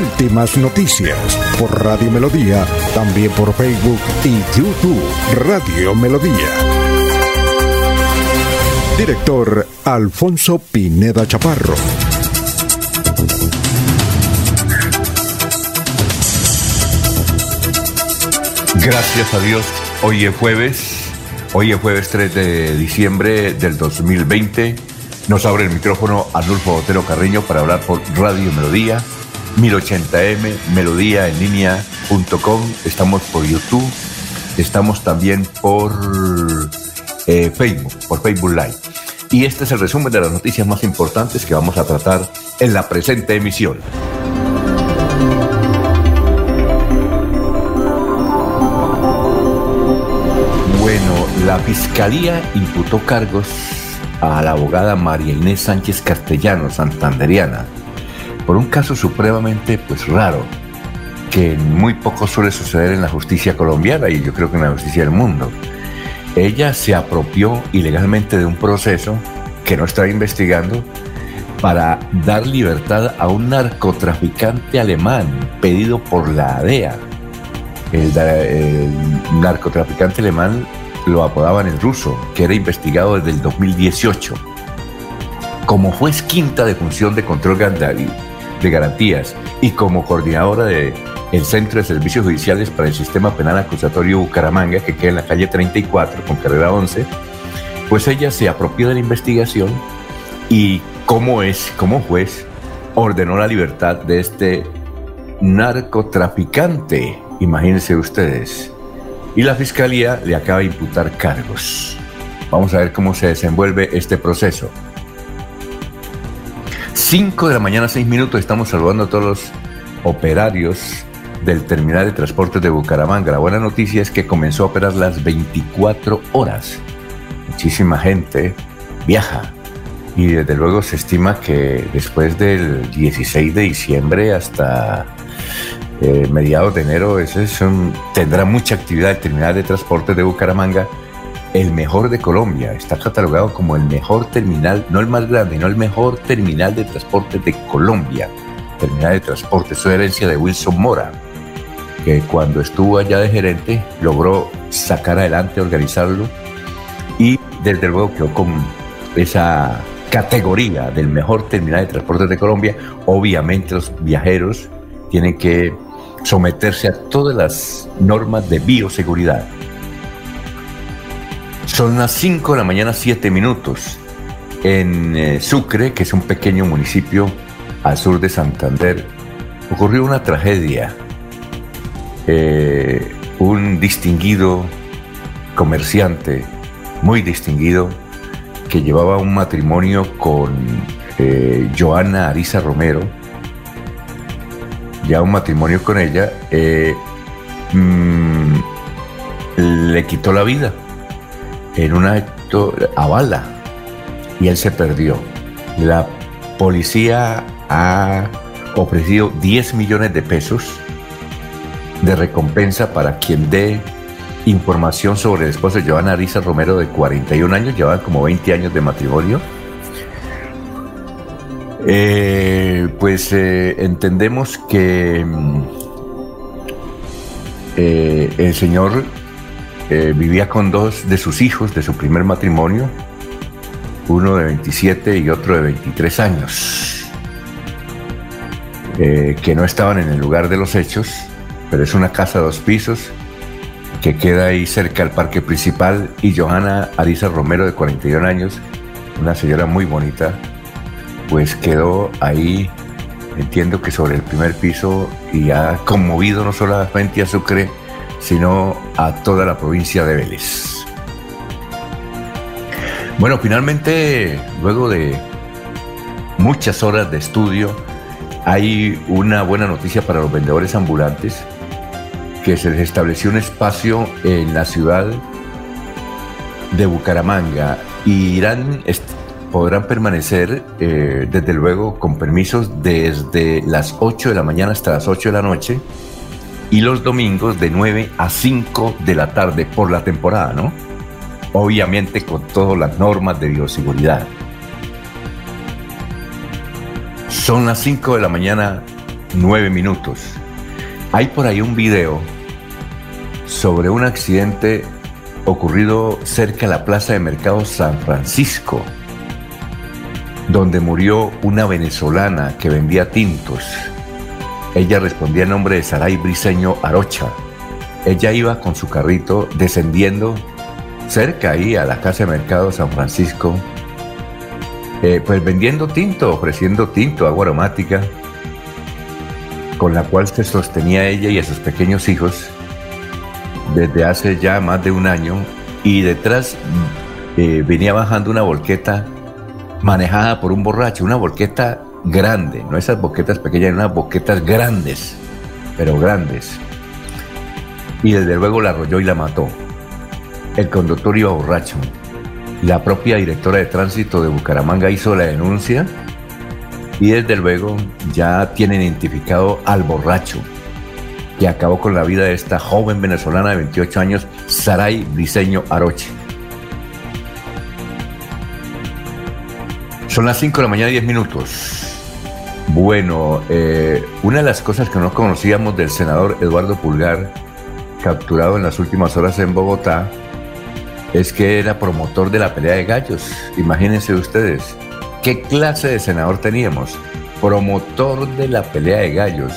Últimas noticias por Radio Melodía, también por Facebook y YouTube Radio Melodía. Director Alfonso Pineda Chaparro. Gracias a Dios, hoy es jueves, hoy es jueves 3 de diciembre del 2020. Nos abre el micrófono Arnulfo Botero Carreño para hablar por Radio Melodía 1080m, melodía en línea.com. Estamos por YouTube, estamos también por eh, Facebook, por Facebook Live. Y este es el resumen de las noticias más importantes que vamos a tratar en la presente emisión. Bueno, la Fiscalía imputó cargos a la abogada María Inés Sánchez Castellano, santanderiana, por un caso supremamente pues raro, que muy poco suele suceder en la justicia colombiana y yo creo que en la justicia del mundo. Ella se apropió ilegalmente de un proceso que no estaba investigando para dar libertad a un narcotraficante alemán pedido por la DEA. El, el narcotraficante alemán lo apodaban el ruso, que era investigado desde el 2018. Como juez quinta de función de control Gandari, de Garantías y como coordinadora del el Centro de Servicios Judiciales para el Sistema Penal Acusatorio Bucaramanga, que queda en la calle 34 con carrera 11, pues ella se apropió de la investigación y como es, como juez, ordenó la libertad de este narcotraficante, imagínense ustedes. Y la fiscalía le acaba de imputar cargos. Vamos a ver cómo se desenvuelve este proceso. 5 de la mañana, 6 minutos, estamos saludando a todos los operarios del terminal de transportes de Bucaramanga. La buena noticia es que comenzó a operar las 24 horas. Muchísima gente viaja y desde luego se estima que después del 16 de diciembre hasta eh, mediados de enero ese tendrá mucha actividad el terminal de transportes de Bucaramanga el mejor de Colombia. Está catalogado como el mejor terminal, no el más grande, no el mejor terminal de transporte de Colombia. Terminal de transporte, es herencia de Wilson Mora, que cuando estuvo allá de gerente logró sacar adelante, organizarlo y desde luego quedó con esa categoría del mejor terminal de transporte de Colombia. Obviamente los viajeros tienen que someterse a todas las normas de bioseguridad son las 5 de la mañana, 7 minutos. En eh, Sucre, que es un pequeño municipio al sur de Santander, ocurrió una tragedia. Eh, un distinguido comerciante, muy distinguido, que llevaba un matrimonio con eh, Joana Arisa Romero, ya un matrimonio con ella, mm, le quitó la vida en un acto a bala y él se perdió. La policía ha ofrecido 10 millones de pesos de recompensa para quien dé información sobre el esposo de Joana Arisa Romero de 41 años, llevaban como 20 años de matrimonio. Eh, pues eh, entendemos que mm, eh, el señor eh, vivía con dos de sus hijos de su primer matrimonio, uno de 27 y otro de 23 años, eh, que no estaban en el lugar de los hechos, pero es una casa de dos pisos que queda ahí cerca del parque principal y Johanna Arisa Romero de 41 años, una señora muy bonita, pues quedó ahí, entiendo que sobre el primer piso y ha conmovido no solamente a Sucre, sino a toda la provincia de Vélez. Bueno, finalmente, luego de muchas horas de estudio, hay una buena noticia para los vendedores ambulantes que se les estableció un espacio en la ciudad de Bucaramanga y irán, podrán permanecer, eh, desde luego, con permisos desde las 8 de la mañana hasta las 8 de la noche y los domingos de 9 a 5 de la tarde por la temporada, ¿no? Obviamente con todas las normas de bioseguridad. Son las 5 de la mañana, 9 minutos. Hay por ahí un video sobre un accidente ocurrido cerca de la Plaza de Mercado San Francisco, donde murió una venezolana que vendía tintos. Ella respondía en nombre de Saray Briseño Arocha. Ella iba con su carrito descendiendo cerca ahí a la Casa de Mercado San Francisco, eh, pues vendiendo tinto, ofreciendo tinto, agua aromática, con la cual se sostenía ella y a sus pequeños hijos desde hace ya más de un año y detrás eh, venía bajando una volqueta manejada por un borracho, una volqueta grande, no esas boquetas pequeñas, unas boquetas grandes, pero grandes. Y desde luego la arrolló y la mató. El conductor iba borracho. La propia directora de tránsito de Bucaramanga hizo la denuncia y desde luego ya tiene identificado al borracho que acabó con la vida de esta joven venezolana de 28 años, Saray Briseño Aroche. Son las 5 de la mañana y 10 minutos. Bueno, eh, una de las cosas que no conocíamos del senador Eduardo Pulgar, capturado en las últimas horas en Bogotá, es que era promotor de la pelea de gallos. Imagínense ustedes, ¿qué clase de senador teníamos? Promotor de la pelea de gallos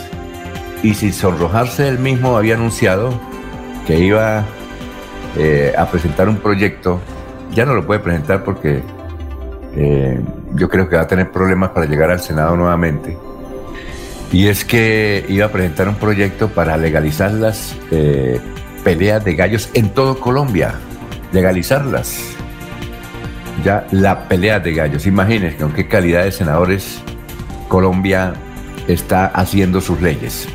y sin sonrojarse él mismo había anunciado que iba eh, a presentar un proyecto. Ya no lo puede presentar porque eh, yo creo que va a tener problemas para llegar al Senado nuevamente. Y es que iba a presentar un proyecto para legalizar las eh, peleas de gallos en todo Colombia. Legalizarlas. Ya la pelea de gallos. Imagínense con qué calidad de senadores Colombia está haciendo sus leyes.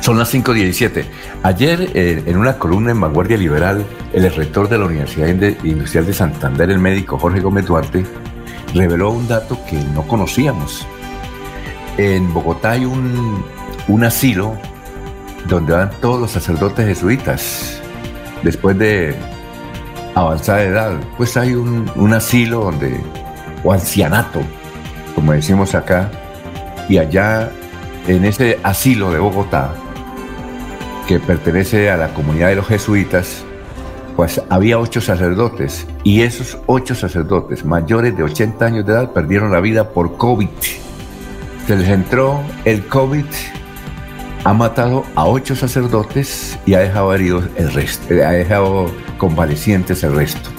Son las 5.17. Ayer, eh, en una columna en Vanguardia Liberal, el rector de la Universidad Industrial de Santander, el médico Jorge Gómez Duarte, reveló un dato que no conocíamos. En Bogotá hay un, asilo donde van todos los sacerdotes jesuitas después de avanzada edad. Pues hay un, un asilo donde, o ancianato, como decimos acá, y allá en ese asilo de Bogotá, que pertenece a la comunidad de los jesuitas, pues había ocho sacerdotes y esos ocho sacerdotes mayores de 80 años de edad perdieron la vida por COVID. Se les entró el COVID, ha matado a ocho sacerdotes y ha dejado heridos el resto, ha dejado convalecientes el resto.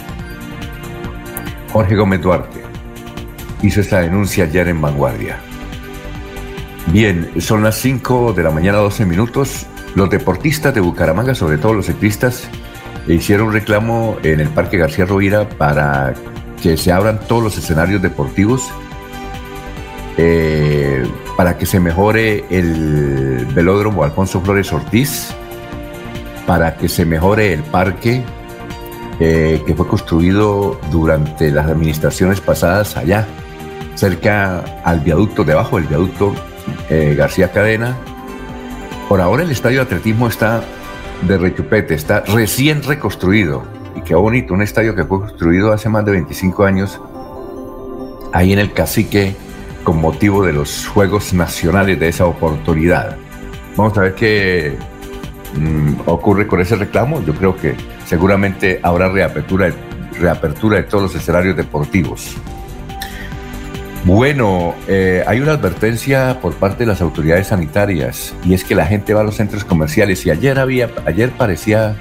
Jorge Gómez Duarte hizo esta denuncia ayer en Vanguardia. Bien, son las 5 de la mañana, 12 minutos. Los deportistas de Bucaramanga, sobre todo los ciclistas, hicieron un reclamo en el Parque García Rovira para que se abran todos los escenarios deportivos, eh, para que se mejore el velódromo Alfonso Flores Ortiz, para que se mejore el parque eh, que fue construido durante las administraciones pasadas allá, cerca al viaducto, debajo del viaducto eh, García Cadena, por ahora el estadio de atletismo está de rechupete, está recién reconstruido. Y qué bonito, un estadio que fue construido hace más de 25 años ahí en el cacique con motivo de los Juegos Nacionales de esa oportunidad. Vamos a ver qué mm, ocurre con ese reclamo. Yo creo que seguramente habrá reapertura, reapertura de todos los escenarios deportivos. Bueno, eh, hay una advertencia por parte de las autoridades sanitarias y es que la gente va a los centros comerciales y ayer había, ayer parecía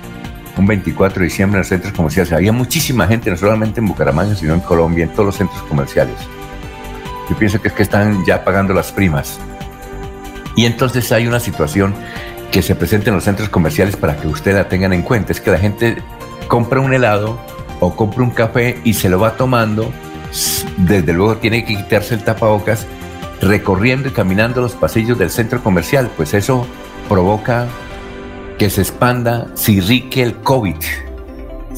un 24 de diciembre en los centros comerciales. Había muchísima gente, no solamente en Bucaramanga, sino en Colombia, en todos los centros comerciales. Yo pienso que es que están ya pagando las primas. Y entonces hay una situación que se presenta en los centros comerciales para que ustedes la tengan en cuenta. Es que la gente compra un helado o compra un café y se lo va tomando desde luego tiene que quitarse el tapabocas recorriendo y caminando los pasillos del centro comercial, pues eso provoca que se expanda si rique el COVID,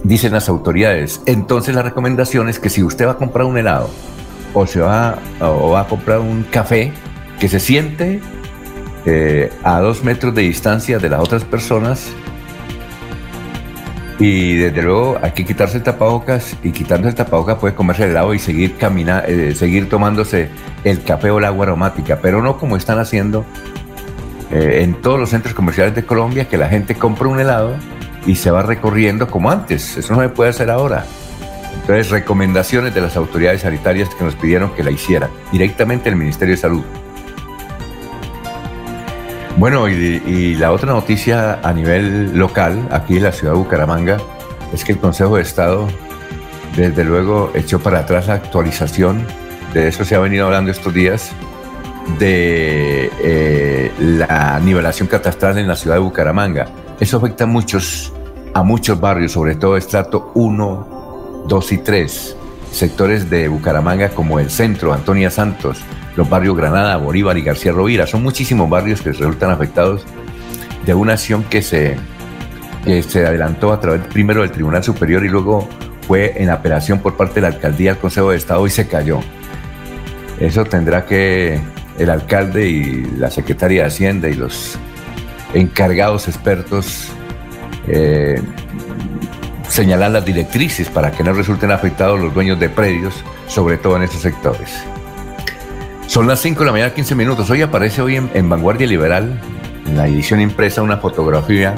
dicen las autoridades. Entonces la recomendación es que si usted va a comprar un helado o se va, o va a comprar un café, que se siente eh, a dos metros de distancia de las otras personas y desde luego hay que quitarse el tapabocas y quitándose el tapabocas puede comerse el helado y seguir caminando, eh, seguir tomándose el café o el agua aromática, pero no como están haciendo eh, en todos los centros comerciales de Colombia, que la gente compra un helado y se va recorriendo como antes. Eso no se puede hacer ahora. Entonces, recomendaciones de las autoridades sanitarias que nos pidieron que la hicieran directamente el Ministerio de Salud. Bueno, y, la otra noticia a nivel local, aquí en la ciudad de Bucaramanga, es que el Consejo de Estado, desde luego, echó para atrás la actualización, de eso se ha venido hablando estos días, de eh, la nivelación catastral en la ciudad de Bucaramanga. Eso afecta a muchos, a muchos barrios, sobre todo estrato 1, 2 y 3, sectores de Bucaramanga como el centro, Antonia Santos, los barrios Granada, Bolívar y García Rovira. Son muchísimos barrios que resultan afectados de una acción que se, se adelantó a través primero del Tribunal Superior y luego fue en apelación por parte de la Alcaldía al Consejo de Estado y se cayó. Eso tendrá que el alcalde y la Secretaría de Hacienda y los encargados expertos eh, señalar las directrices para que no resulten afectados los dueños de predios, sobre todo en estos sectores. Son las 5 de la mañana, 15 minutos. Hoy aparece hoy en, Vanguardia Liberal, en la edición impresa, una fotografía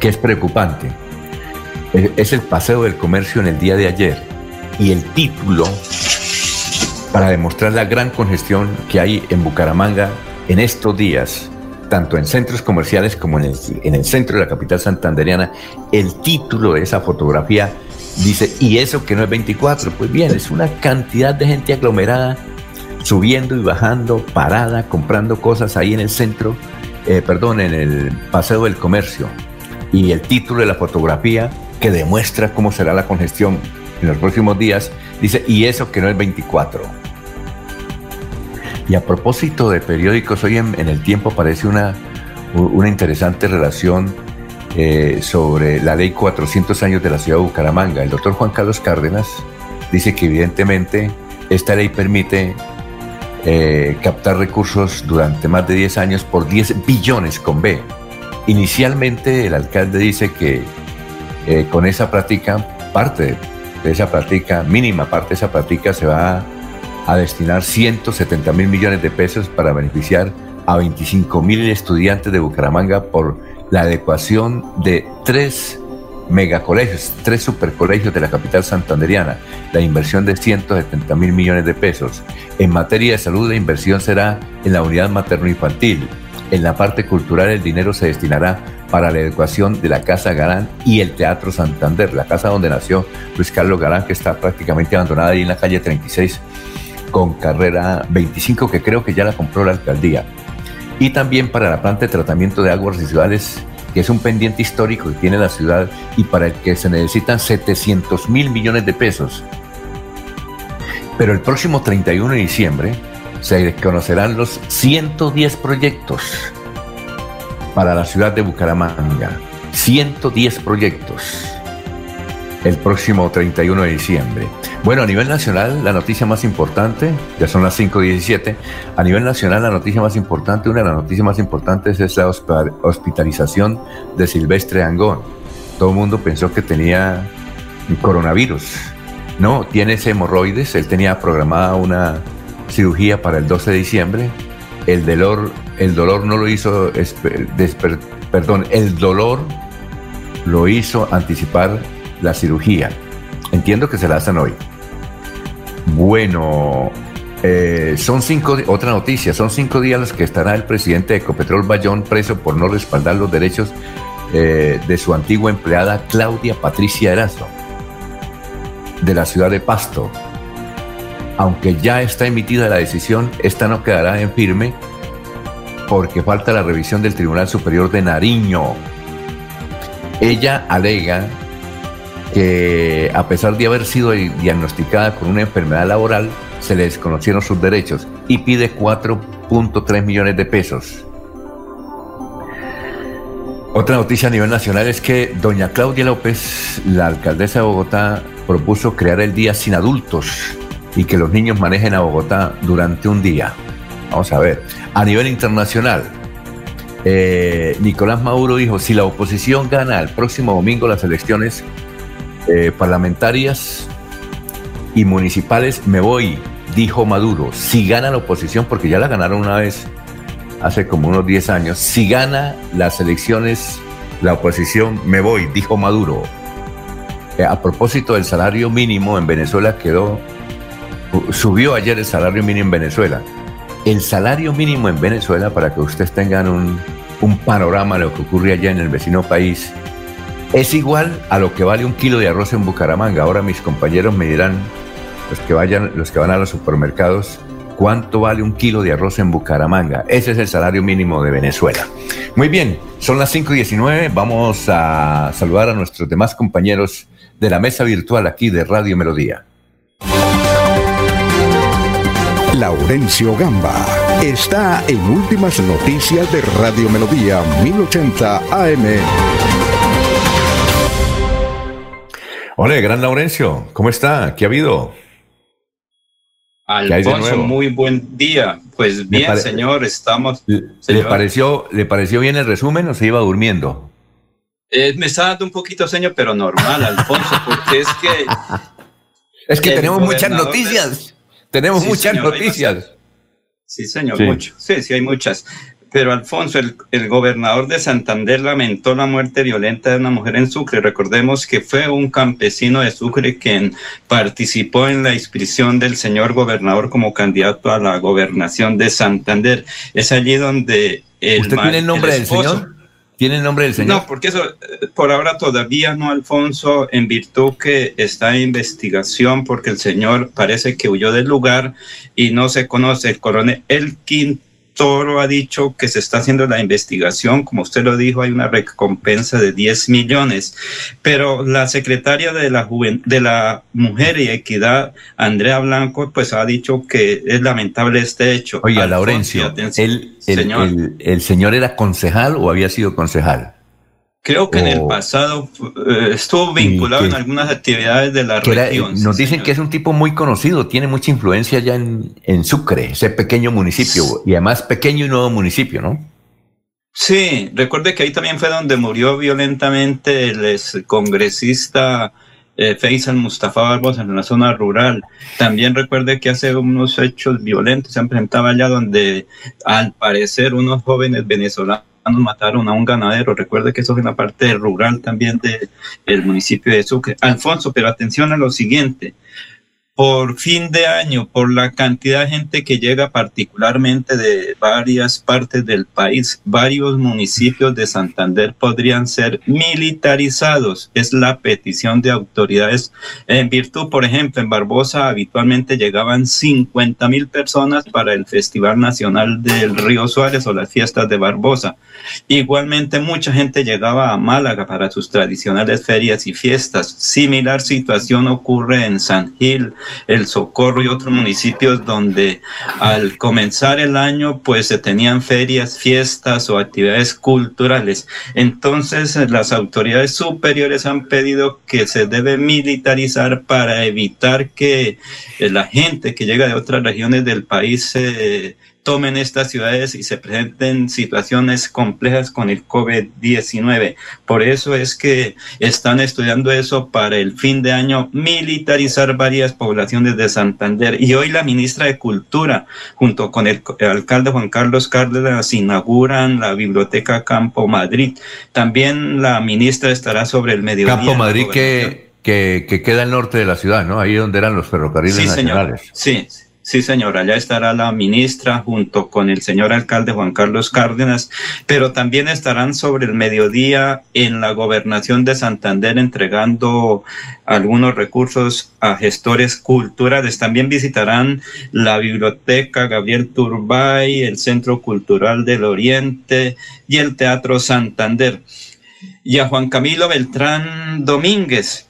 que es preocupante. Es el paseo del comercio en el día de ayer. Y el título, para demostrar la gran congestión que hay en Bucaramanga en estos días, tanto en centros comerciales como en el, en el centro de la capital santanderiana, el título de esa fotografía dice, ¿y eso que no es 24? Pues bien, es una cantidad de gente aglomerada subiendo y bajando, parada, comprando cosas ahí en el centro, eh, perdón, en el Paseo del Comercio. Y el título de la fotografía que demuestra cómo será la congestión en los próximos días, dice, y eso que no es 24. Y a propósito de periódicos, hoy en, el tiempo aparece una, una interesante relación eh, sobre la ley 400 años de la ciudad de Bucaramanga. El doctor Juan Carlos Cárdenas dice que evidentemente esta ley permite eh, captar recursos durante más de 10 años por 10 billones con B. Inicialmente el alcalde dice que eh, con esa práctica, parte de esa práctica, mínima parte de esa práctica, se va a, destinar 170 mil millones de pesos para beneficiar a 25 mil estudiantes de Bucaramanga por la adecuación de tres megacolegios, tres supercolegios de la capital santanderiana, la inversión de 170 mil millones de pesos. En materia de salud, la inversión será en la unidad materno-infantil. En la parte cultural, el dinero se destinará para la educación de la Casa Garán y el Teatro Santander, la casa donde nació Luis Carlos Garán, que está prácticamente abandonada ahí en la calle 36 con carrera 25, que creo que ya la compró la alcaldía. Y también para la planta de tratamiento de aguas residuales que es un pendiente histórico que tiene la ciudad y para el que se necesitan 700 mil millones de pesos. Pero el próximo 31 de diciembre se conocerán los 110 proyectos para la ciudad de Bucaramanga. 110 proyectos el próximo 31 de diciembre. Bueno, a nivel nacional, la noticia más importante, ya son las 5.17, a nivel nacional la noticia más importante, una de las noticias más importantes es la hospitalización de Silvestre Angón. Todo el mundo pensó que tenía coronavirus. No, tiene hemorroides, él tenía programada una cirugía para el 12 de diciembre. El dolor, el dolor no lo hizo, perdón, el dolor lo hizo anticipar la cirugía. Entiendo que se la hacen hoy. Bueno, eh, son cinco, otra noticia, son cinco días los que estará el presidente de Ecopetrol Bayón preso por no respaldar los derechos eh, de su antigua empleada Claudia Patricia Erazo, de la ciudad de Pasto. Aunque ya está emitida la decisión, esta no quedará en firme porque falta la revisión del Tribunal Superior de Nariño. Ella alega que a pesar de haber sido diagnosticada con una enfermedad laboral, se le desconocieron sus derechos y pide 4.3 millones de pesos. Otra noticia a nivel nacional es que doña Claudia López, la alcaldesa de Bogotá, propuso crear el día sin adultos y que los niños manejen a Bogotá durante un día. Vamos a ver. A nivel internacional, eh, Nicolás Maduro dijo, si la oposición gana el próximo domingo las elecciones eh, parlamentarias y municipales, me voy, dijo Maduro. Si gana la oposición, porque ya la ganaron una vez hace como unos 10 años, si gana las elecciones la oposición, me voy, dijo Maduro. Eh, a propósito del salario mínimo en Venezuela quedó, subió ayer el salario mínimo en Venezuela. El salario mínimo en Venezuela, para que ustedes tengan un, un panorama de lo que ocurre allá en el vecino país, es igual a lo que vale un kilo de arroz en Bucaramanga. Ahora mis compañeros me dirán, los que, vayan, los que van a los supermercados, ¿Cuánto vale un kilo de arroz en Bucaramanga? Ese es el salario mínimo de Venezuela. Muy bien, son las 5 y 19. Vamos a saludar a nuestros demás compañeros de la mesa virtual aquí de Radio Melodía. Laurencio Gamba está en Últimas Noticias de Radio Melodía 1080 AM. Hola, gran Laurencio, ¿cómo está? ¿Qué ha habido? Alfonso, muy buen día. Pues bien, señor, estamos. ¿Le, pareció, ¿Le pareció bien el resumen o se iba durmiendo? Eh, me está dando un poquito sueño, pero normal, Alfonso, porque es que. Es que tenemos muchas noticias. Tenemos muchas noticias. Sí, señor, mucho. Sí, sí, hay muchas. Pero Alfonso, el, gobernador de Santander lamentó la muerte violenta de una mujer en Sucre. Recordemos que fue un campesino de Sucre quien participó en la inscripción del señor gobernador como candidato a la gobernación de Santander. Es allí donde... El ¿Usted tiene el nombre del señor? ¿Tiene el nombre del señor? No, porque eso por ahora todavía no, Alfonso, en virtud que está en investigación, porque el señor parece que huyó del lugar y no se conoce. El coronel Elkin Toro ha dicho que se está haciendo la investigación, como usted lo dijo, hay una recompensa de 10 millones, pero la secretaria de la, de la Mujer y Equidad, Andrea Blanco, pues ha dicho que es lamentable este hecho. Oiga, Laurencio, el, señor. el señor era concejal o había sido concejal? Creo que en el pasado eh, estuvo vinculado en algunas actividades de la región. nos dicen que es un tipo muy conocido, tiene mucha influencia ya en, en Sucre, ese pequeño municipio, y además pequeño y nuevo municipio, ¿no? Sí, recuerde que ahí también fue donde murió violentamente el congresista eh, Faisal Mustafa Barbosa en la zona rural. También recuerde que hace unos hechos violentos se han presentado allá donde al parecer unos jóvenes venezolanos mataron a un ganadero. Recuerde que eso es una parte rural también del municipio de Sucre. Alfonso, pero atención a lo siguiente por fin de año, por la cantidad de gente que llega particularmente de varias partes del país, varios municipios de Santander podrían ser militarizados. Es la petición de autoridades. En virtud, por ejemplo, en Barbosa habitualmente llegaban 50 mil personas para el Festival Nacional del Río Suárez o las fiestas de Barbosa. Igualmente mucha gente llegaba a Málaga para sus tradicionales ferias y fiestas. Similar situación ocurre en San Gil, el Socorro y otros municipios donde al comenzar el año pues se tenían ferias, fiestas o actividades culturales. Entonces las autoridades superiores han pedido que se debe militarizar para evitar que la gente que llega de otras regiones del país se tomen estas ciudades y se presenten situaciones complejas con el COVID-19. Por eso es que están estudiando eso para el fin de año, militarizar varias poblaciones de Santander. Y hoy la ministra de Cultura, junto con el, alcalde Juan Carlos Cárdenas, inauguran la Biblioteca Campo Madrid. También la ministra estará sobre el mediodía. Campo Madrid que, que, queda al norte de la ciudad, ¿no? Ahí donde eran los ferrocarriles sí, nacionales. Sí, Sí, señora, allá estará la ministra junto con el señor alcalde Juan Carlos Cárdenas, pero también estarán sobre el mediodía en la gobernación de Santander entregando algunos recursos a gestores culturales. También visitarán la biblioteca Gabriel Turbay, el Centro Cultural del Oriente y el Teatro Santander. Y a Juan Camilo Beltrán Domínguez,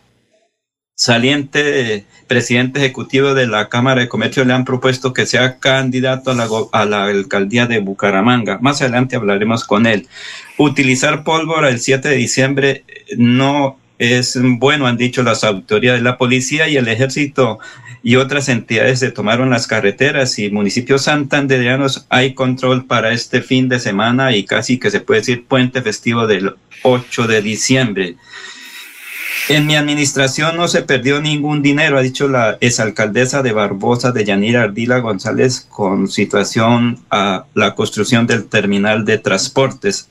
saliente presidente ejecutivo de la Cámara de Comercio le han propuesto que sea candidato a la, alcaldía de Bucaramanga. Más adelante hablaremos con él. Utilizar pólvora el 7 de diciembre no es bueno, han dicho las autoridades. La policía y el ejército y otras entidades se tomaron las carreteras y municipios santanderianos hay control para este fin de semana y casi que se puede decir puente festivo del 8 de diciembre. En mi administración no se perdió ningún dinero, ha dicho la exalcaldesa de Barbosa de Yanira Ardila González con situación a la construcción del terminal de transportes.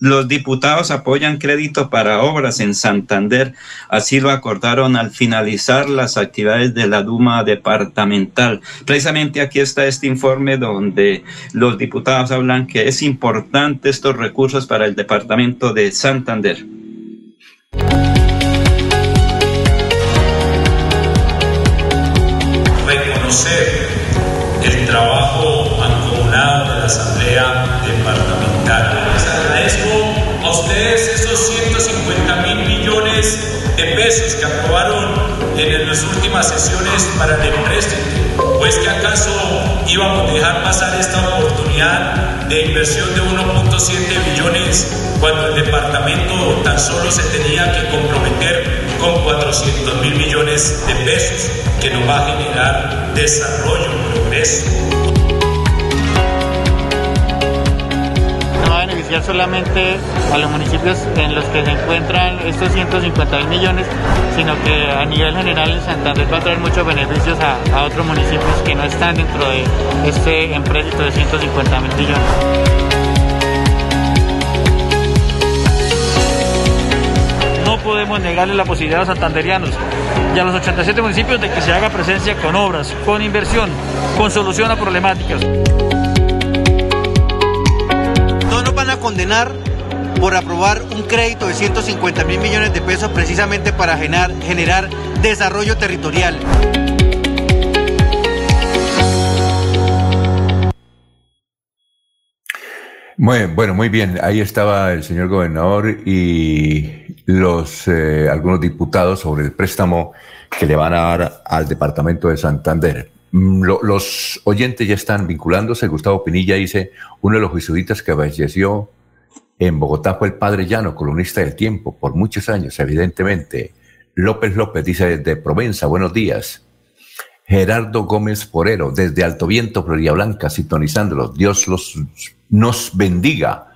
Los diputados apoyan crédito para obras en Santander, así lo acordaron al finalizar las actividades de la Duma departamental. Precisamente aquí está este informe donde los diputados hablan que es importante estos recursos para el departamento de Santander. Reconocer el trabajo mancomunado de la Asamblea Departamental a ustedes esos 150 mil millones de pesos que aprobaron en las últimas sesiones para el empréstito. ¿O es que acaso íbamos a dejar pasar esta oportunidad de inversión de 1.7 billones cuando el departamento tan solo se tenía que comprometer con 400 mil millones de pesos que nos va a generar desarrollo, progreso? Solamente a los municipios en los que se encuentran estos 150 mil millones, sino que a nivel general en Santander va a traer muchos beneficios a, otros municipios que no están dentro de este empréstito de 150 mil millones. no podemos negarle la posibilidad a los santanderianos y a los 87 municipios de que se haga presencia con obras, con inversión, con solución a problemáticas. Condenar por aprobar un crédito de 150 mil millones de pesos precisamente para generar, desarrollo territorial. Muy, bueno, muy bien. Ahí estaba el señor gobernador y los eh, algunos diputados sobre el préstamo que le van a dar al departamento de Santander. Mm, los oyentes ya están vinculándose. Gustavo Pinilla dice, uno de los jesuitas que falleció en Bogotá fue el padre Llano, columnista del tiempo, por muchos años, evidentemente. López López dice desde Provenza, buenos días. Gerardo Gómez Porero, desde Alto Viento, Florida Blanca, sintonizándolos. Dios los, nos bendiga.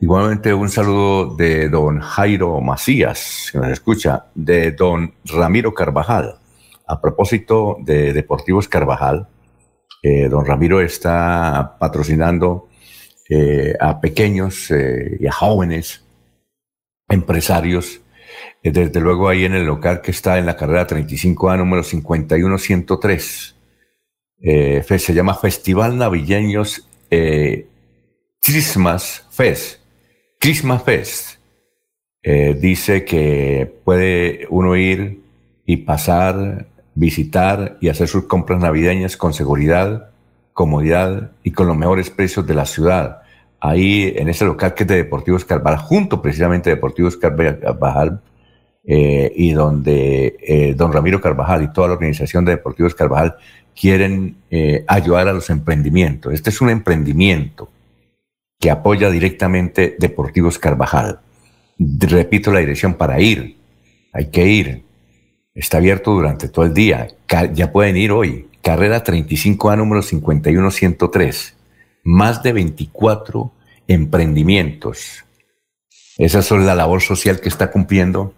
Igualmente un saludo de don Jairo Macías, que nos escucha, de don Ramiro Carvajal a propósito de Deportivos Carvajal, eh, don Ramiro está patrocinando eh, a pequeños eh, y a jóvenes empresarios, desde luego ahí en el local que está en la carrera 35A número 51103. se llama Festival Navideños Christmas Fest. Christmas Fest. dice que puede uno ir y pasar visitar y hacer sus compras navideñas con seguridad, comodidad y con los mejores precios de la ciudad. Ahí en ese local que es de Deportivos Carvajal, junto precisamente a Deportivos Carvajal, eh, y donde eh, don Ramiro Carvajal y toda la organización de Deportivos Carvajal quieren eh, ayudar a los emprendimientos. Este es un emprendimiento que apoya directamente Deportivos Carvajal. Repito la dirección para ir. Hay que ir. Está abierto durante todo el día. Ya pueden ir hoy. Carrera 35A número 51103. Más de 24 emprendimientos. Esa es la labor social que está cumpliendo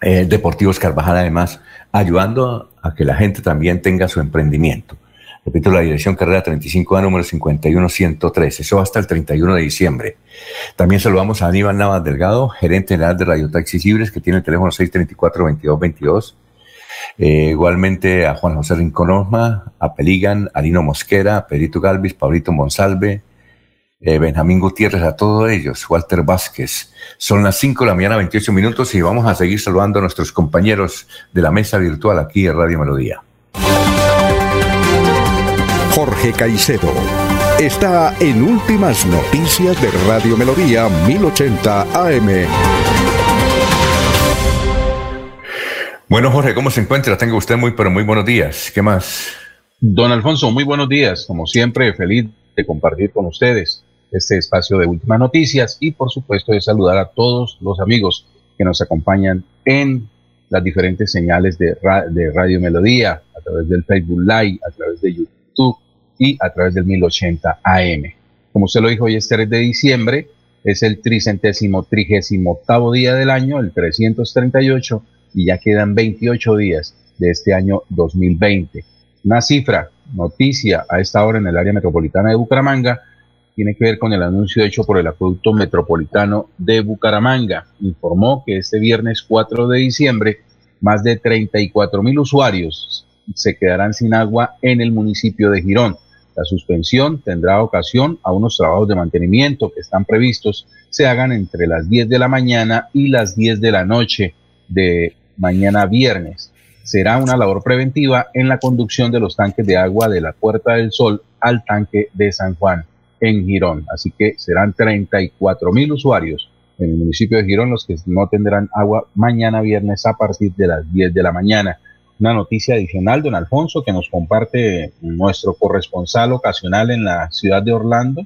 eh, Deportivos Carvajal, además, ayudando a que la gente también tenga su emprendimiento. Repito, la dirección carrera 35A número 51103. Eso hasta el 31 de diciembre. También saludamos a Aníbal Navas Delgado, gerente general de Radio Taxis Libres, que tiene el teléfono 634-2222. Eh, igualmente a Juan José Rincón a Peligan, a Lino Mosquera, a Pedrito Galvis, Pablito Monsalve, eh, Benjamín Gutiérrez, a todos ellos, Walter Vázquez. Son las 5 de la mañana, 28 minutos, y vamos a seguir saludando a nuestros compañeros de la mesa virtual aquí en Radio Melodía. Jorge Caicedo está en Últimas Noticias de Radio Melodía 1080 AM. Bueno, Jorge, ¿cómo se encuentra? Tengo usted muy, pero muy buenos días. ¿Qué más? Don Alfonso, muy buenos días. Como siempre, feliz de compartir con ustedes este espacio de últimas noticias y, por supuesto, de saludar a todos los amigos que nos acompañan en las diferentes señales de, de Radio Melodía, a través del Facebook Live, a través de YouTube y a través del 1080 AM. Como usted lo dijo, hoy es 3 de diciembre, es el tricentésimo trigésimo octavo día del año, el 338, y ya quedan 28 días de este año 2020. Una cifra, noticia a esta hora en el área metropolitana de Bucaramanga, tiene que ver con el anuncio hecho por el Acueducto Metropolitano de Bucaramanga. Informó que este viernes 4 de diciembre, más de 34 mil usuarios se quedarán sin agua en el municipio de Girón. La suspensión tendrá ocasión a unos trabajos de mantenimiento que están previstos se hagan entre las 10 de la mañana y las 10 de la noche de mañana viernes. Será una labor preventiva en la conducción de los tanques de agua de la Puerta del Sol al tanque de San Juan en Girón. Así que serán 34 mil usuarios en el municipio de Girón los que no tendrán agua mañana viernes a partir de las 10 de la mañana. Una noticia adicional, don Alfonso, que nos comparte nuestro corresponsal ocasional en la ciudad de Orlando,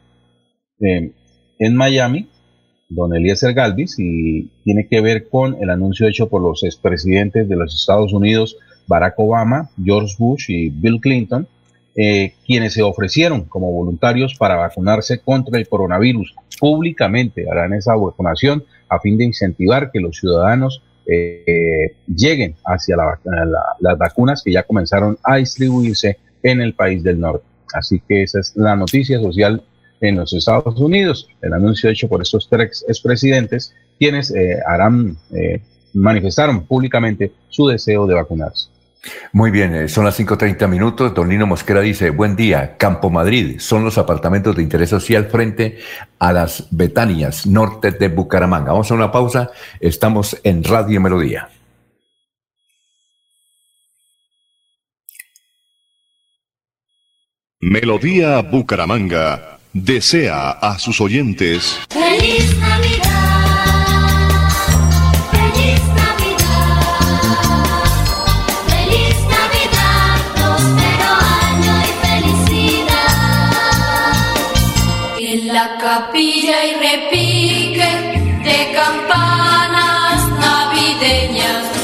eh, en Miami, don Eliezer Galvis, y tiene que ver con el anuncio hecho por los expresidentes de los Estados Unidos, Barack Obama, George Bush y Bill Clinton, eh, quienes se ofrecieron como voluntarios para vacunarse contra el coronavirus. Públicamente harán esa vacunación a fin de incentivar que los ciudadanos eh, lleguen hacia las vacunas que ya comenzaron a distribuirse en el país del norte. Así que esa es la noticia social en los Estados Unidos, el anuncio hecho por estos tres expresidentes, quienes eh, harán, manifestaron públicamente su deseo de vacunarse. Muy bien, eh, son las 5.30 minutos. Don Lino Mosquera dice, buen día, Campo Madrid, son los apartamentos de interés social frente a las Betanias, norte de Bucaramanga. Vamos a una pausa, estamos en Radio Melodía. Melodía Bucaramanga desea a sus oyentes. ¡Feliz Navidad!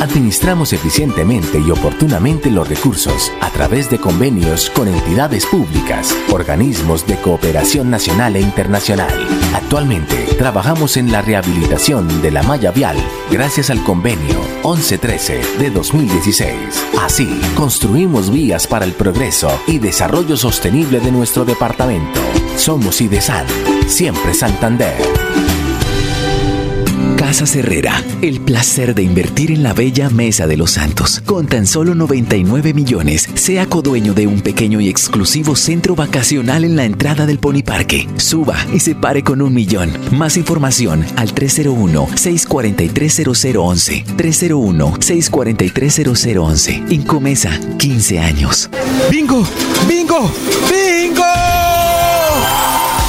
Administramos eficientemente y oportunamente los recursos a través de convenios con entidades públicas, organismos de cooperación nacional e internacional. Actualmente trabajamos en la rehabilitación de la malla vial gracias al convenio 1113 de 2016. Así, construimos vías para el progreso y desarrollo sostenible de nuestro departamento. Somos IDESAN, siempre Santander. Casa Herrera, el placer de invertir en la bella Mesa de los Santos. Con tan solo 99 millones, sea codueño de un pequeño y exclusivo centro vacacional en la entrada del Pony Parque. Suba y se pare con un millón. Más información al 301-643-0011. 301-643-0011. Incomesa, 15 años. ¡Bingo! ¡Bingo! ¡Bingo!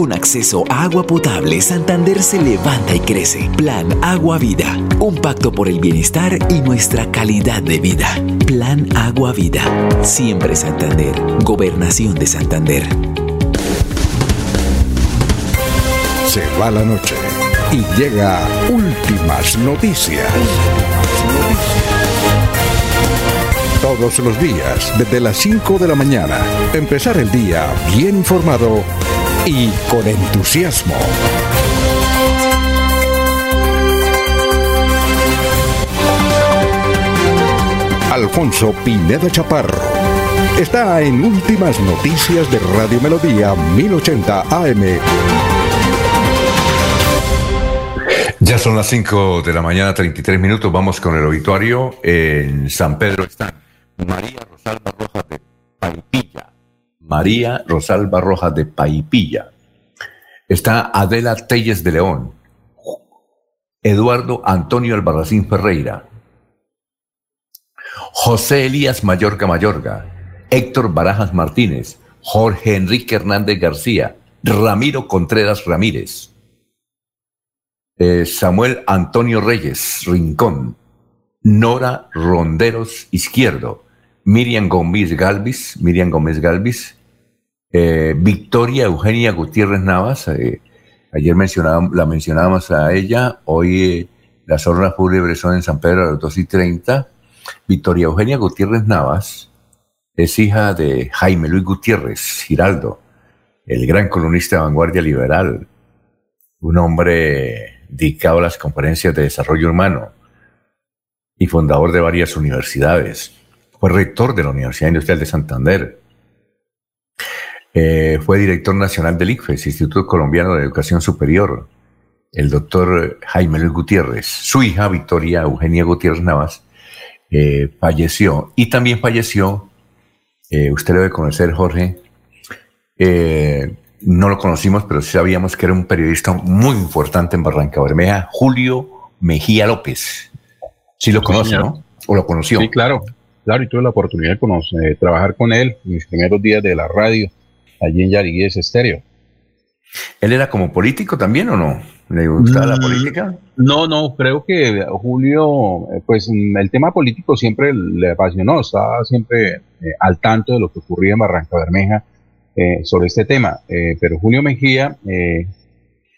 Con acceso a agua potable, Santander se levanta y crece. Plan Agua Vida. Un pacto por el bienestar y nuestra calidad de vida. Plan Agua Vida. Siempre Santander. Gobernación de Santander. Se va la noche y llega últimas noticias. Todos los días, desde las 5 de la mañana, empezar el día bien informado y con entusiasmo. Alfonso Pineda Chaparro. Está en Últimas Noticias de Radio Melodía 1080 AM. Ya son las 5 de la mañana, 33 minutos. Vamos con el obituario. En San Pedro están María Rosalba Rojas de Paipilla. María Rosalba Rojas de Paipilla. Está Adela Telles de León. Eduardo Antonio Albarracín Ferreira. José Elías Mayorga Mayorga, Héctor Barajas Martínez, Jorge Enrique Hernández García, Ramiro Contreras Ramírez, eh, Samuel Antonio Reyes Rincón, Nora Ronderos Izquierdo, Miriam Gómez Galvis, Miriam Gómez Galvis, eh, Victoria Eugenia Gutiérrez Navas, eh, ayer la mencionábamos a ella, hoy las horas fúnebres son en San Pedro a las 2 y 30, Victoria Eugenia Gutiérrez Navas es hija de Jaime Luis Gutiérrez Giraldo, el gran columnista de vanguardia liberal, un hombre dedicado a las conferencias de desarrollo humano y fundador de varias universidades. Fue rector de la Universidad Industrial de Santander. Eh, fue director nacional del ICFES, Instituto Colombiano de Educación Superior. El doctor Jaime Luis Gutiérrez, su hija Victoria Eugenia Gutiérrez Navas, eh, falleció. Y también falleció, eh, usted debe conocer, Jorge, no lo conocimos, pero sí sabíamos que era un periodista muy importante en Barranca Bermeja, Julio Mejía López. Sí lo conoce, ¿no? ¿O lo conoció? Sí, claro. Claro, y tuve la oportunidad de trabajar con él en mis primeros días de la radio, allí en Yariguíes Estéreo. ¿Él era como político también o no? ¿Le gustaba la mm, política? No, no, creo que Julio, eh, pues el tema político siempre le apasionó, estaba siempre eh, al tanto de lo que ocurría en Barranca Bermeja eh, sobre este tema. pero Julio Mejía,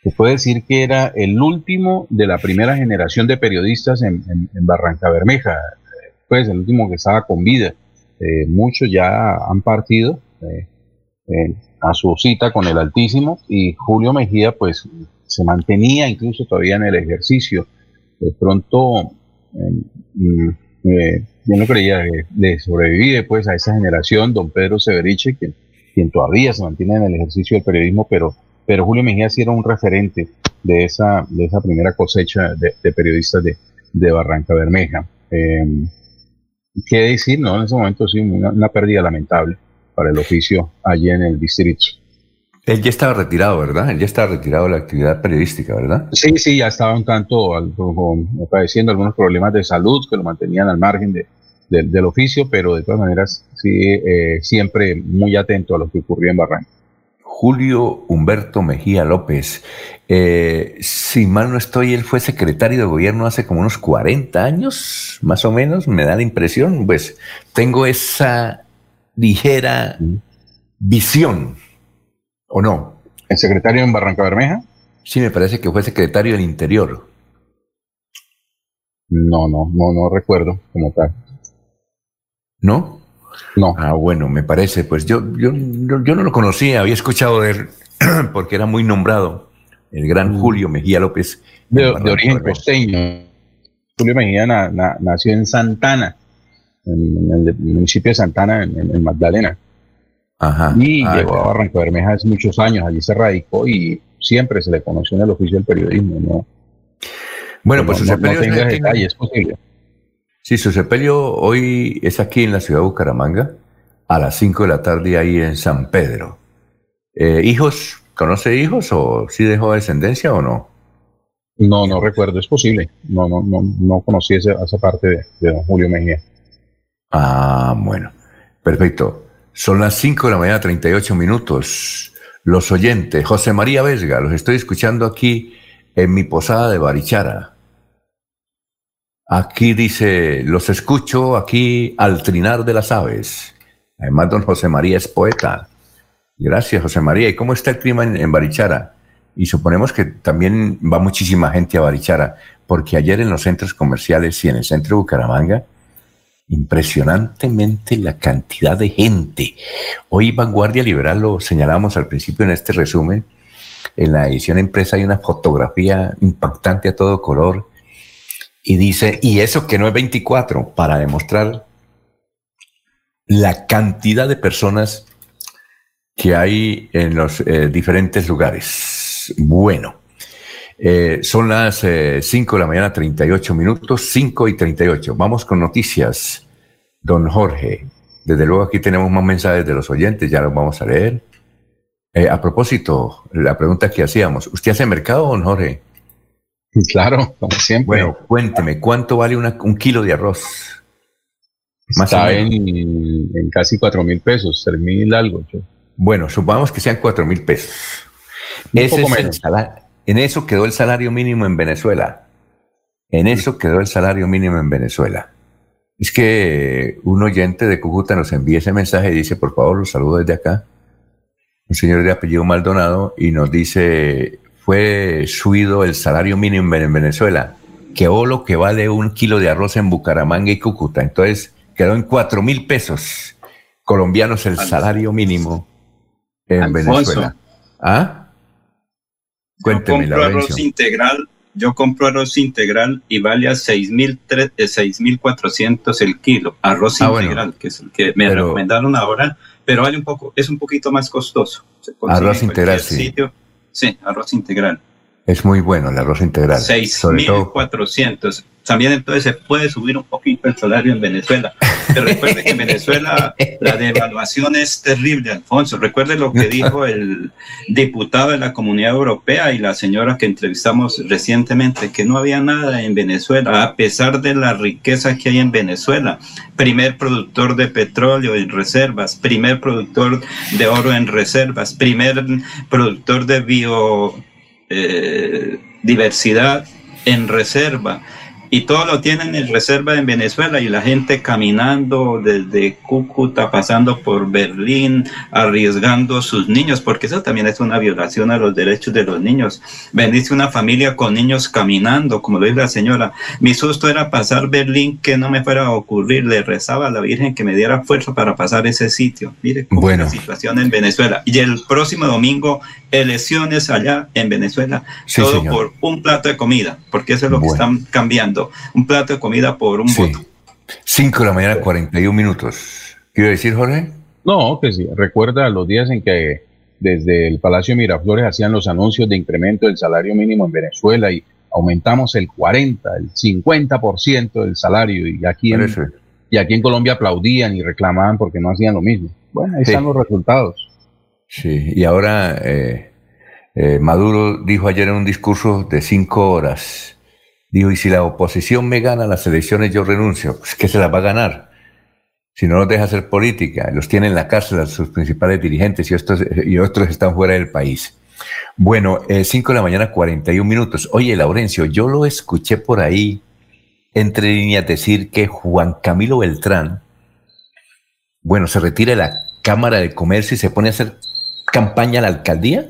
se puede decir que era el último de la primera generación de periodistas en, Barranca Bermeja, pues el último que estaba con vida. muchos ya han partido a su cita con el Altísimo y Julio Mejía, pues se mantenía incluso todavía en el ejercicio. De pronto, mm, eh, yo no creía de sobrevivir pues a esa generación, don Pedro Severiche, quien, todavía se mantiene en el ejercicio del periodismo, pero, pero Julio Mejía sí era un referente de esa, de esa primera cosecha de, periodistas de, Barranca Bermeja. Eh, ¿Qué decir? No, en ese momento sí, una, una pérdida lamentable para el oficio allí en el distrito. Él ya estaba retirado, ¿verdad? Él ya estaba retirado de la actividad periodística, ¿verdad? Sí, sí, ya estaba un tanto padeciendo algunos problemas de salud que lo mantenían al margen de, del oficio, pero de todas maneras, sí, eh, siempre muy atento a lo que ocurría en Barranca. Julio Humberto Mejía López. Eh, si mal no estoy, él fue secretario de gobierno hace como unos 40 años, más o menos, me da la impresión. Pues tengo esa ligera visión ¿O no? ¿El secretario en Barranca Bermeja? Sí, me parece que fue secretario del Interior. No, no, no, no recuerdo como tal. ¿No? No. Ah, bueno, me parece. Pues yo, yo, yo, no lo conocía, había escuchado de él porque era muy nombrado. El gran mm. Julio Mejía López. De, origen costeño. Julio Mejía nació en Santana, en, el municipio de Santana, en Magdalena. Y ah, llegó a Barranca Bermeja hace muchos años, allí se radicó y siempre se le conoció en el oficio del periodismo, ¿no? Bueno, pues su sepelio es posible. Sí, su sepelio hoy es aquí en la ciudad de Bucaramanga, a las 5 de la tarde ahí en San Pedro. Eh, ¿Hijos? ¿Conoce hijos o sí dejó descendencia o no? No, no recuerdo, es posible. No, no, no, no conocí esa, esa parte de, de don Julio Mejía. Ah, bueno, perfecto. Son las 5 de la mañana, 38 minutos. Los oyentes, José María Vesga, los estoy escuchando aquí en mi posada de Barichara. Aquí dice, los escucho aquí al trinar de las aves. Además, don José María es poeta. Gracias, José María. ¿Y cómo está el clima en, Barichara? Y suponemos que también va muchísima gente a Barichara, porque ayer en los centros comerciales y en el centro de Bucaramanga Impresionantemente la cantidad de gente. Hoy Vanguardia Liberal lo señalamos al principio en este resumen. En la edición impresa hay una fotografía impactante a todo color y dice, y eso que no es 24, para demostrar la cantidad de personas que hay en los eh, diferentes lugares. Bueno, eh, son las 5 eh, de la mañana, 38 minutos, 5 y 38. Vamos con noticias, don Jorge. Desde luego aquí tenemos más mensajes de los oyentes, ya los vamos a leer. a propósito, la pregunta que hacíamos, ¿usted hace mercado, don Jorge? Claro, como siempre. Bueno, cuénteme, ¿cuánto vale un kilo de arroz? Está en, en, casi cuatro mil pesos, tres mil algo. Bueno, supongamos que sean cuatro mil pesos. Ese en eso quedó el salario mínimo en Venezuela. En eso quedó el salario mínimo en Venezuela. Es que un oyente de Cúcuta nos envía ese mensaje y dice, por favor, los saludo desde acá. Un señor de apellido Maldonado y nos dice, fue subido el salario mínimo en Venezuela, que o lo que vale un kilo de arroz en Bucaramanga y Cúcuta. Entonces quedó en cuatro mil pesos colombianos el salario mínimo en Venezuela. ¿Ah? Cuénteme yo compro arroz integral, yo compro arroz integral y vale a 6.400 eh, el kilo. Arroz ah, integral, que es el que me recomendaron ahora, pero vale un poco, es un poquito más costoso. Arroz integral, sí. Sí, arroz integral. Es muy bueno el arroz integral. 6.400. También entonces se puede subir un poquito el salario en Venezuela. Pero recuerde que en Venezuela la devaluación es terrible, Alfonso. Recuerde lo que dijo el diputado de la Comunidad Europea y la señora que entrevistamos recientemente, que no había nada en Venezuela, a pesar de la riqueza que hay en Venezuela. Primer productor de petróleo en reservas, primer productor de oro en reservas, primer productor de biodiversidad eh, en reserva y todo lo tienen en reserva en Venezuela y la gente caminando desde Cúcuta, pasando por Berlín, arriesgando sus niños, porque eso también es una violación a los derechos de los niños. Bendice una familia con niños caminando, como lo dice la señora. Mi susto era pasar Berlín, que no me fuera a ocurrir. Le rezaba a la Virgen que me diera fuerza para pasar ese sitio. Mire cómo es la situación en Venezuela. Y el próximo domingo, elecciones allá en Venezuela, todo por un plato de comida, porque eso es lo que están cambiando un plato de comida por un voto. 5 de la mañana, 41 minutos. ¿Quiero decir, Jorge? No, que sí. Recuerda los días en que desde el Palacio Miraflores hacían los anuncios de incremento del salario mínimo en Venezuela y aumentamos el 40, el 50% del salario y aquí, en, y aquí en Colombia aplaudían y reclamaban porque no hacían lo mismo. Bueno, ahí están los resultados. Sí, y ahora eh, eh, Maduro dijo ayer en un discurso de cinco horas, Digo, y si la oposición me gana las elecciones, yo renuncio. Pues, ¿Qué se las va a ganar? Si no los deja hacer política, los tiene en la cárcel a sus principales dirigentes y, estos, y otros están fuera del país. Bueno, 5 eh, de la mañana, 41 minutos. Oye, Laurencio, yo lo escuché por ahí, entre líneas, decir que Juan Camilo Beltrán, bueno, se retira de la Cámara de Comercio y se pone a hacer campaña a la alcaldía.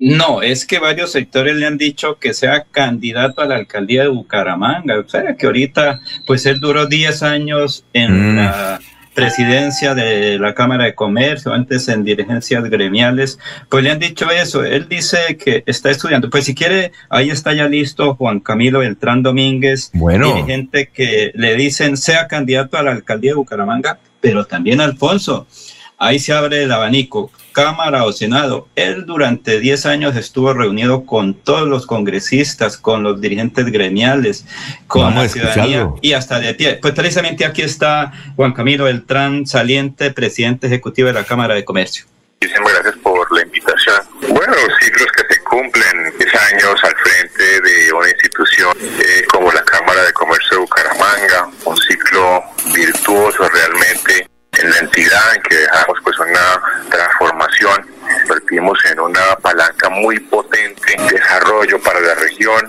No, es que varios sectores le han dicho que sea candidato a la alcaldía de Bucaramanga. O sea, que ahorita, pues él duró 10 años en mm. la presidencia de la Cámara de Comercio, antes en dirigencias gremiales, pues le han dicho eso. Él dice que está estudiando. Pues si quiere, ahí está ya listo Juan Camilo Beltrán Domínguez, bueno. dirigente que le dicen sea candidato a la alcaldía de Bucaramanga, pero también Alfonso. Ahí se abre el abanico. Cámara o Senado. Él durante 10 años estuvo reunido con todos los congresistas, con los dirigentes gremiales, con la ciudadanía y hasta de pie. Pues precisamente aquí está Juan Camilo Beltrán, saliente presidente ejecutivo de la Cámara de Comercio. Muchísimas gracias por la invitación. Bueno, los ciclos que se cumplen 10 años al frente de una institución eh, como la Cámara de Comercio de Bucaramanga, un ciclo virtuoso realmente en la entidad en que dejamos pues una transformación, convertimos en una palanca muy potente de desarrollo para la región,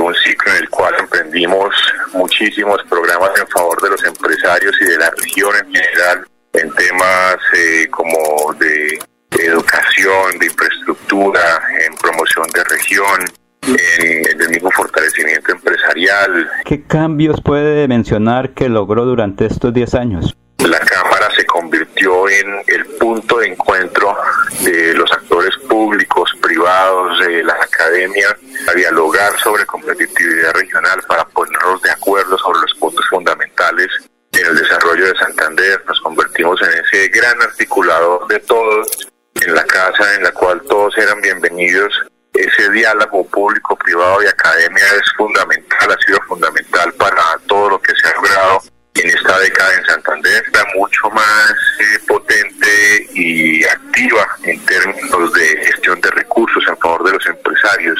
un ciclo en el cual emprendimos muchísimos programas en favor de los empresarios y de la región en general, en temas eh, como de, educación, de infraestructura, en promoción de región, en, en el mismo fortalecimiento empresarial. ¿Qué cambios puede mencionar que logró durante estos 10 años? La Cámara se convirtió en el punto de encuentro de los actores públicos, privados, de las academias, a dialogar sobre competitividad regional para ponernos de acuerdo sobre los puntos fundamentales en el desarrollo de Santander. Nos convertimos en ese gran articulador de todos, en la casa en la cual todos eran bienvenidos. Ese diálogo público, privado y academia es fundamental, ha sido fundamental para todo lo que se ha logrado en esta década en Santander, está mucho más eh, potente y activa en términos de gestión de recursos en favor de los empresarios.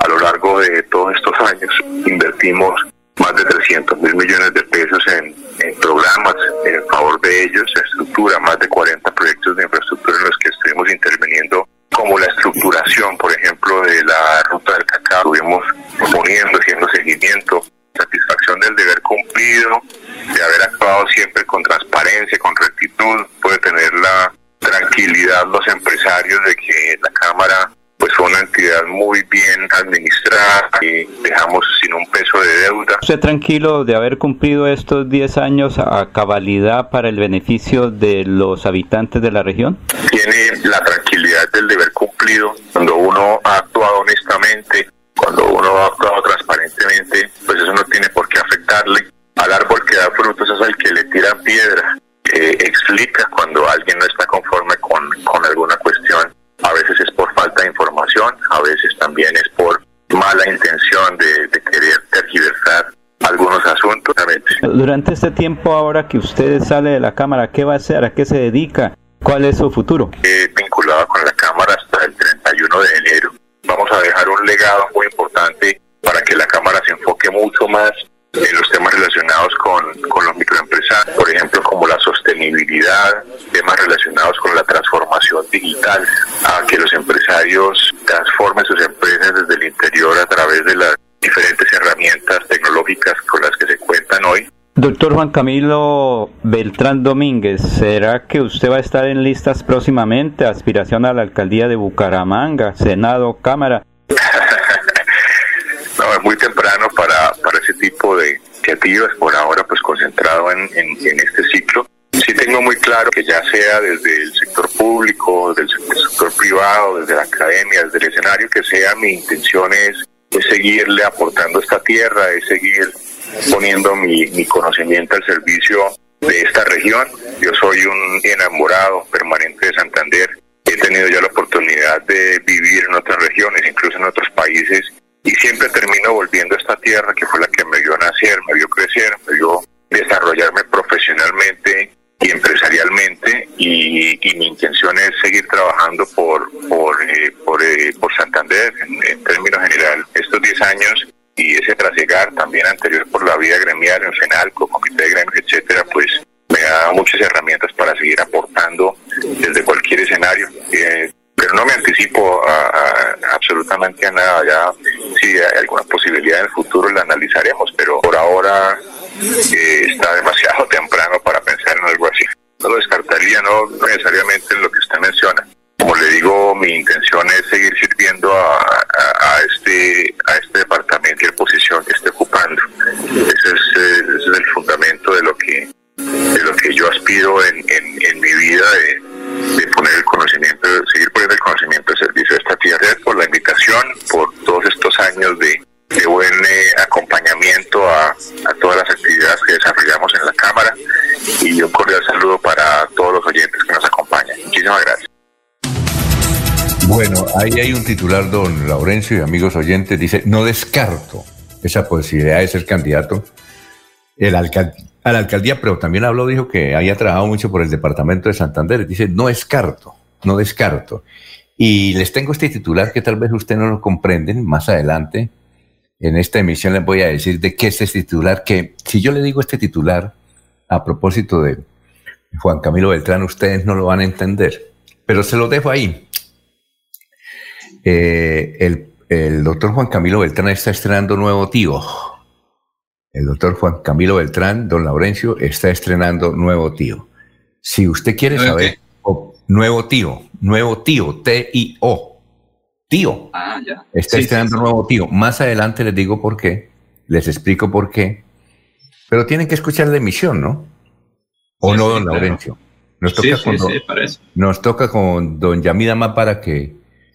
A lo largo de todos estos años invertimos más de 300 mil millones de pesos en, en, programas en favor de ellos, estructura más de 40 proyectos de infraestructura en los que estuvimos interviniendo, como la estructuración, por ejemplo, de la ruta del cacao, estuvimos poniendo, haciendo seguimiento, satisfacción del deber cumplido, de haber actuado siempre con transparencia, con rectitud, puede tener la tranquilidad los empresarios de que la Cámara pues fue una entidad muy bien administrada y dejamos sin un peso de deuda. ¿Usted tranquilo de haber cumplido estos 10 años a cabalidad para el beneficio de los habitantes de la región? Tiene la tranquilidad del deber cumplido cuando uno ha actuado honestamente, cuando uno ha actuado transparentemente, pues eso no tiene por qué afectarle. Al árbol que da frutos es al que le tira piedra. Eh, explica cuando alguien no está conforme con, con alguna cuestión. A veces es por falta de información, a veces también es por mala intención de, de querer tergiversar algunos asuntos. Durante este tiempo, ahora que usted sale de la Cámara, ¿qué va a hacer? ¿A qué se dedica? ¿Cuál es su futuro? Eh, vinculado con la Cámara hasta el 31 de enero. A dejar un legado muy importante para que la Cámara se enfoque mucho más en los temas relacionados con, con los microempresarios, por ejemplo, como la sostenibilidad, temas relacionados con la transformación digital, a que los empresarios transformen sus empresas desde el interior a través de las diferentes herramientas tecnológicas con las que se cuentan hoy. Doctor Juan Camilo Beltrán Domínguez, ¿será que usted va a estar en listas próximamente? Aspiración a la alcaldía de Bucaramanga, Senado, Cámara. no, es muy temprano para, para ese tipo de iniciativas, por ahora pues concentrado en, en, este ciclo. Sí tengo muy claro que ya sea desde el sector público, desde el sector privado, desde la academia, desde el escenario, que sea mi intención es, es seguirle aportando esta tierra, es seguir poniendo mi, mi conocimiento al servicio de esta región. Yo soy un enamorado permanente de Santander. He tenido ya la oportunidad de vivir en otras regiones, incluso en otros países, y siempre termino volviendo a esta tierra que fue la que me vio nacer, me vio crecer, me vio desarrollarme profesionalmente y empresarialmente y, mi intención es seguir trabajando por por eh, por, eh, por Santander en, en términos general estos 10 años y ese trasegar también anterior por la vida gremial en FENALCO, Comité de Gremios, etcétera, pues me da muchas herramientas para seguir aportando desde cualquier escenario. Eh, pero no me anticipo a, a, absolutamente a nada. Ya si hay alguna posibilidad en el futuro la analizaremos, pero por ahora eh, está demasiado temprano para pensar en algo así. No lo descartaría, no necesariamente en titular, don Laurencio y amigos oyentes, dice, no descarto esa posibilidad de ser candidato el alcalde, a la alcaldía, pero también habló, dijo que haya trabajado mucho por el departamento de Santander. Dice, no descarto, no descarto. Y les tengo este titular que tal vez ustedes no lo comprenden más adelante. En esta emisión les voy a decir de qué es este titular, que si yo le digo este titular a propósito de Juan Camilo Beltrán, ustedes no lo van a entender. Pero se lo dejo ahí. Eh, el, el doctor Juan Camilo Beltrán está estrenando nuevo tío. El doctor Juan Camilo Beltrán, don Laurencio, está estrenando nuevo tío. Si usted quiere saber, oh, nuevo tío, nuevo tío, T-I-O, tío. Ah, ya. Está Sí, estrenando sí, sí. nuevo tío. Más adelante les digo por qué, les explico por qué. Pero tienen que escuchar la emisión, ¿no? ¿O no, don claro. Laurencio? Nos toca, con, don- nos toca con don Yamida más para que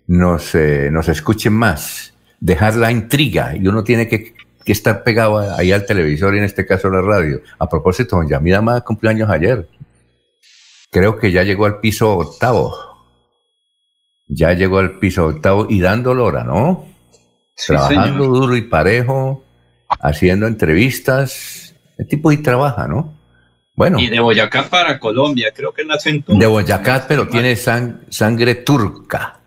nos, eh, nos escuchen más, dejar la intriga y uno tiene que, que estar pegado ahí al televisor y en este caso a la radio. A propósito, don Yamida más cumplió años ayer. Creo que ya llegó al piso octavo. Ya llegó al piso octavo y dando lora, ¿no? Sí, Trabajando señor. duro y parejo, haciendo entrevistas. El tipo ahí trabaja, ¿no? Bueno. Y de Boyacá para Colombia, creo que nació en. De Boyacá, pero tiene sang- sangre turca.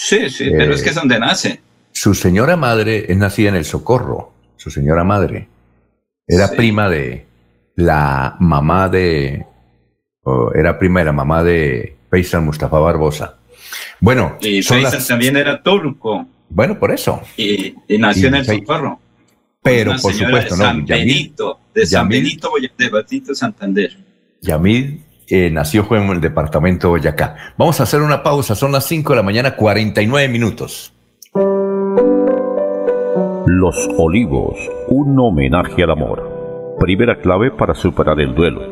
Sí, sí, pero Eh, es que es donde nace. Su señora madre es nacida en el Socorro. Su señora madre era Sí. prima de la mamá de. era prima de la mamá de Faisal Mustafa Barbosa. Bueno, Y Faisal las- también era turco bueno, por eso. y, y nació Y en el Socorro. Pero por supuesto, de no. San Yamil, Benito, de San Yamil- Benito, de Batito Santander. Yamil eh, nació en el departamento de Boyacá. Vamos a hacer una pausa. Son las 5 de la mañana, 49 minutos. Los Olivos, un homenaje al amor. Primera clave para superar el duelo.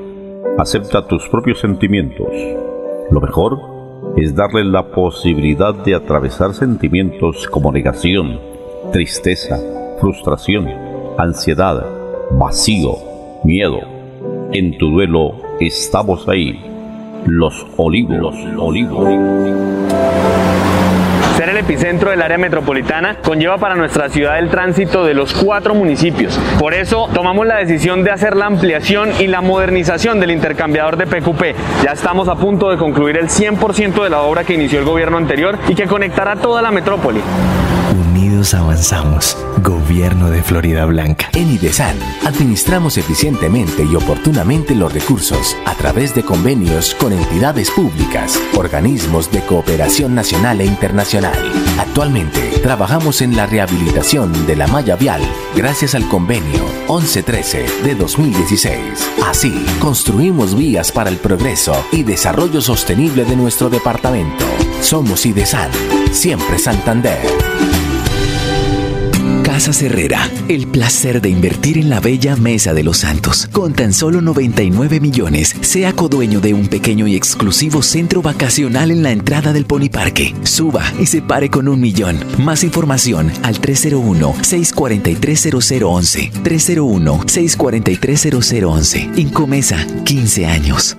Acepta tus propios sentimientos. Lo mejor es darle la posibilidad de atravesar sentimientos como negación, tristeza, frustración, ansiedad, vacío, miedo. En tu duelo estamos ahí. Los Olivos, los Olivos. Ser el epicentro del área metropolitana conlleva para nuestra ciudad el tránsito de los cuatro municipios. Por eso tomamos la decisión de hacer la ampliación y la modernización del intercambiador de PQP. Ya estamos a punto de concluir el 100% de la obra que inició el gobierno anterior y que conectará toda la metrópoli. Avanzamos. Gobierno de Florida Blanca. En IDESAN, administramos eficientemente y oportunamente los recursos a través de convenios con entidades públicas, organismos de cooperación nacional e internacional. Actualmente, trabajamos en la rehabilitación de la malla vial gracias al convenio 1113 de 2016. Así, construimos vías para el progreso y desarrollo sostenible de nuestro departamento. Somos IDESAN, siempre Santander. Casas Herrera, el placer de invertir en la bella Mesa de los Santos. Con tan solo 99 millones, sea codueño de un pequeño y exclusivo centro vacacional en la entrada del Pony Parque. Suba y se pare con un millón. Más información al 301-643-0011. 301-643-0011. Incomesa, 15 años.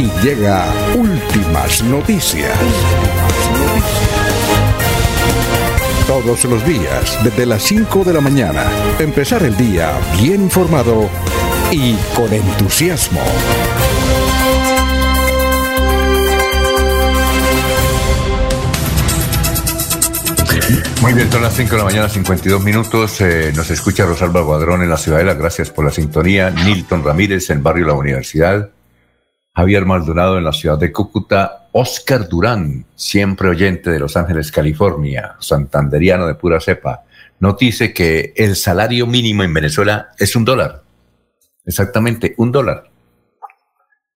y llega últimas noticias. Todos los días, desde las 5 de la mañana, empezar el día bien informado y con entusiasmo. Muy bien, son las 5 de la mañana, 52 minutos. Eh, nos escucha Rosalba Guadrón en la Ciudadela. Gracias por la sintonía. Nilton Ramírez en Barrio La Universidad. Javier Maldonado en la ciudad de Cúcuta. Oscar Durán, siempre oyente de Los Ángeles, California. Santanderiano de pura cepa. Nos dice que el salario mínimo en Venezuela es un dólar. Exactamente, un dólar.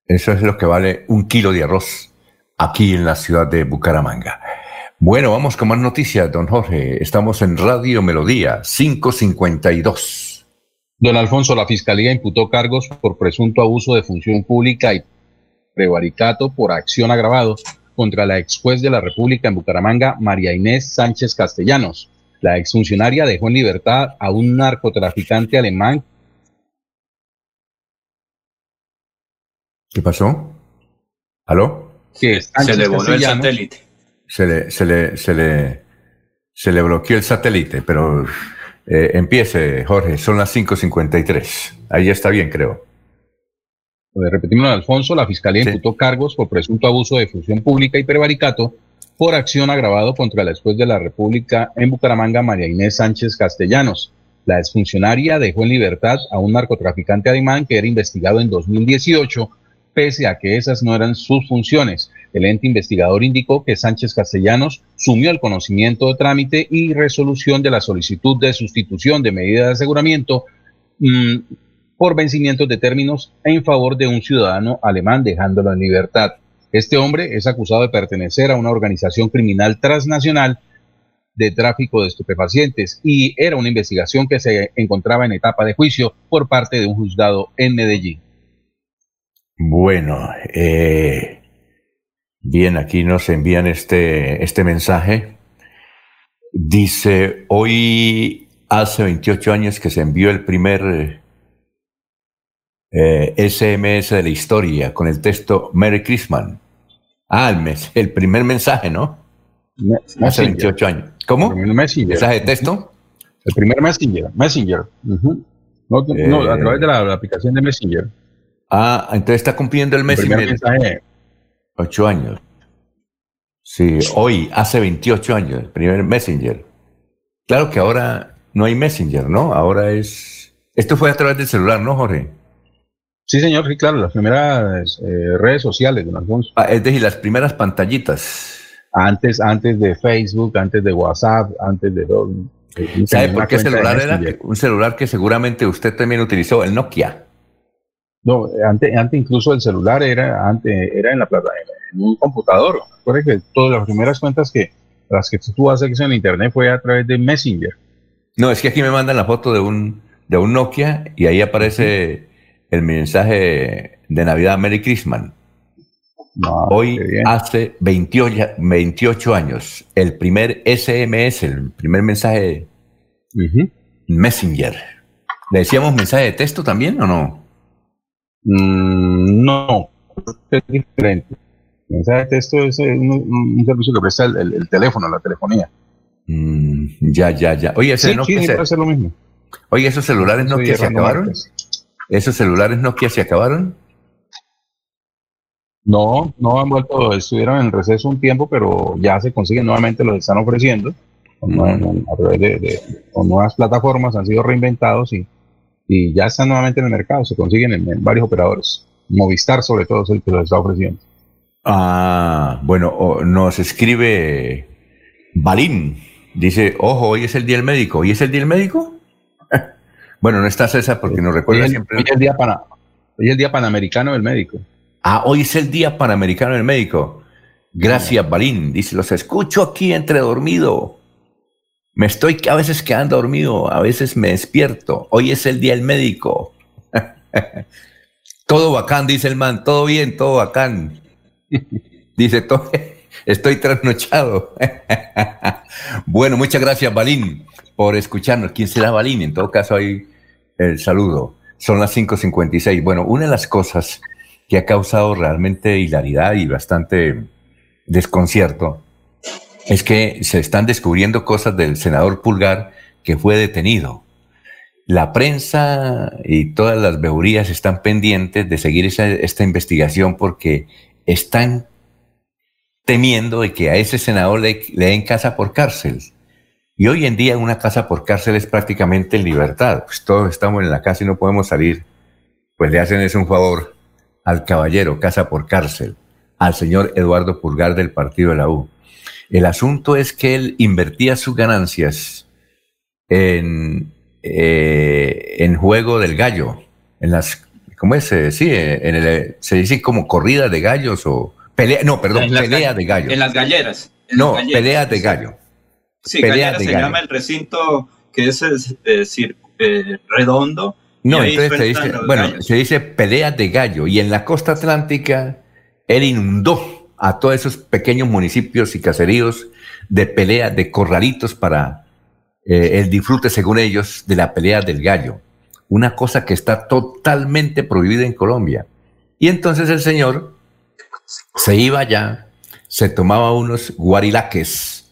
Eso es lo que vale un kilo de arroz aquí en la ciudad de Bucaramanga. Bueno, vamos con más noticias, don Jorge. Estamos en Radio Melodía 552. Don Alfonso, la Fiscalía imputó cargos por presunto abuso de función pública y prevaricato por acción agravado contra la ex juez de la República en Bucaramanga, María Inés Sánchez Castellanos. La exfuncionaria dejó en libertad a un narcotraficante alemán. ¿Qué pasó? ¿Aló? Que Se le voló el satélite. Se le, se le, se le, se le bloqueó el satélite, pero eh, empiece, Jorge, son las 5.53. Ahí está bien, creo. Repetimos, Alfonso, la Fiscalía imputó cargos por presunto abuso de función pública y prevaricato por acción agravado contra la después de la República en Bucaramanga, María Inés Sánchez Castellanos. La exfuncionaria dejó en libertad a un narcotraficante alemán que era investigado en 2018, pese a que esas no eran sus funciones. El ente investigador indicó que Sánchez Castellanos sumió el conocimiento de trámite y resolución de la solicitud de sustitución de medida de aseguramiento mm, por vencimientos de términos en favor de un ciudadano alemán, dejándolo en libertad. Este hombre es acusado de pertenecer a una organización criminal transnacional de tráfico de estupefacientes y era una investigación que se encontraba en etapa de juicio por parte de un juzgado en Medellín. Bueno, eh, bien, aquí nos envían este, este mensaje. Dice, hoy hace 28 años que se envió el primer SMS eh, de la historia con el texto Merry Christmas. Ah, el, mes, el primer mensaje, ¿no? Hace 28 años. ¿Cómo? El ¿Mensaje de texto? El primer Messenger. Messenger. no, a través de la, aplicación de Messenger. Ah, entonces está cumpliendo el Messenger. El mensaje. Ocho años. Sí, hoy, hace 28 años, el primer Messenger. Claro que ahora no hay Messenger, ¿no? Ahora es... Esto fue a través del celular, ¿no, Jorge? Sí, señor, sí, claro, las primeras eh, redes sociales, don Alfonso. Ah, es decir, las primeras pantallitas. Antes, antes de Facebook, antes de WhatsApp, antes de todo. Eh, ¿Sabe por qué celular era? Un celular que seguramente usted también utilizó, el Nokia. No, antes, antes incluso el celular era, antes, era en la plata, en un computador. Recuerde que todas las primeras cuentas que las que tú haces en internet fue a través de Messenger. No, es que aquí me mandan la foto de un, de un Nokia y ahí aparece el mensaje de Navidad Merry Christmas. Hoy hace 28, años, el primer SMS, el primer mensaje Messenger. ¿Le decíamos mensaje de texto también o no? Mm, no, es diferente. Mensaje de texto es un, servicio que presta el, teléfono, la telefonía. Mm, ya, ya, ya. Oye, ese no, sí, puede ser lo mismo. Oye, esos celulares no que se acabaron. ¿Esos celulares Nokia se acabaron? No, no han vuelto, estuvieron en receso un tiempo, pero ya se consiguen nuevamente, los están ofreciendo con, mm. a través de, con nuevas plataformas, han sido reinventados y, y ya están nuevamente en el mercado, se consiguen en, varios operadores. Movistar sobre todo es el que los está ofreciendo. Ah, bueno, nos escribe Balín, dice, ojo, hoy es el día del médico, ¿hoy es el día del médico? Bueno, no está César porque nos recuerda siempre. Hoy es, el día hoy es el Día Panamericano del Médico. Ah, hoy es el Día Panamericano del Médico. Gracias, Balín. Dice, los escucho aquí entre dormido. Me estoy a veces quedando dormido, a veces me despierto. Hoy es el Día del Médico. todo bacán, dice el man. Todo bien, todo bacán. dice, todo, estoy trasnochado. bueno, muchas gracias, Balín, por escucharnos. ¿Quién será Balín? En todo caso, hay el saludo. Son las 5.56. Bueno, una de las cosas que ha causado realmente hilaridad y bastante desconcierto es que se están descubriendo cosas del senador Pulgar que fue detenido. La prensa y todas las vegurías están pendientes de seguir esta investigación porque están temiendo de que a ese senador le, le den casa por cárcel. Y hoy en día una casa por cárcel es prácticamente en libertad. Pues todos estamos en la casa y no podemos salir. Pues le hacen ese un favor al caballero, casa por cárcel, al señor Eduardo Pulgar del partido de la U. El asunto es que él invertía sus ganancias en, eh, en juego del gallo, en las, ¿cómo es? Eh, sí, en el, se dice como corrida de gallos o pelea, no, perdón, pelea de gallo. En las galleras. no, pelea de gallo. Sí, se llama el recinto que es, decir, eh, redondo. No, entonces se dice, bueno, se dice pelea de gallo. Y en la costa atlántica, él inundó a todos esos pequeños municipios y caseríos de pelea, de corralitos para eh, el disfrute, según ellos, de la pelea del gallo. Una cosa que está totalmente prohibida en Colombia. Y entonces el señor se iba allá, se tomaba unos guarilaques,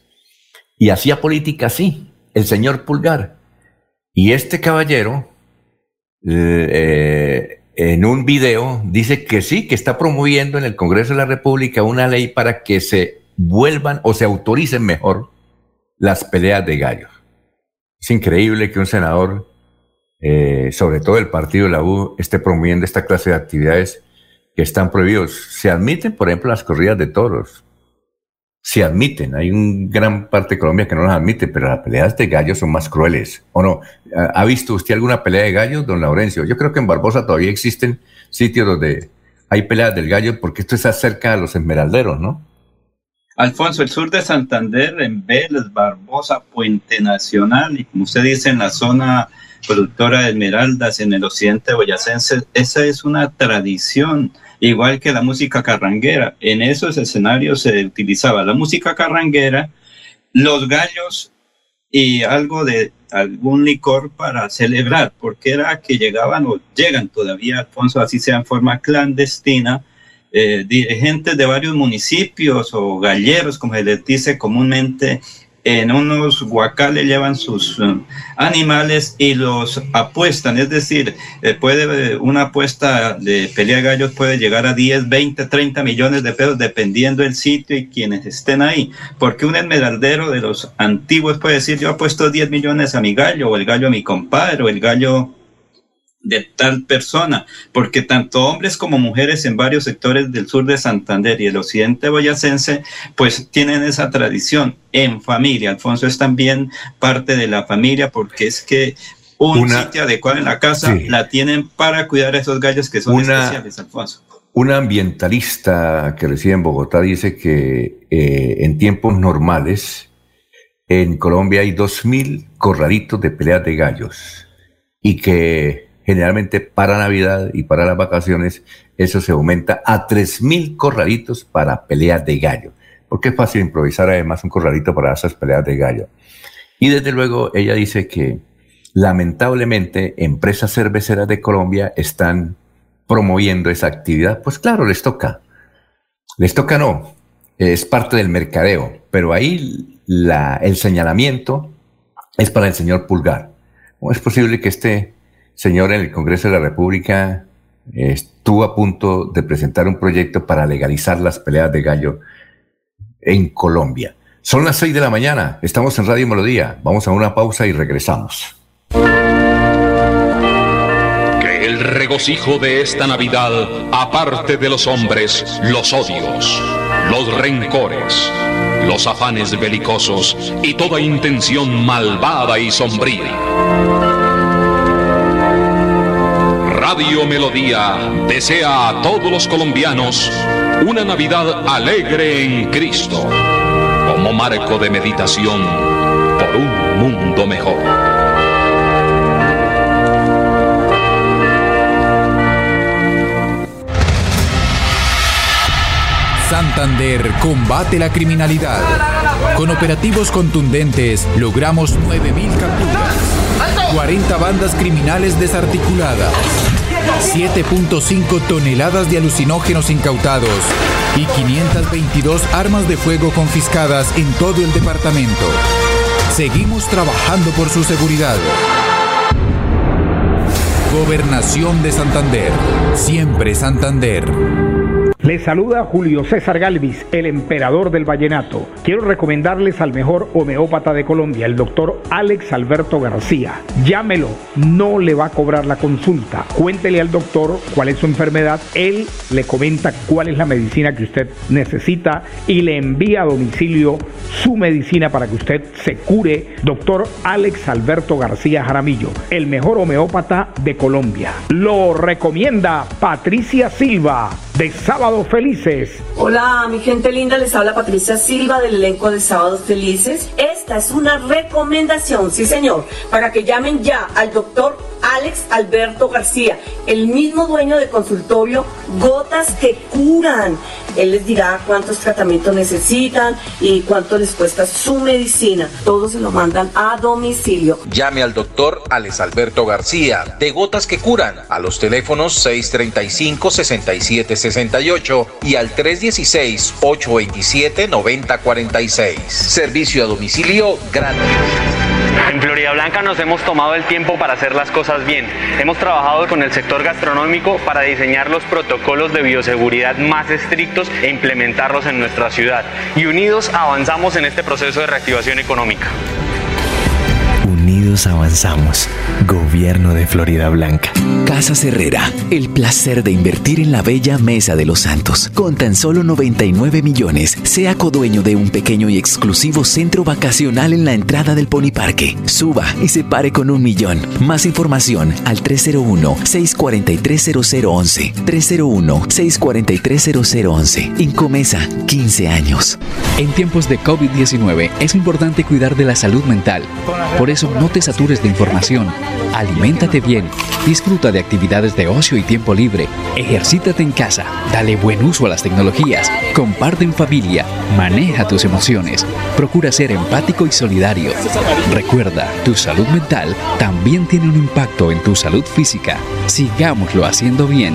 y hacía política así, el señor Pulgar. Y este caballero, eh, en un video, dice que sí, que está promoviendo en el Congreso de la República una ley para que se vuelvan o se autoricen mejor las peleas de gallos. Es increíble que un senador, eh, sobre todo el partido de la U, esté promoviendo esta clase de actividades que están prohibidos. Se admiten, por ejemplo, las corridas de toros. Se admiten. Hay una gran parte de Colombia que no las admite, pero las peleas de gallos son más crueles. ¿O no? ¿Ha visto usted alguna pelea de gallos, don Laurencio? Yo creo que en Barbosa todavía existen sitios donde hay peleas del gallo, porque esto está cerca de los esmeralderos, ¿no? Alfonso, el sur de Santander, en Vélez, Barbosa, Puente Nacional, y como usted dice, en la zona productora de esmeraldas en el occidente boyacense, esa es una tradición, igual que la música carranguera. En esos escenarios se utilizaba la música carranguera, los gallos y algo de algún licor para celebrar, porque era que llegaban o llegan todavía, Alfonso, así sea en forma clandestina, eh, dirigentes de varios municipios o galleros, como se les dice comúnmente, en unos guacales llevan sus eh, animales y los apuestan, es decir, eh, puede una apuesta de pelea de gallos puede llegar a 10, 20, 30 millones de pesos dependiendo del sitio y quienes estén ahí, porque un esmeraldero de los antiguos puede decir yo apuesto 10 millones a mi gallo o el gallo a mi compadre o el gallo de tal persona, porque tanto hombres como mujeres en varios sectores del sur de Santander y el occidente boyacense, pues tienen esa tradición en familia. Alfonso es también parte de la familia porque es que un sitio adecuado en la casa la tienen para cuidar a esos gallos que son especiales, Alfonso. Una ambientalista que reside en Bogotá dice que eh, en tiempos normales en Colombia hay 2.000 corralitos de peleas de gallos y que generalmente para Navidad y para las vacaciones, eso se aumenta a 3.000 corralitos para peleas de gallo, porque es fácil improvisar además un corralito para esas peleas de gallo. Y desde luego ella dice que lamentablemente empresas cerveceras de Colombia están promoviendo esa actividad, pues claro, les toca. Les toca no, es parte del mercadeo, pero ahí el señalamiento es para el señor Pulgar. ¿Cómo es posible que este señor en el Congreso de la República estuvo a punto de presentar un proyecto para legalizar las peleas de gallo en Colombia. Son las seis de la mañana, estamos en Radio Melodía, vamos a una pausa y regresamos. Que el regocijo de esta Navidad aparte de los hombres los odios, los rencores, los afanes belicosos y toda intención malvada y sombría Radio Melodía desea a todos los colombianos una Navidad alegre en Cristo, como marco de meditación por un mundo mejor. Santander combate la criminalidad. Con operativos contundentes logramos 9.000 capturas, 40 bandas criminales desarticuladas 7.5 toneladas de alucinógenos incautados y 522 armas de fuego confiscadas en todo el departamento. Seguimos trabajando por su seguridad. Gobernación de Santander. Siempre Santander. Les saluda Julio César Galvis, el emperador del vallenato. Quiero recomendarles al mejor homeópata de Colombia, el doctor Alex Alberto García. Llámelo, no le va a cobrar la consulta. Cuéntele al doctor cuál es su enfermedad, él le comenta cuál es la medicina que usted necesita y le envía a domicilio su medicina para que usted se cure. Doctor Alex Alberto García Jaramillo, el mejor homeópata de Colombia. Lo recomienda Patricia Silva de Sábados Felices. Hola, mi gente linda, les habla Patricia Silva del elenco de Sábados Felices. Esta es una recomendación, sí señor, para que llamen ya al doctor Alex Alberto García, el mismo dueño del consultorio Gotas que Curan. Él les dirá cuántos tratamientos necesitan y cuánto les cuesta su medicina. Todos se lo mandan a domicilio. Llame al doctor Alex Alberto García de Gotas que Curan a los teléfonos 635-6768 y al 316-827-9046. Servicio a domicilio gratis. En Florida Blanca nos hemos tomado el tiempo para hacer las cosas bien. Hemos trabajado con el sector gastronómico para diseñar los protocolos de bioseguridad más estrictos e implementarlos en nuestra ciudad. Y unidos avanzamos en este proceso de reactivación económica. Unidos avanzamos. Gobierno de Florida Blanca. Casa Herrera. El placer de invertir en la bella Mesa de los Santos. Con tan solo 99 millones, sea codueño de un pequeño y exclusivo centro vacacional en la entrada del Pony Parque. Suba y se pare con un millón. Más información al 301-643-0011. 301-643-0011. Incomesa, 15 años. En tiempos de COVID-19 es importante cuidar de la salud mental. Por eso no te satures de información. Aliméntate bien, disfruta de actividades de ocio y tiempo libre, ejercítate en casa, dale buen uso a las tecnologías, comparte en familia, maneja tus emociones, procura ser empático y solidario. Recuerda, tu salud mental también tiene un impacto en tu salud física. Sigámoslo haciendo bien.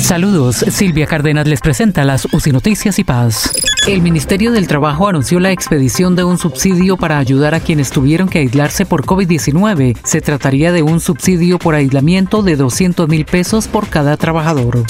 Saludos, Silvia Cárdenas les presenta las UCI Noticias y Paz. El Ministerio del Trabajo anunció la expedición de un subsidio para ayudar a quienes tuvieron que aislarse por COVID-19. Se trataría de un subsidio por aislamiento de 200 mil pesos por cada trabajador.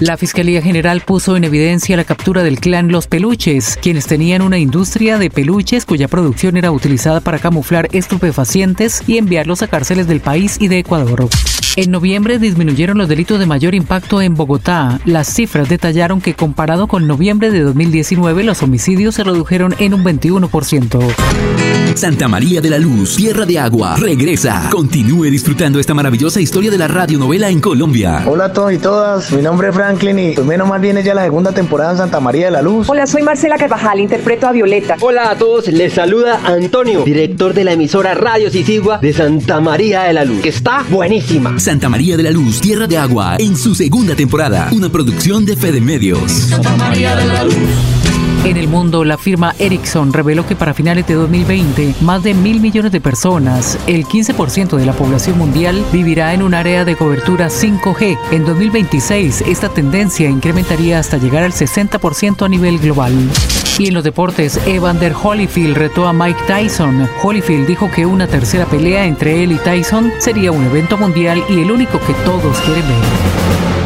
La Fiscalía General puso en evidencia la captura del clan Los Peluches, quienes tenían una industria de peluches cuya producción era utilizada para camuflar estupefacientes y enviarlos a cárceles del país y de Ecuador. En noviembre disminuyeron los delitos de mayor impacto en Bogotá. Las cifras detallaron que comparado con noviembre de 2019 los homicidios se redujeron en un 21%. Santa María de la Luz, Tierra de Agua, regresa. Continúe disfrutando esta maravillosa historia de la radionovela en Colombia. Hola a todos y todas, mi nombre es Franklin y pues menos mal viene ya la segunda temporada en Santa María de la Luz. Hola, soy Marcela Carvajal, interpreto a Violeta. Hola a todos, les saluda Antonio, director de la emisora Radio Sisigua de Santa María de la Luz, que está buenísima. Santa María de la Luz, Tierra de Agua, en su segunda temporada, una producción de Fede Medios. Santa María de la Luz. En el mundo, la firma Ericsson reveló que para finales de 2020, más de mil millones de personas, el 15% de la población mundial, vivirá en un área de cobertura 5G. En 2026, esta tendencia incrementaría hasta llegar al 60% a nivel global. Y en los deportes, Evander Holyfield retó a Mike Tyson. Holyfield dijo que una tercera pelea entre él y Tyson sería un evento mundial y el único que todos quieren ver.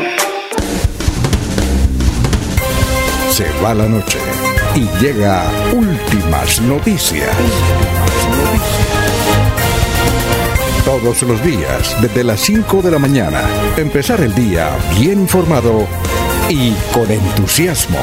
Se va la noche y llega últimas noticias. Todos los días, desde las 5 de la mañana, empezar el día bien informado y con entusiasmo.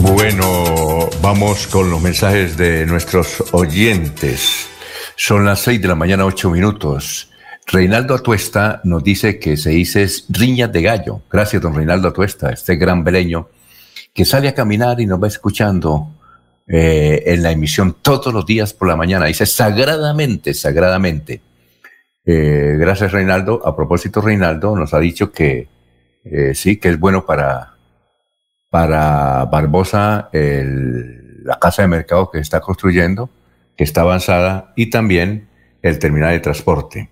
Bueno, vamos con los mensajes de nuestros oyentes. Son las 6 de la mañana, 8 minutos. Reinaldo Atuesta nos dice que se dice riñas de gallo. Gracias, don Reinaldo Atuesta, este gran beleño que sale a caminar y nos va escuchando eh, en la emisión todos los días por la mañana. Dice sagradamente, sagradamente. Eh, gracias, Reinaldo. A propósito, Reinaldo nos ha dicho que eh, sí, que es bueno para, para Barbosa la casa de mercado que está construyendo, que está avanzada, y también el terminal de transporte.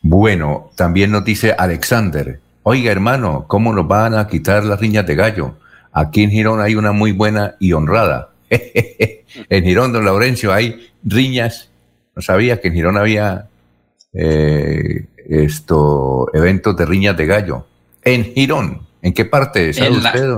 Bueno, también nos dice Alexander, oiga hermano, ¿cómo nos van a quitar las riñas de gallo? Aquí en Girón hay una muy buena y honrada. en Girón, don Laurencio, hay riñas. No sabía que en Girón había eh, esto, eventos de riñas de gallo. En Girón, ¿en qué parte sabe usted?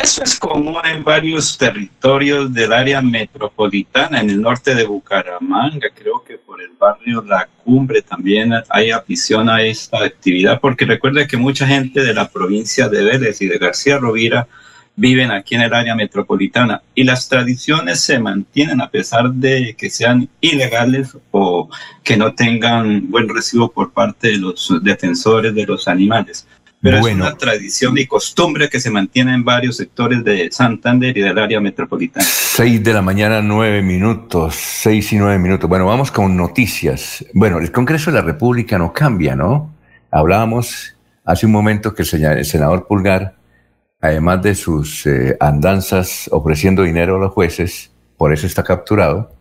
Eso es común en varios territorios del área metropolitana, en el norte de Bucaramanga, creo que por el barrio La Cumbre también hay afición a esta actividad, porque recuerde que mucha gente de la provincia de Vélez y de García Rovira viven aquí en el área metropolitana y las tradiciones se mantienen a pesar de que sean ilegales o que no tengan buen recibo por parte de los defensores de los animales. Pero es una tradición y costumbre que se mantiene en varios sectores de Santander y del área metropolitana. Seis de la mañana, nueve minutos, seis y nueve minutos. Bueno, vamos con noticias. Bueno, el Congreso de la República no cambia, ¿no? Hablábamos hace un momento que el senador Pulgar, además de sus eh, andanzas ofreciendo dinero a los jueces, por eso está capturado,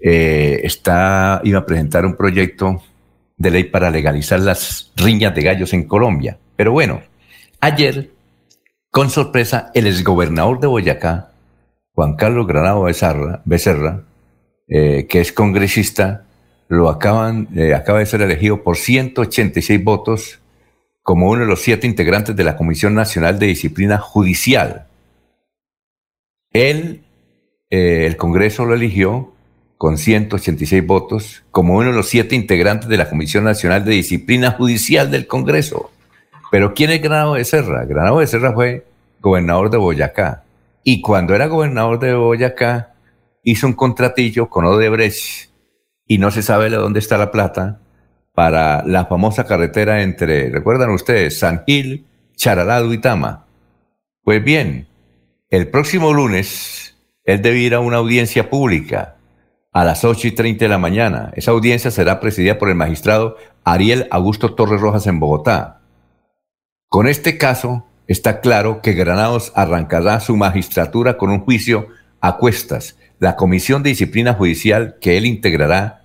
eh, está, iba a presentar un proyecto de ley para legalizar las riñas de gallos en Colombia. Pero bueno, ayer, con sorpresa, el exgobernador de Boyacá, Juan Carlos Granado Becerra, eh, que es congresista, lo acaban, eh, acaba de ser elegido por 186 votos como uno de los siete integrantes de la Comisión Nacional de Disciplina Judicial. Él, eh, el Congreso lo eligió con 186 votos, como uno de los siete integrantes de la Comisión Nacional de Disciplina Judicial del Congreso. Pero ¿quién es Granado de Serra? Granado de Serra fue gobernador de Boyacá. Y cuando era gobernador de Boyacá, hizo un contratillo con Odebrecht y no se sabe de dónde está la plata para la famosa carretera entre, recuerdan ustedes, San Gil, Charalá, y Tama. Pues bien, el próximo lunes él debe ir a una audiencia pública a las 8 y 30 de la mañana. Esa audiencia será presidida por el magistrado Ariel Augusto Torres Rojas en Bogotá. Con este caso, está claro que Granados arrancará su magistratura con un juicio a cuestas. La Comisión de Disciplina Judicial que él integrará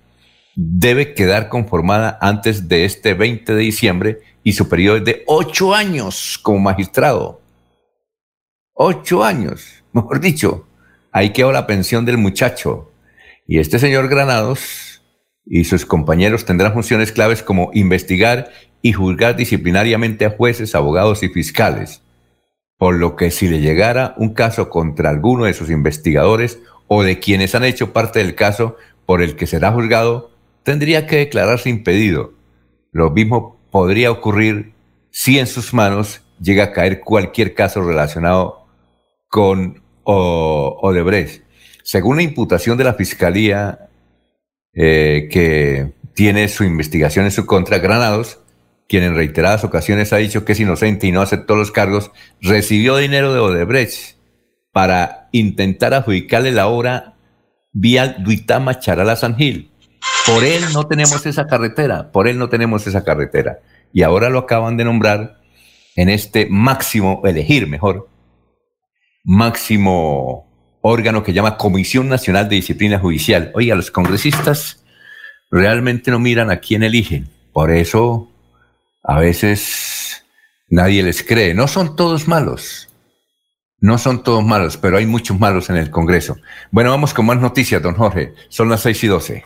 debe quedar conformada antes de este 20 de diciembre y su periodo es de ocho años como magistrado. Ocho años, mejor dicho. Ahí quedó la pensión del muchacho. Y este señor Granados y sus compañeros tendrán funciones claves como investigar y juzgar disciplinariamente a jueces, abogados y fiscales, por lo que si le llegara un caso contra alguno de sus investigadores o de quienes han hecho parte del caso por el que será juzgado, tendría que declararse impedido. Lo mismo podría ocurrir si en sus manos llega a caer cualquier caso relacionado con Odebrecht. Según la imputación de la Fiscalía eh, que tiene su investigación en su contra, Granados, quien en reiteradas ocasiones ha dicho que es inocente y no aceptó los cargos, recibió dinero de Odebrecht para intentar adjudicarle la obra vía Duitama Charala San Gil. Por él no tenemos esa carretera, por él no tenemos esa carretera. Y ahora lo acaban de nombrar en este máximo, elegir mejor, máximo órgano que llama Comisión Nacional de Disciplina Judicial. Oiga, los congresistas realmente no miran a quién eligen. Por eso a veces nadie les cree. No son todos malos. No son todos malos, pero hay muchos malos en el Congreso. Bueno, vamos con más noticias, don Jorge. Son las seis y doce.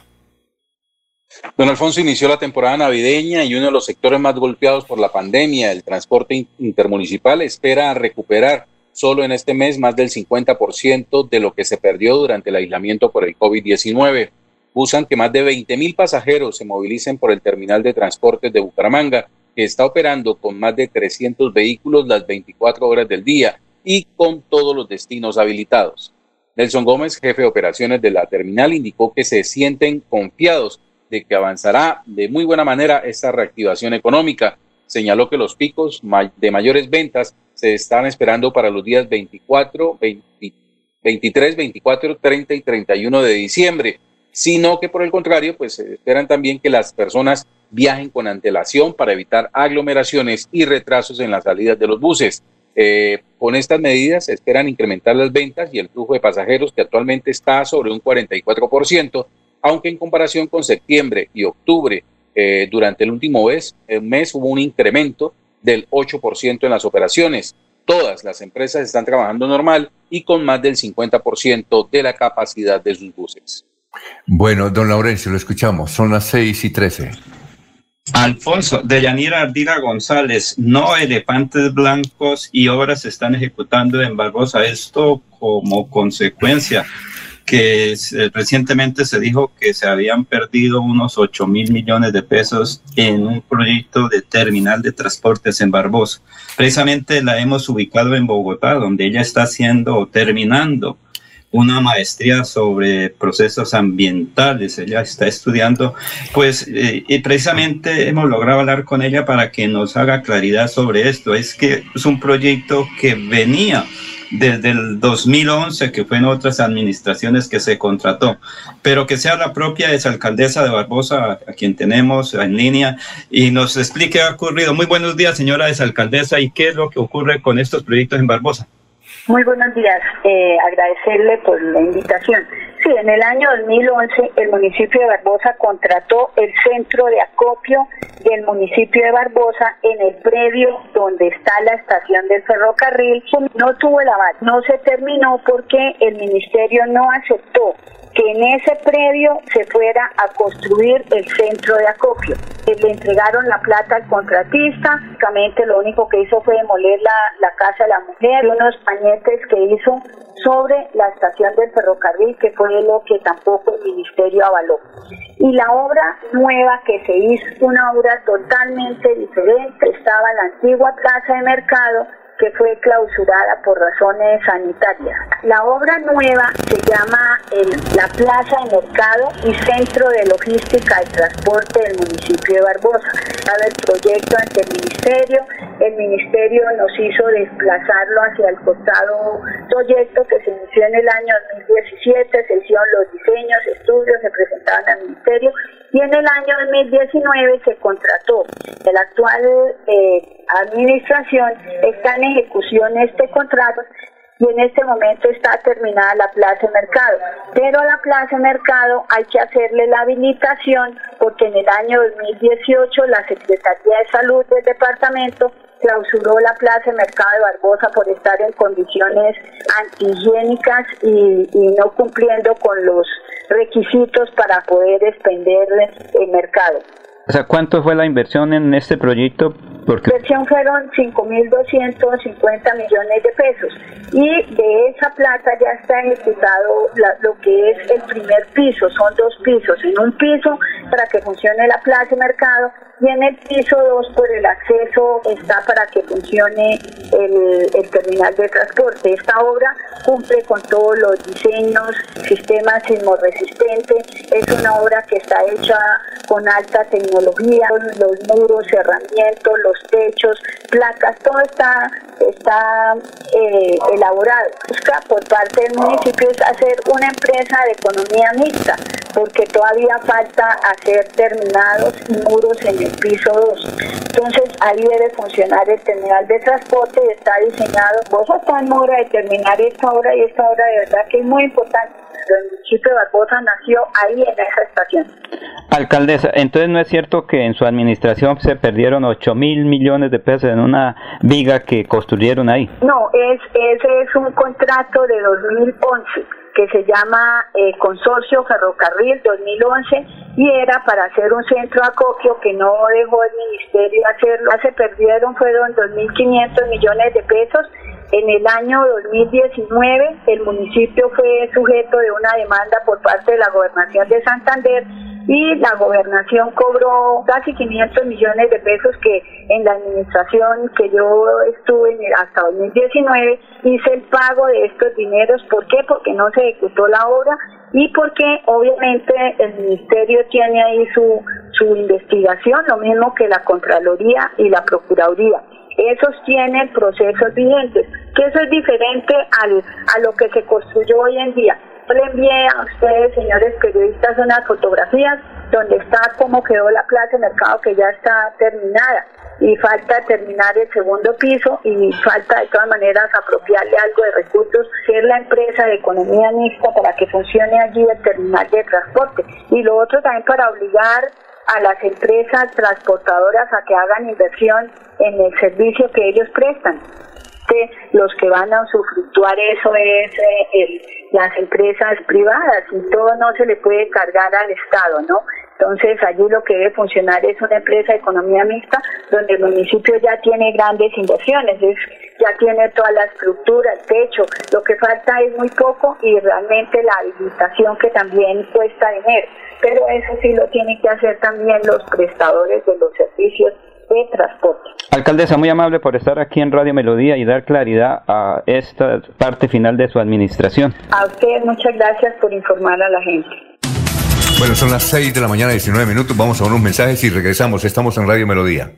Don Alfonso inició la temporada navideña y uno de los sectores más golpeados por la pandemia, el transporte intermunicipal, espera recuperar solo en este mes más del 50% de lo que se perdió durante el aislamiento por el COVID-19. Buscan que más de 20 mil pasajeros se movilicen por el terminal de transportes de Bucaramanga, que está operando con más de 300 vehículos las 24 horas del día y con todos los destinos habilitados. Nelson Gómez, jefe de operaciones de la terminal, indicó que se sienten confiados de que avanzará de muy buena manera esta reactivación económica. Señaló que los picos de mayores ventas se están esperando para los días 24, 23, 24, 30 y 31 de diciembre, sino que por el contrario, pues esperan también que las personas viajen con antelación para evitar aglomeraciones y retrasos en las salidas de los buses. Eh, con estas medidas esperan incrementar las ventas y el flujo de pasajeros que actualmente está sobre un 44%, aunque en comparación con septiembre y octubre, eh, durante el último mes, el mes hubo un incremento del 8% en las operaciones. Todas las empresas están trabajando normal y con más del 50% de la capacidad de sus buses. Bueno, don Laurencio, lo escuchamos. Son las 6 y 13. Alfonso, de Yanira Ardila González, no elefantes blancos y obras se están ejecutando en Barbosa. Esto como consecuencia que recientemente se dijo que se habían perdido unos 8 mil millones de pesos en un proyecto de terminal de transportes en Barbosa. Precisamente la hemos ubicado en Bogotá, donde ella está haciendo, terminando una maestría sobre procesos ambientales. Ella está estudiando, pues, eh, y precisamente hemos logrado hablar con ella para que nos haga claridad sobre esto. Es que es un proyecto que venía desde el 2011, que fue en otras administraciones que se contrató, pero que sea la propia exalcaldesa de Barbosa, a quien tenemos en línea, y nos explique qué ha ocurrido. Muy buenos días, señora exalcaldesa, y qué es lo que ocurre con estos proyectos en Barbosa. Muy buenos días, eh, agradecerle por la invitación. Sí, en el año 2011 el municipio de Barbosa contrató el centro de acopio del municipio de Barbosa en el predio donde está la estación del ferrocarril. No tuvo el no se terminó porque el ministerio no aceptó que en ese predio se fuera a construir el centro de acopio. Eh, le entregaron la plata al contratista, básicamente lo único que hizo fue demoler la, la casa de la mujer, unos pañetes que hizo sobre la estación del ferrocarril, que fue lo que tampoco el ministerio avaló. Y la obra nueva que se hizo, una obra totalmente diferente, estaba la antigua plaza de mercado, que fue clausurada por razones sanitarias. La obra nueva se llama la Plaza de Mercado y Centro de Logística y Transporte del municipio de Barbosa. El proyecto ante el ministerio, el ministerio nos hizo desplazarlo hacia el costado proyecto que se inició en el año 2017, se hicieron los diseños, estudios, se presentaban al ministerio y en el año 2019 se contrató. El actual eh, administración está en ejecución este contrato y en este momento está terminada la plaza de mercado. Pero a la plaza de mercado hay que hacerle la habilitación porque en el año 2018 la Secretaría de Salud del departamento clausuró la plaza de mercado de Barbosa por estar en condiciones antihigiénicas y, y no cumpliendo con los requisitos para poder expender el mercado. O sea, ¿cuánto fue la inversión en este proyecto? Porque... La inversión fueron 5.250 millones de pesos y de esa plata ya está ejecutado lo que es el primer piso, son dos pisos, en un piso para que funcione la plaza de mercado y en el piso 2 por el acceso está para que funcione el, terminal de transporte. Esta obra cumple con todos los diseños, sistemas sismoresistentes, es una obra que está hecha con alta tecnología, los muros, cerramientos, los techos, placas, todo está, está eh, elaborado. Busca por parte del municipio es hacer una empresa de economía mixta, porque todavía falta hacer terminados muros en el piso 2. Entonces ahí debe funcionar el terminal de transporte y está diseñado. Vos está en hora de terminar esta obra y esta obra de verdad que es muy importante. El municipio de Barbosa nació ahí en esa estación. Alcaldesa, entonces no es cierto que en su administración se perdieron 8 mil millones de pesos en una viga que construyeron ahí. No, es, ese es un contrato de 2011 que se llama eh, Consorcio Ferrocarril 2011 y era para hacer un centro acopio que no dejó el ministerio hacerlo. Se perdieron, fueron 2.500 millones de pesos. En el año 2019 el municipio fue sujeto de una demanda por parte de la gobernación de Santander y la gobernación cobró casi 500 millones de pesos que en la administración que yo estuve hasta 2019 hice el pago de estos dineros. ¿Por qué? Porque no se ejecutó la obra y porque obviamente el ministerio tiene ahí su, su investigación, lo mismo que la Contraloría y la Procuraduría. Esos tienen procesos vigentes, que eso es diferente al, a lo que se construyó hoy en día. Yo le envié a ustedes, señores periodistas, unas fotografías donde está cómo quedó la plaza de mercado que ya está terminada y falta terminar el segundo piso y falta de todas maneras apropiarle algo de recursos, ser la empresa de economía mixta para que funcione allí el terminal de transporte. Y lo otro también para obligar a las empresas transportadoras a que hagan inversión en el servicio que ellos prestan. Los que van a usufructuar eso es eh, las empresas privadas y todo no se le puede cargar al Estado, ¿no? Entonces allí lo que debe funcionar es una empresa de economía mixta donde el municipio ya tiene grandes inversiones, ya tiene toda la estructura, el techo, lo que falta es muy poco y realmente la habilitación que también cuesta dinero, pero eso sí lo tienen que hacer también los prestadores de los servicios de transporte. Alcaldesa, muy amable por estar aquí en Radio Melodía y dar claridad a esta parte final de su administración. A usted muchas gracias por informar a la gente. Bueno, son las 6 de la mañana, 19 minutos. Vamos a unos mensajes y regresamos. Estamos en Radio Melodía.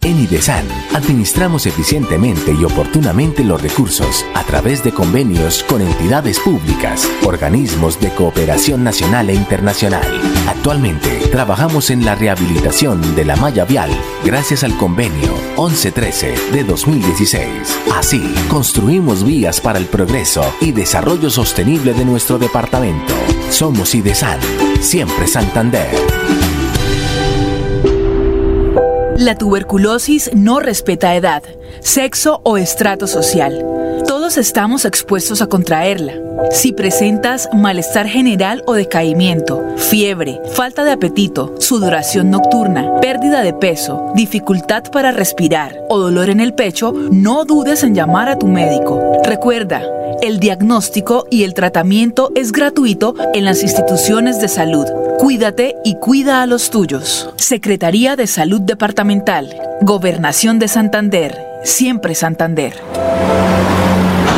En IDESAN administramos eficientemente y oportunamente los recursos a través de convenios con entidades públicas, organismos de cooperación nacional e internacional. Actualmente trabajamos en la rehabilitación de la malla vial gracias al convenio 1113 de 2016. Así, construimos vías para el progreso y desarrollo sostenible de nuestro departamento. Somos IDESAN, siempre Santander. La tuberculosis no respeta edad, sexo o estrato social. Todos estamos expuestos a contraerla. Si presentas malestar general o decaimiento, fiebre, falta de apetito, sudoración nocturna, pérdida de peso, dificultad para respirar o dolor en el pecho, no dudes en llamar a tu médico. Recuerda, el diagnóstico y el tratamiento es gratuito en las instituciones de salud. Cuídate y cuida a los tuyos. Secretaría de Salud Departamental, Gobernación de Santander, siempre Santander.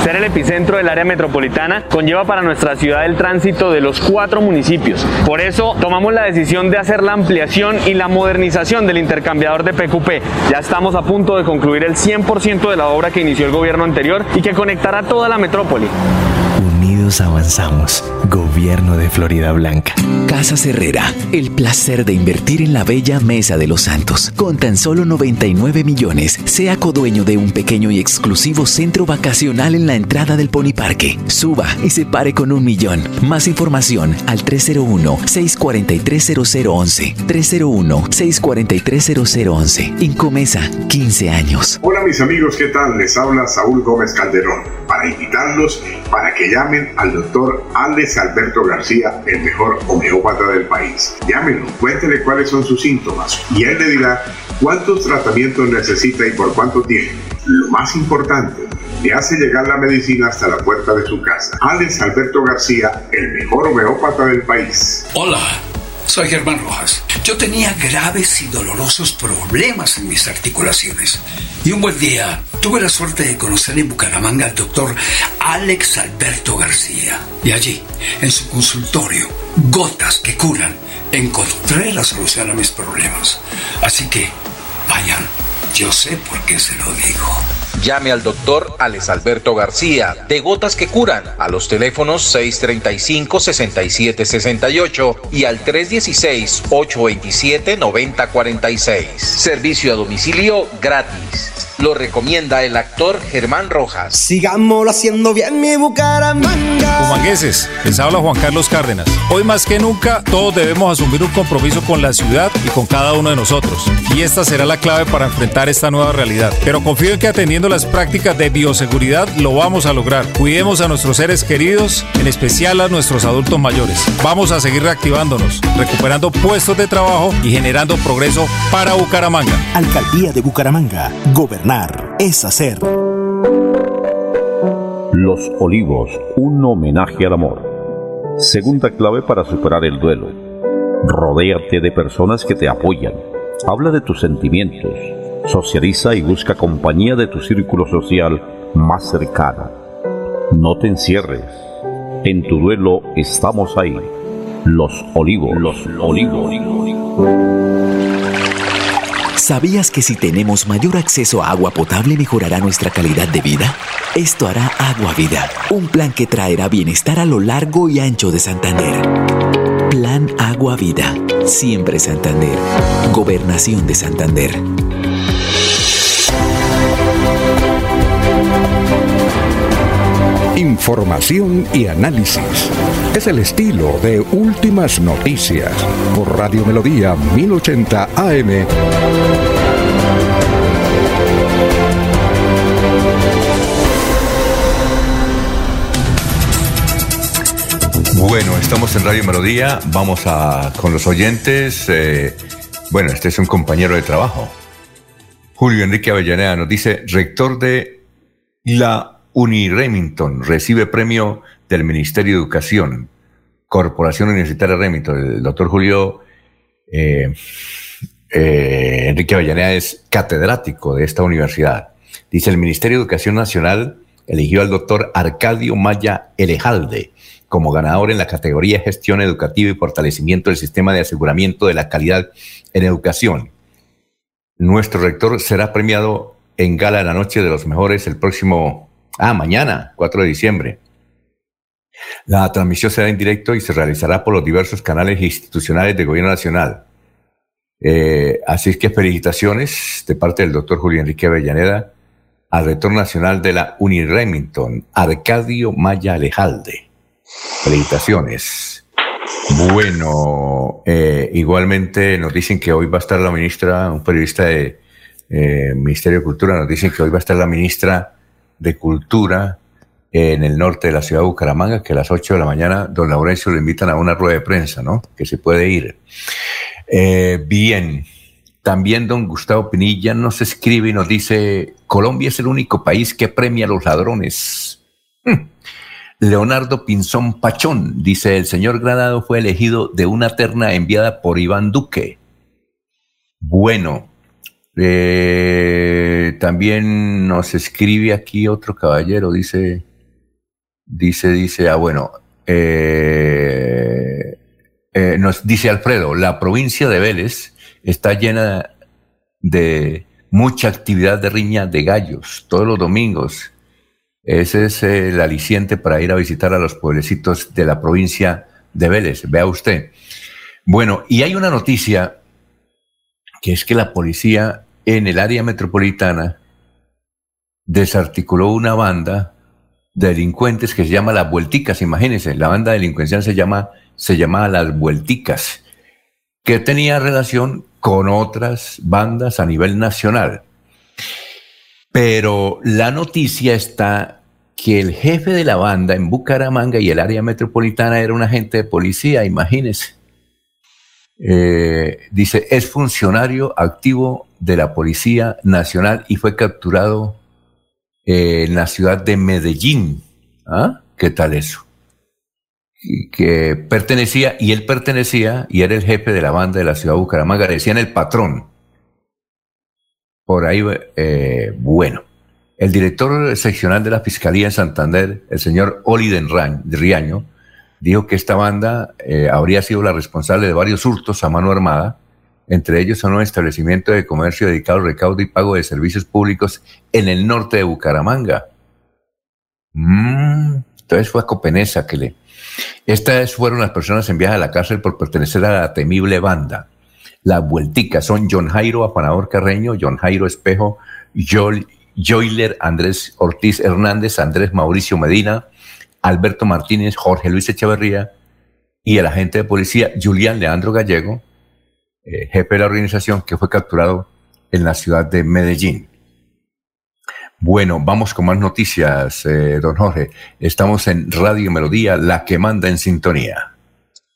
Ser el epicentro del área metropolitana conlleva para nuestra ciudad el tránsito de los cuatro municipios. Por eso tomamos la decisión de hacer la ampliación y la modernización del intercambiador de PQP. Ya estamos a punto de concluir el 100% de la obra que inició el gobierno anterior y que conectará toda la metrópoli avanzamos. Gobierno de Florida Blanca. Casa Herrera, el placer de invertir en la bella Mesa de los Santos. Con tan solo 99 millones, sea codueño de un pequeño y exclusivo centro vacacional en la entrada del Pony Parque. Suba y se pare con un millón. Más información al 301-643-0011. 301-643-0011. Incomesa, 15 años. Hola mis amigos, ¿qué tal? Les habla Saúl Gómez Calderón. Para invitarlos para que llamen al doctor Alex Alberto García, el mejor homeópata del país. Llámenlo, cuéntele cuáles son sus síntomas y él le dirá cuántos tratamientos necesita y por cuánto tiempo. Lo más importante, le hace llegar la medicina hasta la puerta de su casa. Alex Alberto García, el mejor homeópata del país. Hola. Soy Germán Rojas. Yo tenía graves y dolorosos problemas en mis articulaciones. Y un buen día tuve la suerte de conocer en Bucaramanga al doctor Alex Alberto García. Y allí, en su consultorio, gotas que curan, encontré la solución a mis problemas. Así que, vayan, yo sé por qué se lo digo. Llame al doctor Alex Alberto García de Gotas que Curan a los teléfonos 635-6768 y al 316-827-9046. Servicio a domicilio gratis. Lo recomienda el actor Germán Rojas. Sigámoslo haciendo bien mi Bucaramanga. Humangueses, les habla Juan Carlos Cárdenas. Hoy más que nunca todos debemos asumir un compromiso con la ciudad y con cada uno de nosotros. Y esta será la clave para enfrentar esta nueva realidad. Pero confío en que atendiendo las prácticas de bioseguridad lo vamos a lograr. Cuidemos a nuestros seres queridos, en especial a nuestros adultos mayores. Vamos a seguir reactivándonos, recuperando puestos de trabajo y generando progreso para Bucaramanga. Alcaldía de Bucaramanga. Gobernar es hacer. Los Olivos, un homenaje al amor. Segunda clave para superar el duelo. Rodéate de personas que te apoyan. Habla de tus sentimientos Socializa y busca compañía de tu círculo social más cercano. No te encierres. En tu duelo estamos ahí. Los olivos. Los olivos. ¿Sabías que si tenemos mayor acceso a agua potable mejorará nuestra calidad de vida? Esto hará Agua Vida, un plan que traerá bienestar a lo largo y ancho de Santander. Plan Agua Vida, siempre Santander. Gobernación de Santander. Información y análisis. Es el estilo de Últimas Noticias por Radio Melodía 1080 AM. Bueno, estamos en Radio Melodía, vamos a con los oyentes. eh, bueno, este es un compañero de trabajo. Julio Enrique Avellaneda nos dice, rector de la Uniremington, recibe premio del Ministerio de Educación, Corporación Universitaria Remington. El doctor Julio eh, eh, Enrique Avellaneda es catedrático de esta universidad. Dice, el Ministerio de Educación Nacional eligió al doctor Arcadio Maya Elejalde como ganador en la categoría Gestión Educativa y Fortalecimiento del Sistema de Aseguramiento de la Calidad en Educación. Nuestro rector será premiado en Gala de la Noche de los Mejores el próximo, ah, mañana, 4 de diciembre. La transmisión será en directo y se realizará por los diversos canales institucionales del Gobierno Nacional. Eh, así es que felicitaciones de parte del doctor Julio Enrique Avellaneda al rector nacional de la Uniremington, Arcadio Maya Alejalde. Felicitaciones. Bueno, eh, igualmente nos dicen que hoy va a estar la ministra, un periodista de eh, Ministerio de Cultura, nos dicen que hoy va a estar la ministra de Cultura en el norte de la ciudad de Bucaramanga, que a las 8 de la mañana don Laurencio lo invitan a una rueda de prensa, ¿no? Que se puede ir. Eh, bien, también don Gustavo Pinilla nos escribe y nos dice, Colombia es el único país que premia a los ladrones. Hmm. Leonardo Pinzón Pachón dice, el señor Granado fue elegido de una terna enviada por Iván Duque. Bueno, eh, también nos escribe aquí otro caballero, dice, dice, dice, ah, bueno, eh, eh, nos dice Alfredo, la provincia de Vélez está llena de mucha actividad de riña de gallos todos los domingos. Ese es el aliciente para ir a visitar a los pueblecitos de la provincia de Vélez. Vea usted. Bueno, y hay una noticia que es que la policía en el área metropolitana desarticuló una banda de delincuentes que se llama Las Vuelticas. Imagínense, la banda delincuencial se llama se llamaba Las Vuelticas, que tenía relación con otras bandas a nivel nacional. Pero la noticia está que el jefe de la banda en Bucaramanga y el área metropolitana era un agente de policía, imagínense. Eh, dice, es funcionario activo de la Policía Nacional y fue capturado eh, en la ciudad de Medellín. ¿Ah? ¿Qué tal eso? Y que pertenecía, y él pertenecía, y era el jefe de la banda de la ciudad de Bucaramanga, le decían el patrón. Por ahí, eh, bueno. El director seccional de la Fiscalía en Santander, el señor Oli Riaño, dijo que esta banda eh, habría sido la responsable de varios hurtos a mano armada, entre ellos son un establecimiento de comercio dedicado al recaudo y pago de servicios públicos en el norte de Bucaramanga. Mm, entonces fue a Copenesa que le... Estas fueron las personas enviadas a la cárcel por pertenecer a la temible banda. Las vuelticas son John Jairo Apanador Carreño, John Jairo Espejo, Joel, Joyler Andrés Ortiz Hernández, Andrés Mauricio Medina, Alberto Martínez, Jorge Luis Echeverría y el agente de policía Julián Leandro Gallego, eh, jefe de la organización que fue capturado en la ciudad de Medellín. Bueno, vamos con más noticias, eh, don Jorge. Estamos en Radio Melodía, la que manda en sintonía.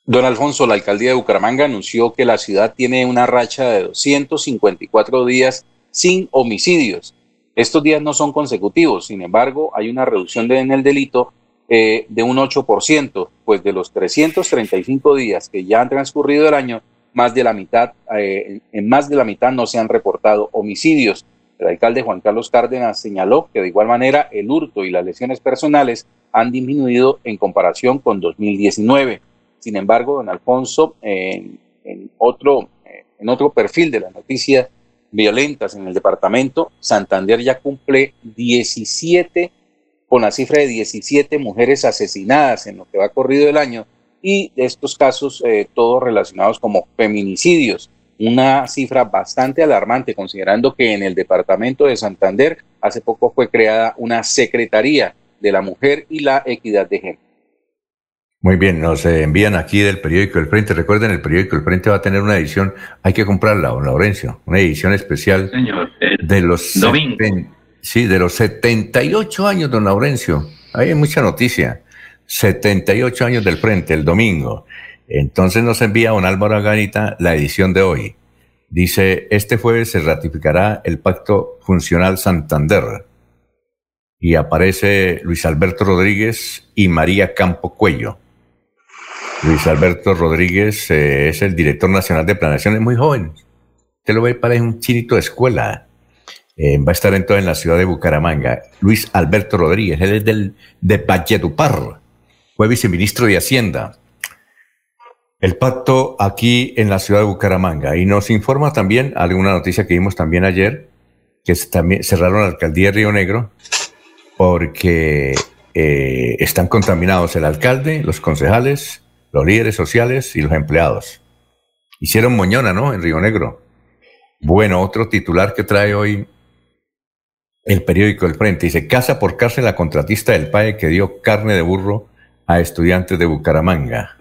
Don Alfonso, la alcaldía de Bucaramanga anunció que la ciudad tiene una racha de 254 días sin homicidios. Estos días no son consecutivos, sin embargo, hay una reducción en el delito eh, de un 8%, pues de los 335 días que ya han transcurrido el año, más de la mitad, eh, en más de la mitad no se han reportado homicidios. El alcalde Juan Carlos Cárdenas señaló que de igual manera el hurto y las lesiones personales han disminuido en comparación con 2019. Sin embargo, don Alfonso, en, otro, en otro perfil de las noticias violentas en el departamento, Santander ya cumple 17, con la cifra de 17 mujeres asesinadas en lo que va corrido el año y de estos casos eh, todos relacionados como feminicidios una cifra bastante alarmante, considerando que en el departamento de Santander hace poco fue creada una Secretaría de la Mujer y la Equidad de Género. Muy bien, nos envían aquí del periódico El Frente. Recuerden, el periódico El Frente va a tener una edición, hay que comprarla, don Laurencio, una edición especial de los sí, de los 78 años, don Laurencio. Ahí hay mucha noticia. 78 años del Frente, el domingo. Entonces nos envía don Álvaro Agarita la edición de hoy. Dice, este jueves se ratificará el Pacto Funcional Santander. Y aparece Luis Alberto Rodríguez y María Campo Cuello. Luis Alberto Rodríguez eh, es el director nacional de planeación, es muy joven. Usted lo ve, parece un chinito de escuela. Eh, va a estar entonces en la ciudad de Bucaramanga. Luis Alberto Rodríguez, él es del, de Valledupar. Fue viceministro de Hacienda el pacto aquí en la ciudad de Bucaramanga. Y nos informa también alguna noticia que vimos también ayer, que también cerraron la alcaldía de Río Negro porque eh, están contaminados el alcalde, los concejales, los líderes sociales y los empleados. Hicieron moñona, ¿no? En Río Negro. Bueno, otro titular que trae hoy el periódico El Frente. Dice, casa por cárcel la contratista del PAE que dio carne de burro a estudiantes de Bucaramanga.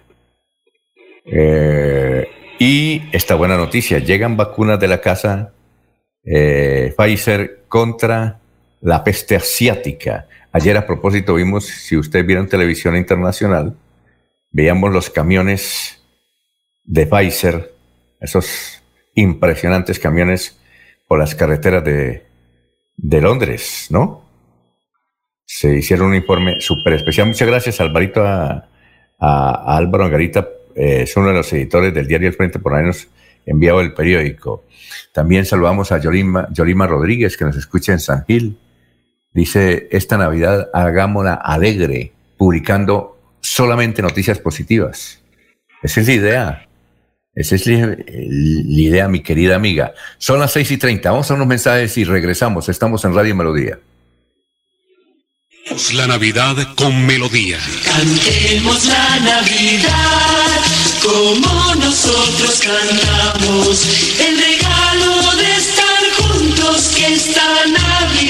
Eh, y esta buena noticia, llegan vacunas de la casa eh, Pfizer contra la peste asiática. Ayer a propósito vimos, si ustedes vieron televisión internacional, veíamos los camiones de Pfizer, esos impresionantes camiones por las carreteras de, de Londres, ¿no? Se hicieron un informe súper especial. Muchas gracias, Alvarito, a, Álvaro Angarita eh, es uno de los editores del diario El Frente por habernos enviado el periódico. También saludamos a Yolima, Yolima Rodríguez, que nos escucha en San Gil. Dice, esta Navidad hagámosla alegre, publicando solamente noticias positivas. Esa es la idea. Esa es la, idea, mi querida amiga. Son las seis y treinta. Vamos a unos mensajes y regresamos. Estamos en Radio Melodía. La Navidad con melodía. Cantemos la Navidad como nosotros cantamos. El regalo de estar juntos que esta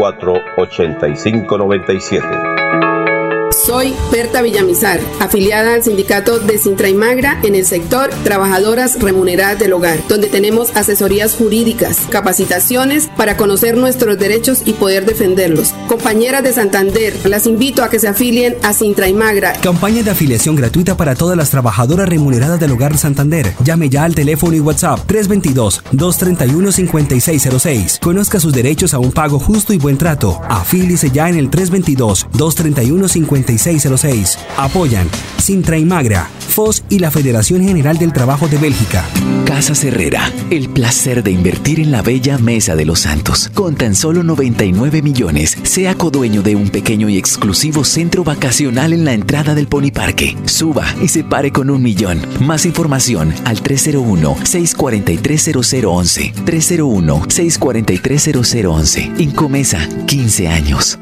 8597. Soy Berta Villamizar, afiliada al sindicato de Sintra y Magra en el sector Trabajadoras Remuneradas del Hogar, donde tenemos asesorías jurídicas, capacitaciones para conocer nuestros derechos y poder defenderlos. Compañeras de Santander, las invito a que se afilien a Sintra y Magra. Campaña de afiliación gratuita para todas las trabajadoras remuneradas del Hogar Santander. Llame ya al teléfono y WhatsApp 322-231-5606. Conozca sus derechos a un pago justo y buen trato. Afíliese ya en el 322 231 5606 2606. Apoyan Sintra y Magra, FOS y la Federación General del Trabajo de Bélgica. Casa Herrera, el placer de invertir en la bella Mesa de los Santos. Con tan solo 99 millones, sea codueño de un pequeño y exclusivo centro vacacional en la entrada del Pony Parque. Suba y se pare con un millón. Más información al 301-643-0011. 301-643-0011. Incomesa, 15 años.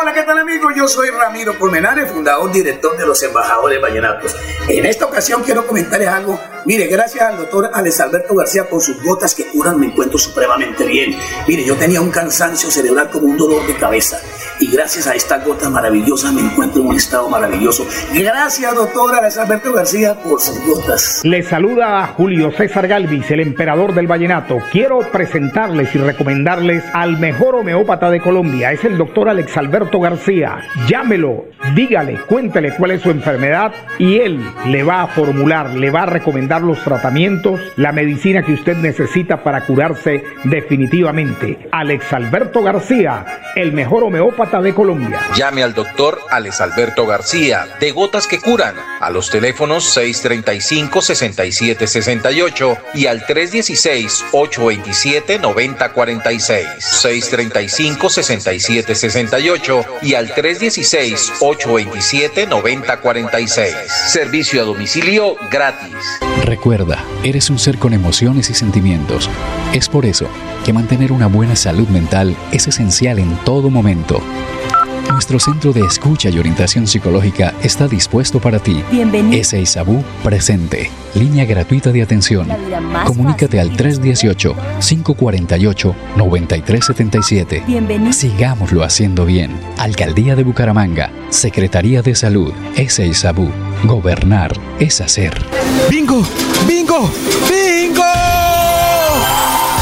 Hola, ¿qué tal amigos? Yo soy Ramiro Pulmenares, fundador, director de los Embajadores Vallenatos. En esta ocasión quiero comentarles algo. Mire, gracias al doctor Alex Alberto García con sus gotas que curan me encuentro supremamente bien. Mire, yo tenía un cansancio cerebral como un dolor de cabeza y gracias a esta gota maravillosa me encuentro en un estado maravilloso. Gracias, doctor Alex Alberto García, por sus gotas. Le saluda a Julio César Galvis, el emperador del vallenato. Quiero presentarles y recomendarles al mejor homeópata de Colombia. Es el doctor Alex Alberto García. Llámelo, dígale, cuéntele cuál es su enfermedad y él le va a formular, le va a recomendar los tratamientos, la medicina que usted necesita para curarse definitivamente. Alex Alberto García, el mejor homeópata de Colombia. Llame al doctor Alex Alberto García, de Gotas que Curan, a los teléfonos 635-6768 y al 316-827-9046. 635-6768 y al 316-827-9046. Servicio a domicilio gratis. Recuerda, eres un ser con emociones y sentimientos. Es por eso que mantener una buena salud mental es esencial en todo momento. Nuestro centro de escucha y orientación psicológica está dispuesto para ti. Bienvenido. Isabú presente. Línea gratuita de atención. Comunícate al 318-548-9377. Bienvenido. Sigámoslo haciendo bien. Alcaldía de Bucaramanga. Secretaría de Salud. Isabú. Gobernar es hacer. ¡Bingo! ¡Bingo! ¡Bingo!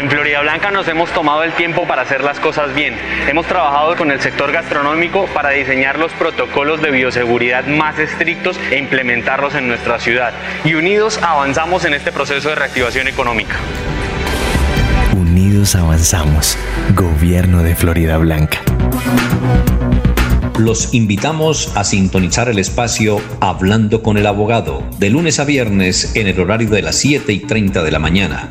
En Florida Blanca nos hemos tomado el tiempo para hacer las cosas bien. Hemos trabajado con el sector gastronómico para diseñar los protocolos de bioseguridad más estrictos e implementarlos en nuestra ciudad. Y unidos avanzamos en este proceso de reactivación económica. Unidos avanzamos. Gobierno de Florida Blanca. Los invitamos a sintonizar el espacio Hablando con el Abogado, de lunes a viernes en el horario de las 7 y 30 de la mañana.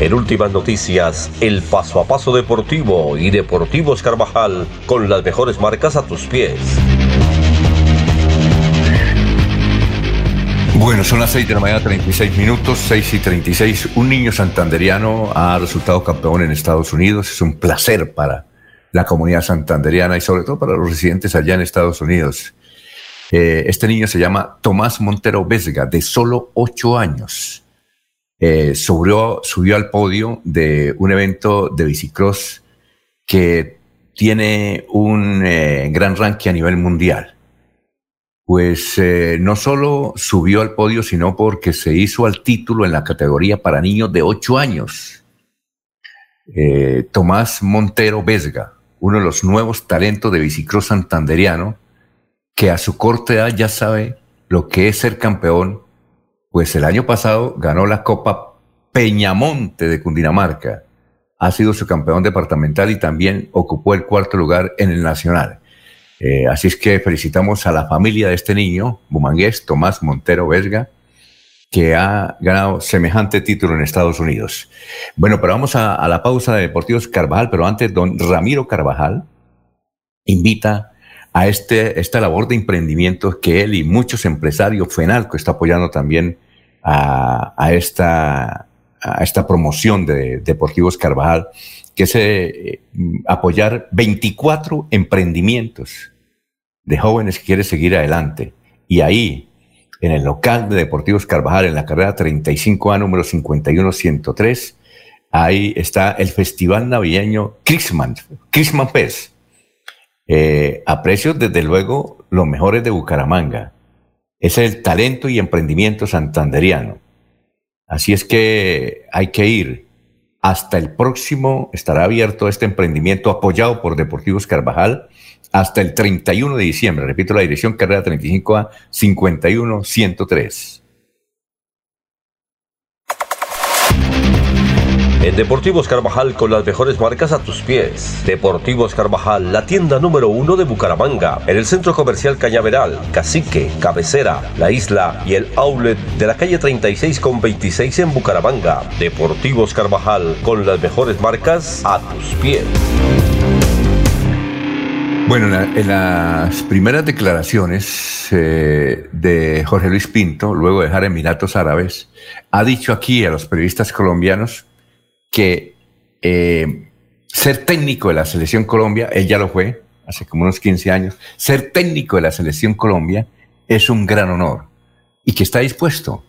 En últimas noticias, el paso a paso deportivo y Deportivos Carvajal con las mejores marcas a tus pies. Bueno, son las 6 de la mañana, 36 minutos, 6 y 36. Un niño santanderiano ha resultado campeón en Estados Unidos. Es un placer para la comunidad santanderiana y sobre todo para los residentes allá en Estados Unidos. Eh, este niño se llama Tomás Montero Vesga, de solo 8 años. Eh, subió, al podio de un evento de bicicross que tiene un eh, gran ranking a nivel mundial. Pues eh, no solo subió al podio, sino porque se hizo al título en la categoría para niños de 8 años. Tomás Montero Vesga, uno de los nuevos talentos de bicicross santanderiano, que a su corta edad ya sabe lo que es ser campeón pues el año pasado ganó la Copa Peñamonte de Cundinamarca. Ha sido su campeón departamental y también ocupó el cuarto lugar en el nacional. Eh, así es que felicitamos a la familia de este niño, bumangués, Tomás Montero Vesga, que ha ganado semejante título en Estados Unidos. Bueno, pero vamos a, la pausa de Deportivos Carvajal, pero antes don Ramiro Carvajal invita a este, esta labor de emprendimiento que él y muchos empresarios, FENALCO está apoyando también a, esta, a esta promoción de Deportivos Carvajal, que es eh, apoyar 24 emprendimientos de jóvenes que quieren seguir adelante. Y ahí, en el local de Deportivos Carvajal, en la carrera 35A número 51103, ahí está el Festival Navideño Christmas, Christmas Fest, eh, a precios desde luego los mejores de Bucaramanga. Es el talento y emprendimiento santanderiano. Así es que hay que ir. Hasta el próximo estará abierto este emprendimiento apoyado por Deportivos Carvajal hasta el 31 de diciembre. Repito la dirección, carrera 35A 51103. Deportivos Carvajal con las mejores marcas a tus pies. Deportivos Carvajal, la tienda número uno de Bucaramanga, en el centro comercial Cañaveral, Cacique, Cabecera, La Isla y el outlet de la calle 36 con 26 en Bucaramanga. Deportivos Carvajal con las mejores marcas a tus pies. Bueno, en, las primeras declaraciones eh, de Jorge Luis Pinto, luego de dejar Emiratos Árabes, ha dicho aquí a los periodistas colombianos que eh, ser técnico de la selección Colombia, él ya lo fue hace como unos 15 años, ser técnico de la selección Colombia es un gran honor y que está dispuesto.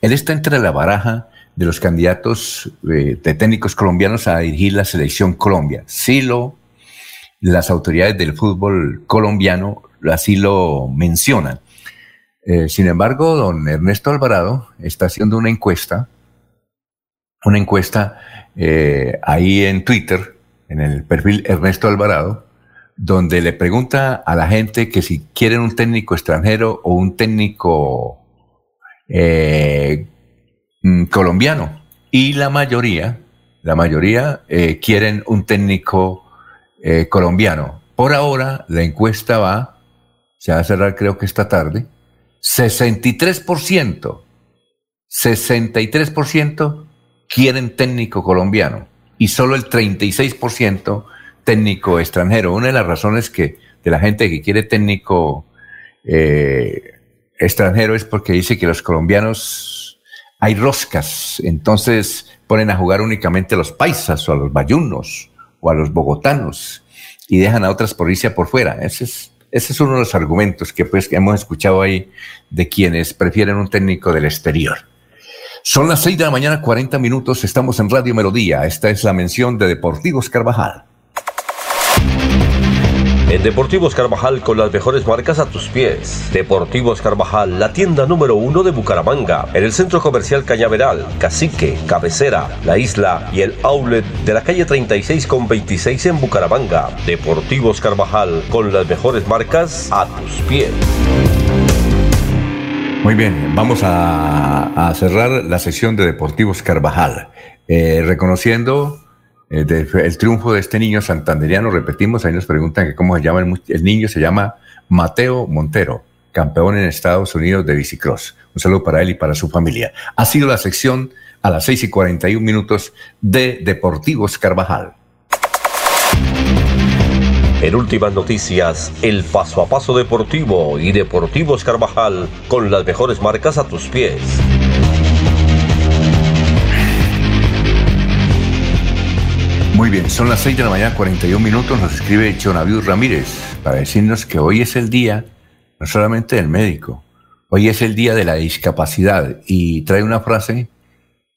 Él está entre la baraja de los candidatos eh, de técnicos colombianos a dirigir la selección Colombia. Sí lo las autoridades del fútbol colombiano así lo mencionan. Eh, sin embargo, don Ernesto Alvarado está haciendo una encuesta, una encuesta eh, ahí en Twitter, en el perfil Ernesto Alvarado, donde le pregunta a la gente que si quieren un técnico extranjero o un técnico eh, mm, colombiano. Y la mayoría, la mayoría quieren un técnico eh, colombiano. Por ahora, la encuesta va, se va a cerrar creo que esta tarde, 63%, 63% quieren técnico colombiano y solo el 36% técnico extranjero. Una de las razones que de la gente que quiere técnico eh, extranjero es porque dice que los colombianos hay roscas, entonces ponen a jugar únicamente a los paisas o a los bayunos o a los bogotanos y dejan a otras provincias por fuera. Ese es, ese es uno de los argumentos que, pues, hemos escuchado ahí de quienes prefieren un técnico del exterior. Son las 6 de la mañana, 40 minutos. Estamos en Radio Melodía. Esta es la mención de Deportivos Carvajal. En Deportivos Carvajal con las mejores marcas a tus pies. Deportivos Carvajal, la tienda número uno de Bucaramanga, en el centro comercial Cañaveral, Cacique, Cabecera, La Isla y el outlet de la calle 36 con 26 en Bucaramanga. Deportivos Carvajal con las mejores marcas a tus pies. Muy bien, vamos a, cerrar la sesión de Deportivos Carvajal, eh, reconociendo eh, el triunfo de este niño santanderiano, repetimos, ahí nos preguntan que cómo se llama el, niño, se llama Mateo Montero, campeón en Estados Unidos de bicicross. Un saludo para él y para su familia. Ha sido la sección a las 6 y 41 minutos de Deportivos Carvajal. En últimas noticias, el paso a paso deportivo y Deportivos Carvajal con las mejores marcas a tus pies. Muy bien, son las 6 de la mañana, 41 minutos. Nos escribe Jonavius Ramírez para decirnos que hoy es el día, no solamente del médico, hoy es el día de la discapacidad. Y trae una frase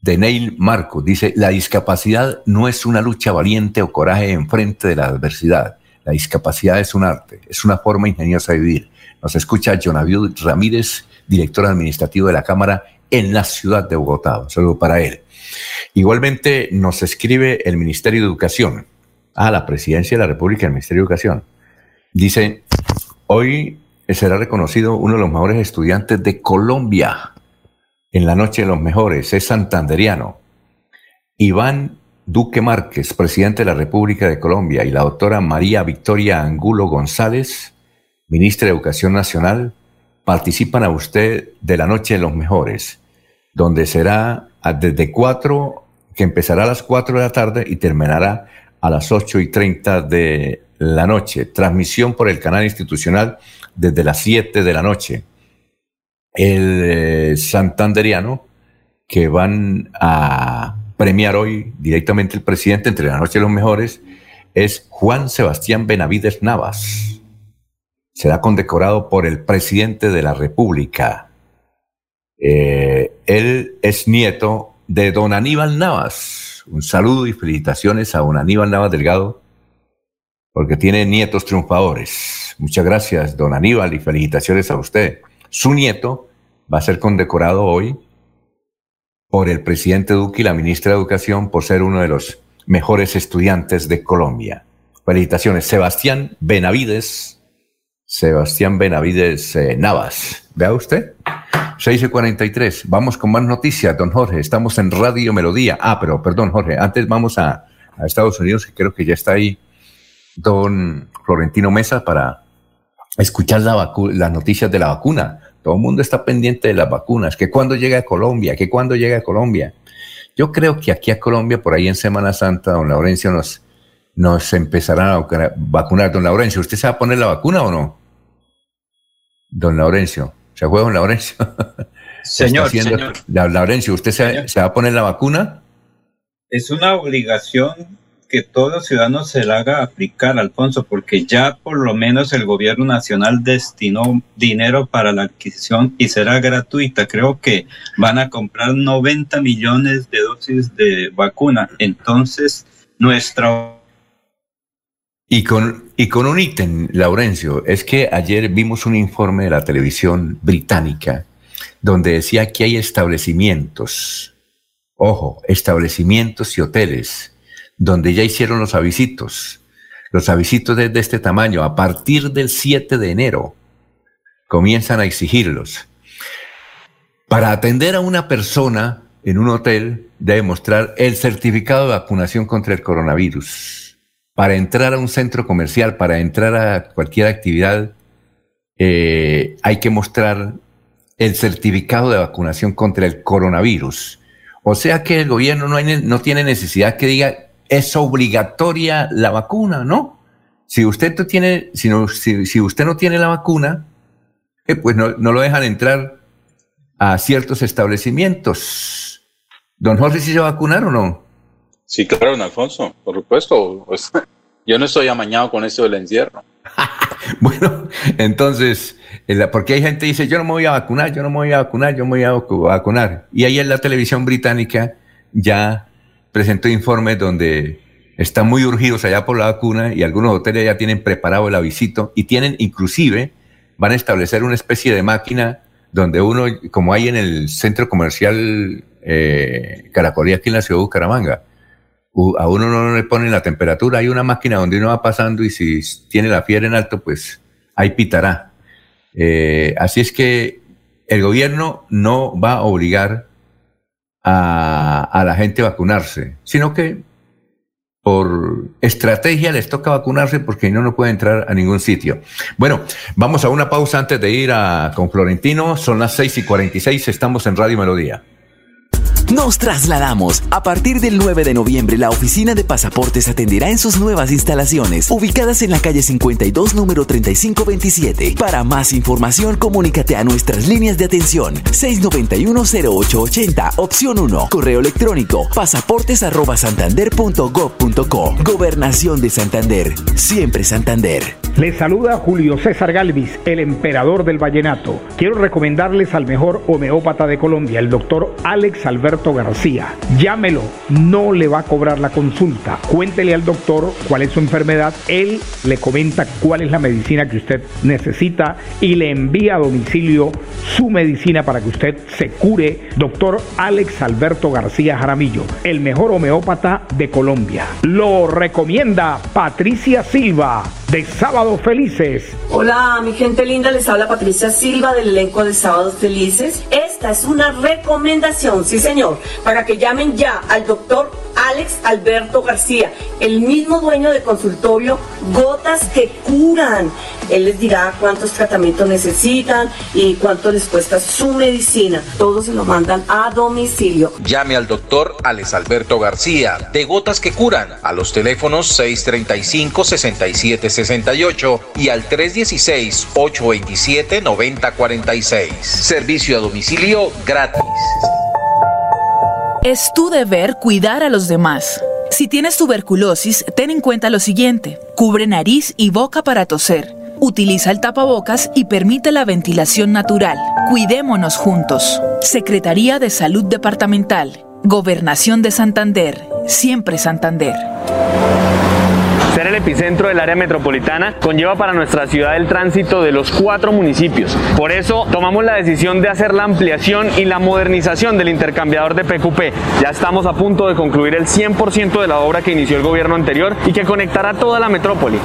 de Neil Marco. Dice: La discapacidad no es una lucha valiente o coraje en frente de la adversidad. La discapacidad es un arte, es una forma ingeniosa de vivir. Nos escucha Jonavius Ramírez, director administrativo de la Cámara en la ciudad de Bogotá. Un saludo para él. Igualmente nos escribe el Ministerio de Educación, a ah, la Presidencia de la República, el Ministerio de Educación. Dice, hoy será reconocido uno de los mejores estudiantes de Colombia en la noche de los mejores, es santanderiano. Iván Duque Márquez, presidente de la República de Colombia, y la doctora María Victoria Angulo González, ministra de Educación Nacional, participan a usted de la Noche de los Mejores, donde será desde 4, que empezará a las 4 de la tarde y terminará a las 8 y 30 de la noche. Transmisión por el canal institucional desde las 7 de la noche. El eh, santanderiano que van a premiar hoy directamente el presidente entre la noche de los mejores es Juan Sebastián Benavides Navas. Será condecorado por el presidente de la República. Eh, él es nieto de don Aníbal Navas. Un saludo y felicitaciones a don Aníbal Navas Delgado, porque tiene nietos triunfadores. Muchas gracias, don Aníbal, y felicitaciones a usted. Su nieto va a ser condecorado hoy por el presidente Duque y la ministra de Educación por ser uno de los mejores estudiantes de Colombia. Felicitaciones, Sebastián Benavides, Sebastián Benavides eh, Navas. ¿Vea usted? 6.43. Vamos con más noticias, don Jorge. Estamos en Radio Melodía. Ah, pero perdón, Jorge. Antes vamos a, a Estados Unidos, que creo que ya está ahí don Florentino Mesa para escuchar la las noticias de la vacuna. Todo el mundo está pendiente de las vacunas, que cuando llega a Colombia, que cuando llega a Colombia. Yo creo que aquí a Colombia, por ahí en Semana Santa, don Laurencio nos, nos empezarán a vacunar. Don Laurencio, ¿usted se va a poner la vacuna o no? Don Laurencio, ¿se acuerda don Laurencio? Señor, señor. Laurencio, ¿usted se, se va a poner la vacuna? Es una obligación que todos los ciudadanos se la haga aplicar, Alfonso, porque ya por lo menos el gobierno nacional destinó dinero para la adquisición y será gratuita. Creo que van a comprar 90 millones de dosis de vacuna. Entonces, nuestra... Y con, y con un ítem, Laurencio, es que ayer vimos un informe de la televisión británica donde decía que hay establecimientos, ojo, establecimientos y hoteles donde ya hicieron los avisitos. Los avisitos de, de este tamaño, a partir del 7 de enero, comienzan a exigirlos. Para atender a una persona en un hotel, debe mostrar el certificado de vacunación contra el coronavirus. Para entrar a un centro comercial, para entrar a cualquier actividad, eh, hay que mostrar el certificado de vacunación contra el coronavirus. O sea que el gobierno no, tiene necesidad que diga es obligatoria la vacuna, ¿no? Si usted no tiene, si, si, usted no tiene la vacuna, eh, pues no, lo dejan entrar a ciertos establecimientos. Don Jorge, ¿sí se va a vacunar o no? Sí, claro, don Alfonso, por supuesto. Pues, yo no estoy amañado con eso del encierro. bueno, entonces, porque hay gente que dice, yo no me voy a vacunar, yo no me voy a vacunar, yo me voy a vacunar. Y ahí en la televisión británica ya presentó informes donde están muy urgidos allá por la vacuna y algunos hoteles ya tienen preparado el avisito y tienen inclusive, van a establecer una especie de máquina donde uno, como hay en el centro comercial eh, Caracolí aquí en la ciudad de Bucaramanga, a uno no le ponen la temperatura, hay una máquina donde uno va pasando y si tiene la fiebre en alto, pues ahí pitará. Eh, así es que el gobierno no va a obligar a, la gente vacunarse, sino que por estrategia les toca vacunarse porque no, no puede entrar a ningún sitio. Bueno, vamos a una pausa antes de ir a, con Florentino. Son las 6 y 46, estamos en Radio Melodía. Nos trasladamos. A partir del 9 de noviembre, la oficina de pasaportes atenderá en sus nuevas instalaciones, ubicadas en la calle 52, número 3527. Para más información, comunícate a nuestras líneas de atención 691-0880, opción 1, correo electrónico, pasaportes@santander.gov.co. Gobernación de Santander, siempre Santander. Les saluda Julio César Galvis, el emperador del vallenato. Quiero recomendarles al mejor homeópata de Colombia, el doctor Alex Alberto García. Llámelo, no le va a cobrar la consulta. Cuéntele al doctor cuál es su enfermedad, él le comenta cuál es la medicina que usted necesita y le envía a domicilio su medicina para que usted se cure. Doctor Alex Alberto García Jaramillo, el mejor homeópata de Colombia. Lo recomienda Patricia Silva de Sábados Felices. Hola, mi gente linda, les habla Patricia Silva del elenco de Sábados Felices. Esta es una recomendación, sí señor, para que llamen ya al doctor Alex Alberto García, el mismo dueño de consultorio Gotas que Curan. Él les dirá cuántos tratamientos necesitan y cuánto les cuesta su medicina. Todos se lo mandan a domicilio. Llame al doctor Alex Alberto García de Gotas que Curan a los teléfonos 635-6768 y al 316-827-9046. Servicio a domicilio gratis. Es tu deber cuidar a los demás. Si tienes tuberculosis, ten en cuenta lo siguiente. Cubre nariz y boca para toser. Utiliza el tapabocas y permite la ventilación natural. Cuidémonos juntos. Secretaría de Salud Departamental. Gobernación de Santander. Siempre Santander. Epicentro del área metropolitana conlleva para nuestra ciudad el tránsito de los cuatro municipios. Por eso tomamos la decisión de hacer la ampliación y la modernización del intercambiador de PQP. Ya estamos a punto de concluir el 100% de la obra que inició el gobierno anterior y que conectará toda la metrópoli.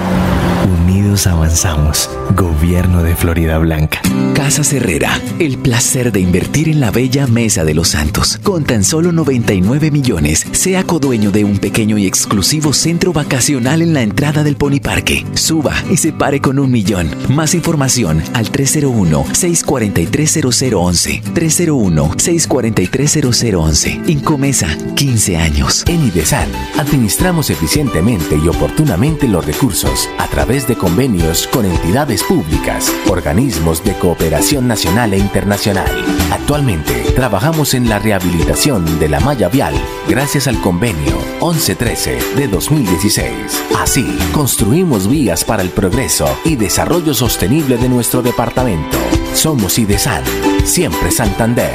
Unidos avanzamos. Gobierno de Florida Blanca. Casa Herrera, el placer de invertir en la bella Mesa de los Santos. Con tan solo 99 millones, sea codueño de un pequeño y exclusivo centro vacacional en la entrada del Pony Parque. Suba y se pare con un millón. Más información al 301-643-0011. 301-643-0011. Incomesa, 15 años. En IDESAN, administramos eficientemente y oportunamente los recursos a través de convenios con entidades públicas, organismos de cooperación nacional e internacional. Actualmente, trabajamos en la rehabilitación de la malla vial gracias al convenio 1113 de 2016. Así, construimos vías para el progreso y desarrollo sostenible de nuestro departamento. Somos IDESAN, siempre Santander.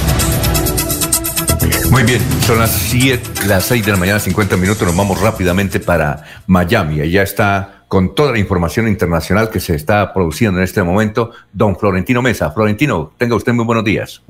Muy bien, son las 7, las 6 de la mañana, 50 minutos. Nos vamos rápidamente para Miami. Allá está con toda la información internacional que se está produciendo en este momento, don Florentino Mesa. Florentino, tenga usted muy buenos días.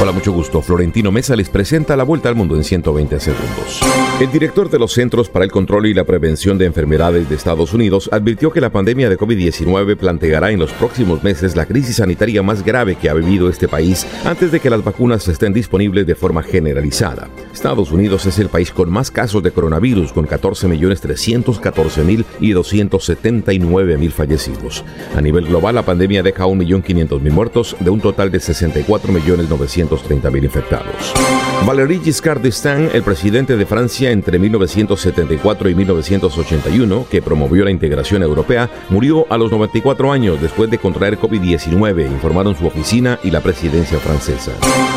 Hola, mucho gusto. Florentino Mesa les presenta la vuelta al mundo en 120 segundos. El director de los Centros para el Control y la Prevención de Enfermedades de Estados Unidos advirtió que la pandemia de COVID-19 planteará en los próximos meses la crisis sanitaria más grave que ha vivido este país antes de que las vacunas estén disponibles de forma generalizada. Estados Unidos es el país con más casos de coronavirus, con 14.314.000 y 279.000 fallecidos. A nivel global, la pandemia deja 1.500.000 muertos de un total de 64.930.000 infectados. Valéry Giscard d'Estaing, el presidente de Francia entre 1974 y 1981, que promovió la integración europea, murió a los 94 años después de contraer COVID-19, informaron su oficina y la presidencia francesa.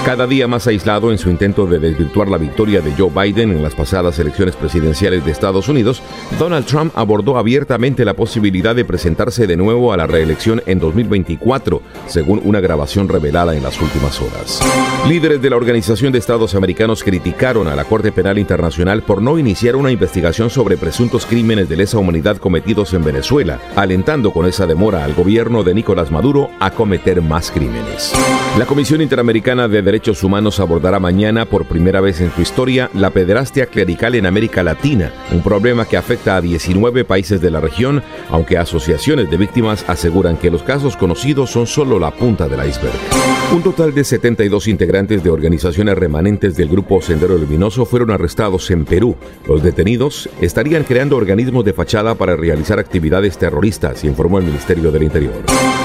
Cada día más aislado en su intento de desvirtuar la victoria de Joe Biden en las pasadas elecciones presidenciales de Estados Unidos, Donald Trump abordó abiertamente la posibilidad de presentarse de nuevo a la reelección en 2024, según una grabación revelada en las últimas horas. Líderes de la Organización de Estados Americanos criticaron a la Corte Penal Internacional por no iniciar una investigación sobre presuntos crímenes de lesa humanidad cometidos en Venezuela, alentando con esa demora al gobierno de Nicolás Maduro a cometer más crímenes. La Comisión Interamericana de Derechos Humanos abordará mañana por primera vez en su historia la pederastia clerical en América Latina, un problema que afecta a 19 países de la región, aunque asociaciones de víctimas aseguran que los casos conocidos son solo la punta del iceberg. Un total de 72 integrantes de organizaciones remanentes del grupo Sendero Luminoso fueron arrestados en Perú. Los detenidos estarían creando organismos de fachada para realizar actividades terroristas, informó el Ministerio del Interior.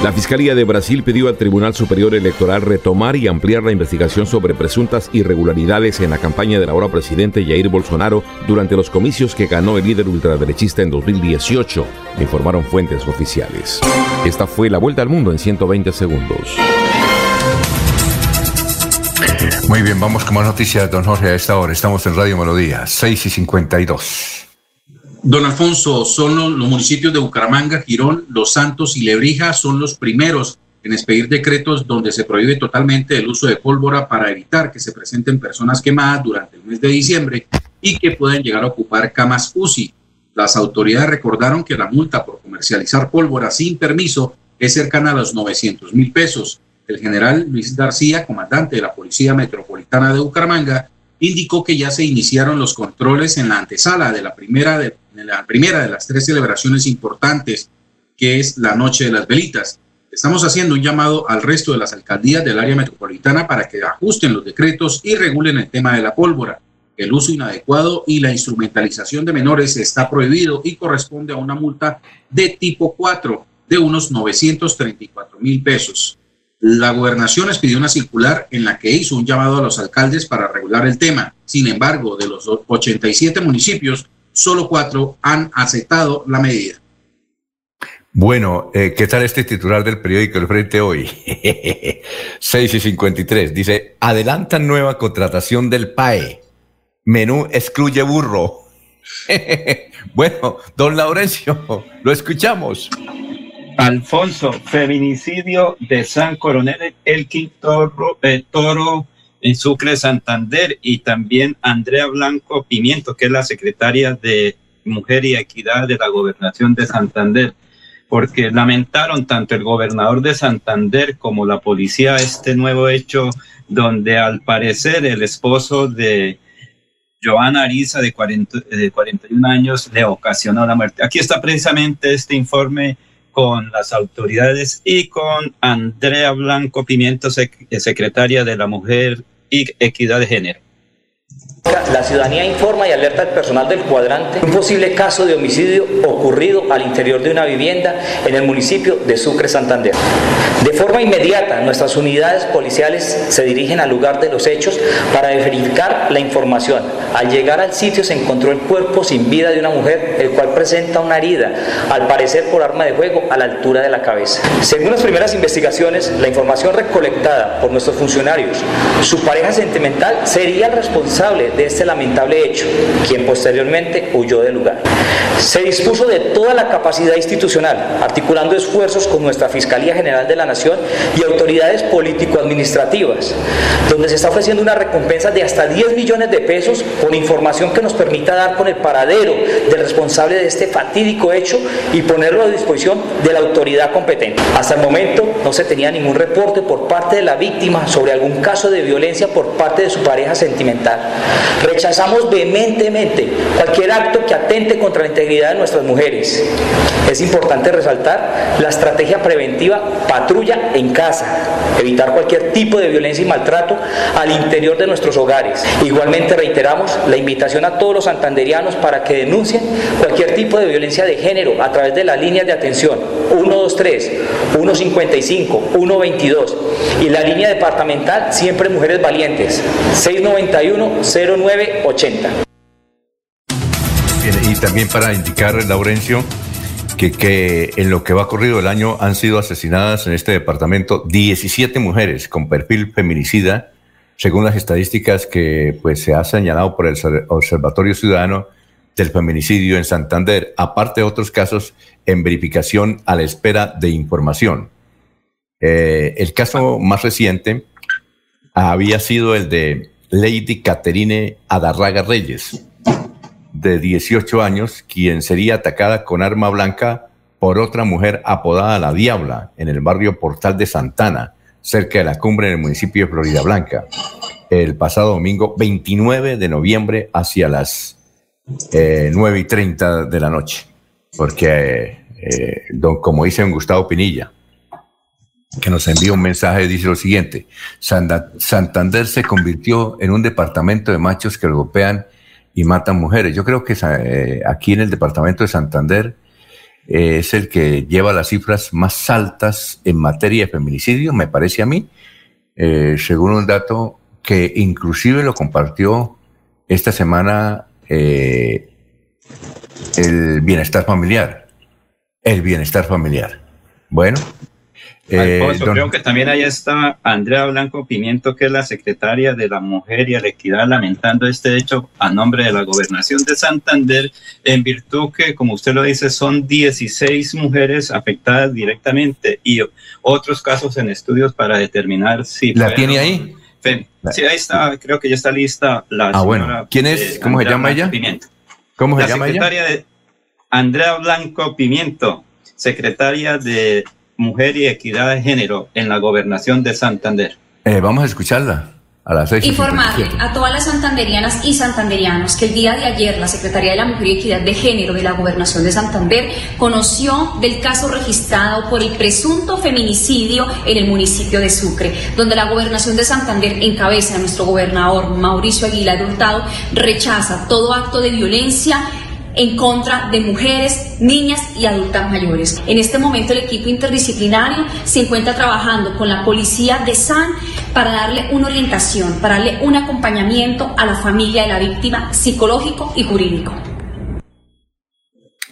La Fiscalía de Brasil pidió al Tribunal Superior Electoral retomar y ampliar la investigación sobre presuntas irregularidades en la campaña del ahora presidente Jair Bolsonaro durante los comicios que ganó el líder ultraderechista en 2018, informaron fuentes oficiales. Esta fue la vuelta al mundo en 120 segundos. Muy bien, vamos con más noticias, don Jorge, a esta hora. Estamos en Radio Melodía, 6 y 52. Don Alfonso, son los, municipios de Bucaramanga, Girón, Los Santos y Lebrija son los primeros en expedir decretos donde se prohíbe totalmente el uso de pólvora para evitar que se presenten personas quemadas durante el mes de diciembre y que pueden llegar a ocupar camas UCI. Las autoridades recordaron que la multa por comercializar pólvora sin permiso es cercana a los 900 mil pesos. El general Luis García, comandante de la Policía Metropolitana de Bucaramanga, indicó que ya se iniciaron los controles en la antesala de la primera de, las tres celebraciones importantes, que es la Noche de las Velitas. Estamos haciendo un llamado al resto de las alcaldías del área metropolitana para que ajusten los decretos y regulen el tema de la pólvora. El uso inadecuado y la instrumentalización de menores está prohibido y corresponde a una multa de tipo 4 de unos 934 mil pesos. La gobernación expidió una circular en la que hizo un llamado a los alcaldes para regular el tema. Sin embargo, de los 87 municipios, solo cuatro han aceptado la medida. Bueno, eh, ¿qué tal este titular del periódico El Frente hoy? 6 y 53. Dice, adelantan nueva contratación del PAE. Menú excluye burro. bueno, don Laurencio, lo escuchamos. Alfonso, feminicidio de San Coronel Elkin Toro, eh, Toro en Sucre, Santander, y también Andrea Blanco Pimiento, que es la secretaria de Mujer y Equidad de la Gobernación de Santander, porque lamentaron tanto el gobernador de Santander como la policía este nuevo hecho, donde al parecer el esposo de Joana Ariza, de, 40, de 41 años, le ocasionó la muerte. Aquí está precisamente este informe con las autoridades y con Andrea Blanco Pimiento, sec secretaria de la Mujer y Equidad de Género. La ciudadanía informa y alerta al personal del cuadrante un posible caso de homicidio ocurrido al interior de una vivienda en el municipio de Sucre, Santander. De forma inmediata, nuestras unidades policiales se dirigen al lugar de los hechos para verificar la información. Al llegar al sitio se encontró el cuerpo sin vida de una mujer, el cual presenta una herida, al parecer por arma de fuego, a la altura de la cabeza. Según las primeras investigaciones, la información recolectada por nuestros funcionarios, su pareja sentimental sería el responsable de este lamentable hecho, quien posteriormente huyó del lugar. Se dispuso de toda la capacidad institucional, articulando esfuerzos con nuestra Fiscalía General de la Nación y autoridades político-administrativas, donde se está ofreciendo una recompensa de hasta 10 millones de pesos con información que nos permita dar con el paradero del responsable de este fatídico hecho y ponerlo a disposición de la autoridad competente. Hasta el momento no se tenía ningún reporte por parte de la víctima sobre algún caso de violencia por parte de su pareja sentimental. Rechazamos vehementemente cualquier acto que atente contra la integridad de nuestras mujeres. Es importante resaltar la estrategia preventiva patrulla en casa, evitar cualquier tipo de violencia y maltrato al interior de nuestros hogares. Igualmente reiteramos la invitación a todos los santanderianos para que denuncien cualquier tipo de violencia de género a través de las líneas de atención 123, 155, 122 y la línea departamental Siempre Mujeres Valientes 691 0980. Bien, y también para indicar, Laurencio, que, que, en lo que va corrido el año han sido asesinadas en este departamento 17 mujeres con perfil feminicida, según las estadísticas que pues, se ha señalado por el Observatorio Ciudadano del Feminicidio en Santander, aparte de otros casos en verificación a la espera de información. Eh, el caso más reciente había sido el de Lady Caterine Adarraga Reyes, de 18 años, quien sería atacada con arma blanca por otra mujer apodada La Diabla en el barrio Portal de Santana, cerca de la cumbre en el municipio de Florida Blanca, el pasado domingo 29 de noviembre hacia las eh, 9 y 30 de la noche. Porque, eh, don, como dice don Gustavo Pinilla, que nos envía un mensaje, dice lo siguiente, Santander se convirtió en un departamento de machos que golpean y matan mujeres. Yo creo que eh, aquí en el departamento de Santander eh, es el que lleva las cifras más altas en materia de feminicidio, me parece a mí, eh, según un dato que inclusive lo compartió esta semana el bienestar familiar. El bienestar familiar. Bueno, Alfonso, eh, creo que también ahí está Andrea Blanco Pimiento, que es la secretaria de la Mujer y la Equidad, lamentando este hecho a nombre de la Gobernación de Santander, en virtud que, como usted lo dice, son 16 mujeres afectadas directamente y otros casos en estudios para determinar si... ¿La tiene ahí? Sí, ahí está, creo que ya está lista la Ah, bueno. ¿Quién es? ¿Cómo se llama ella? Pimiento. ¿Cómo se la llama ella? secretaria de Andrea Blanco Pimiento, secretaria de Mujer y Equidad de Género en la Gobernación de Santander. Eh, vamos a escucharla a las Informarle 57. a todas las santanderianas y santanderianos que el día de ayer la Secretaría de la Mujer y Equidad de Género de la Gobernación de Santander conoció del caso registrado por el presunto feminicidio en el municipio de Sucre, donde la Gobernación de Santander, en cabeza de nuestro gobernador Mauricio Aguilar Hurtado, rechaza todo acto de violencia en contra de mujeres, niñas y adultas mayores. En este momento el equipo interdisciplinario se encuentra trabajando con la policía de SAN para darle una orientación, para darle un acompañamiento a la familia de la víctima psicológico y jurídico.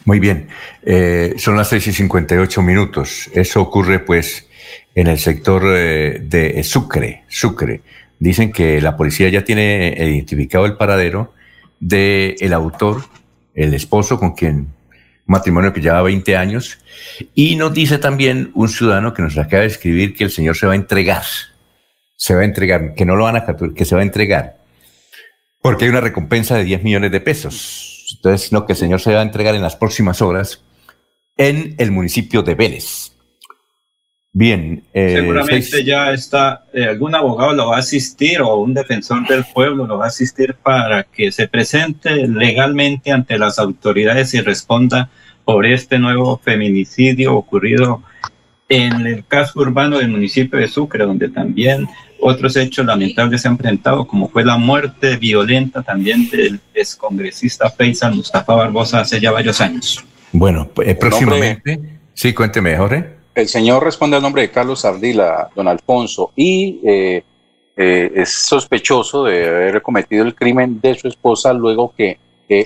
Muy bien. Eh, son las seis y 58 minutos. Eso ocurre, pues, en el sector eh, de Sucre. Sucre. Dicen que la policía ya tiene identificado el paradero del el autor, el esposo con quien matrimonio que lleva 20 años, y nos dice también un ciudadano que nos acaba de escribir que el señor se va a entregar, se va a entregar, que no lo van a capturar, que se va a entregar, porque hay una recompensa de 10 millones de pesos. Entonces, no, que el señor se va a entregar en las próximas horas en el municipio de Vélez. Bien, eh, Seguramente seis- ya está, eh, algún abogado lo va a asistir o un defensor del pueblo lo va a asistir para que se presente legalmente ante las autoridades y responda por este nuevo feminicidio ocurrido en el casco urbano del municipio de Sucre, donde también otros hechos lamentables se han presentado, como fue la muerte violenta también del excongresista Faisal Mustafa Barbosa hace ya varios años. Bueno, eh, próximamente. Sí, cuénteme, Jorge. El señor responde al nombre de Carlos Ardila, don Alfonso, y eh, eh, es sospechoso de haber cometido el crimen de su esposa luego que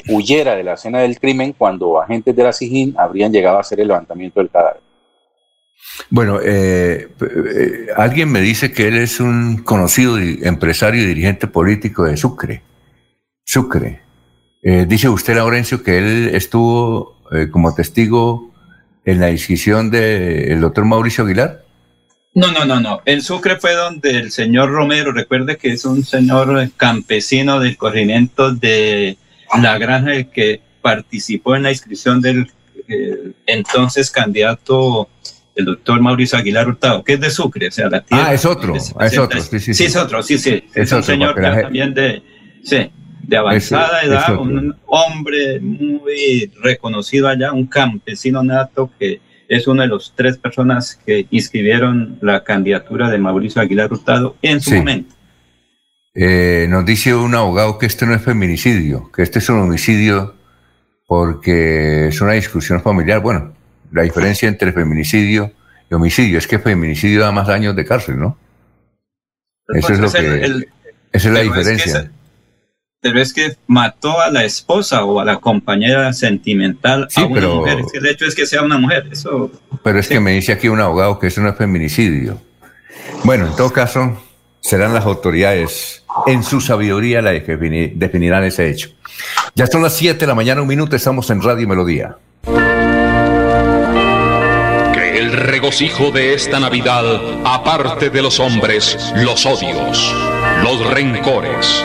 huyera de la escena del crimen cuando agentes de la SIGIN habrían llegado a hacer el levantamiento del cadáver. Bueno, eh, alguien me dice que él es un conocido empresario y dirigente político de Sucre. Sucre. Dice usted, Laurencio, que él estuvo como testigo en la inscripción del doctor Mauricio Aguilar. No, no, no, no. En Sucre fue donde el señor Romero, recuerde que es un señor campesino del corregimiento de La Granja el que participó en la inscripción del eh, entonces candidato, el doctor Mauricio Aguilar Hurtado, que es de Sucre, o sea, la tierra. Ah, es otro, ah, es otro, sí, sí, Sí, sí. es otro, sí, sí. Es Es, un otro, señor la también de, sí, de avanzada edad, un hombre muy reconocido allá, un campesino nato que es una de las tres personas que inscribieron la candidatura de Mauricio Aguilar Hurtado en su Sí. momento. Eh, nos dice un abogado que este no es feminicidio, que este es un homicidio porque es una discusión familiar. Bueno, la diferencia entre feminicidio y homicidio es que feminicidio da más años de cárcel, ¿no? Eso es lo que. el- esa es la que diferencia. esa- pero es que mató a la esposa o a la compañera sentimental Sí, a una pero- mujer. Es que el hecho es que sea una mujer. Eso Pero es que me dice aquí un abogado que eso no es feminicidio. Bueno, en todo caso, serán las autoridades en su sabiduría las que defini- definirán ese hecho. Ya son las 7 de la mañana, un minuto, estamos en Radio Melodía. Que el regocijo de esta Navidad aparte de los hombres los odios, los rencores,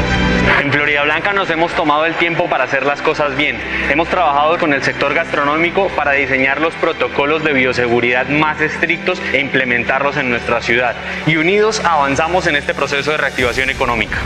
En Florida Blanca nos hemos tomado el tiempo para hacer las cosas bien. Hemos trabajado con el sector gastronómico para diseñar los protocolos de bioseguridad más estrictos e implementarlos en nuestra ciudad. Y unidos avanzamos en este proceso de reactivación económica.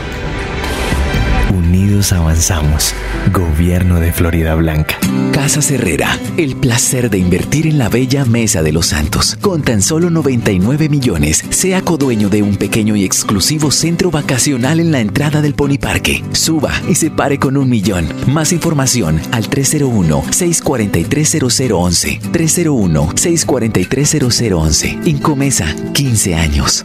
Avanzamos. Gobierno de Florida Blanca. Casa Herrera, el placer de invertir en la bella Mesa de los Santos. Con tan solo 99 millones, sea codueño de un pequeño y exclusivo centro vacacional en la entrada del Pony Parque. Suba y se pare con un millón. Más información al 301-643-0011. 301-643-0011. Incomesa, 15 años.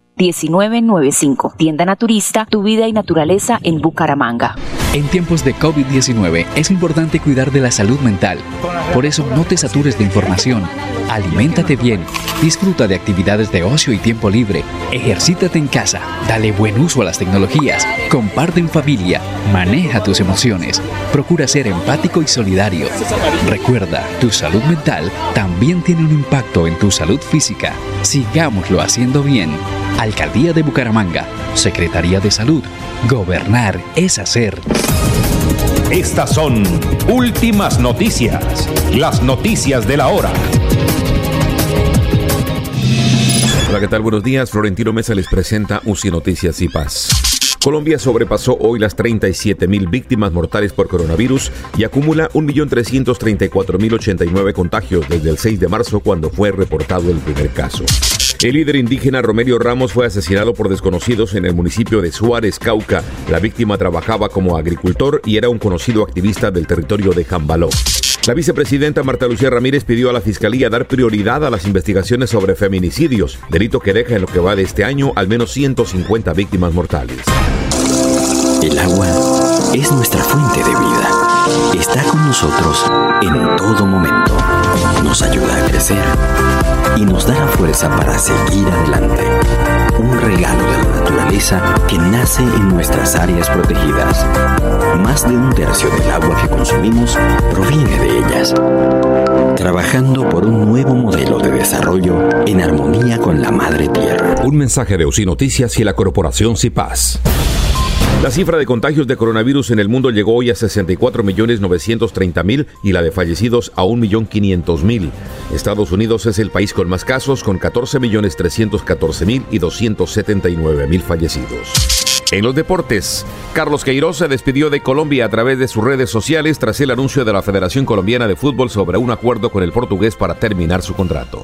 1995. Tienda Naturista, tu vida y naturaleza en Bucaramanga. En tiempos de COVID-19 es importante cuidar de la salud mental. Por eso no te satures de información. Aliméntate bien, disfruta de actividades de ocio y tiempo libre, ejercítate en casa, dale buen uso a las tecnologías, comparte en familia, maneja tus emociones, procura ser empático y solidario. Recuerda, tu salud mental también tiene un impacto en tu salud física. Sigámoslo haciendo bien. Alcaldía de Bucaramanga, Secretaría de Salud. Gobernar es hacer. Estas son últimas noticias, las noticias de la hora. Hola, ¿qué tal? Buenos días. Florentino Mesa les presenta UCI Noticias y Paz. Colombia sobrepasó hoy las 37 mil víctimas mortales por coronavirus y acumula 1.334.089 contagios desde el 6 de marzo cuando fue reportado el primer caso. El líder indígena Romelio Ramos fue asesinado por desconocidos en el municipio de Suárez, Cauca. La víctima trabajaba como agricultor y era un conocido activista del territorio de Jambaló. La vicepresidenta Marta Lucía Ramírez pidió a la Fiscalía dar prioridad a las investigaciones sobre feminicidios, delito que deja en lo que va de este año al menos 150 víctimas mortales. El agua es nuestra fuente de vida. Está con nosotros en todo momento. Nos ayuda a crecer y nos da la fuerza para seguir adelante. Un regalo de la naturaleza que nace en nuestras áreas protegidas. Más de un tercio del agua que consumimos proviene de ellas. Trabajando por un nuevo modelo de desarrollo en armonía con la madre tierra. Un mensaje de UCI Noticias y la corporación CIPAS. La cifra de contagios de coronavirus en el mundo llegó hoy a 64.930.000 y la de fallecidos a 1.500.000. Estados Unidos es el país con más casos, con 14.314.000 y 279.000 fallecidos. En los deportes, Carlos Queiroz se despidió de Colombia a través de sus redes sociales tras el anuncio de la Federación Colombiana de Fútbol sobre un acuerdo con el portugués para terminar su contrato.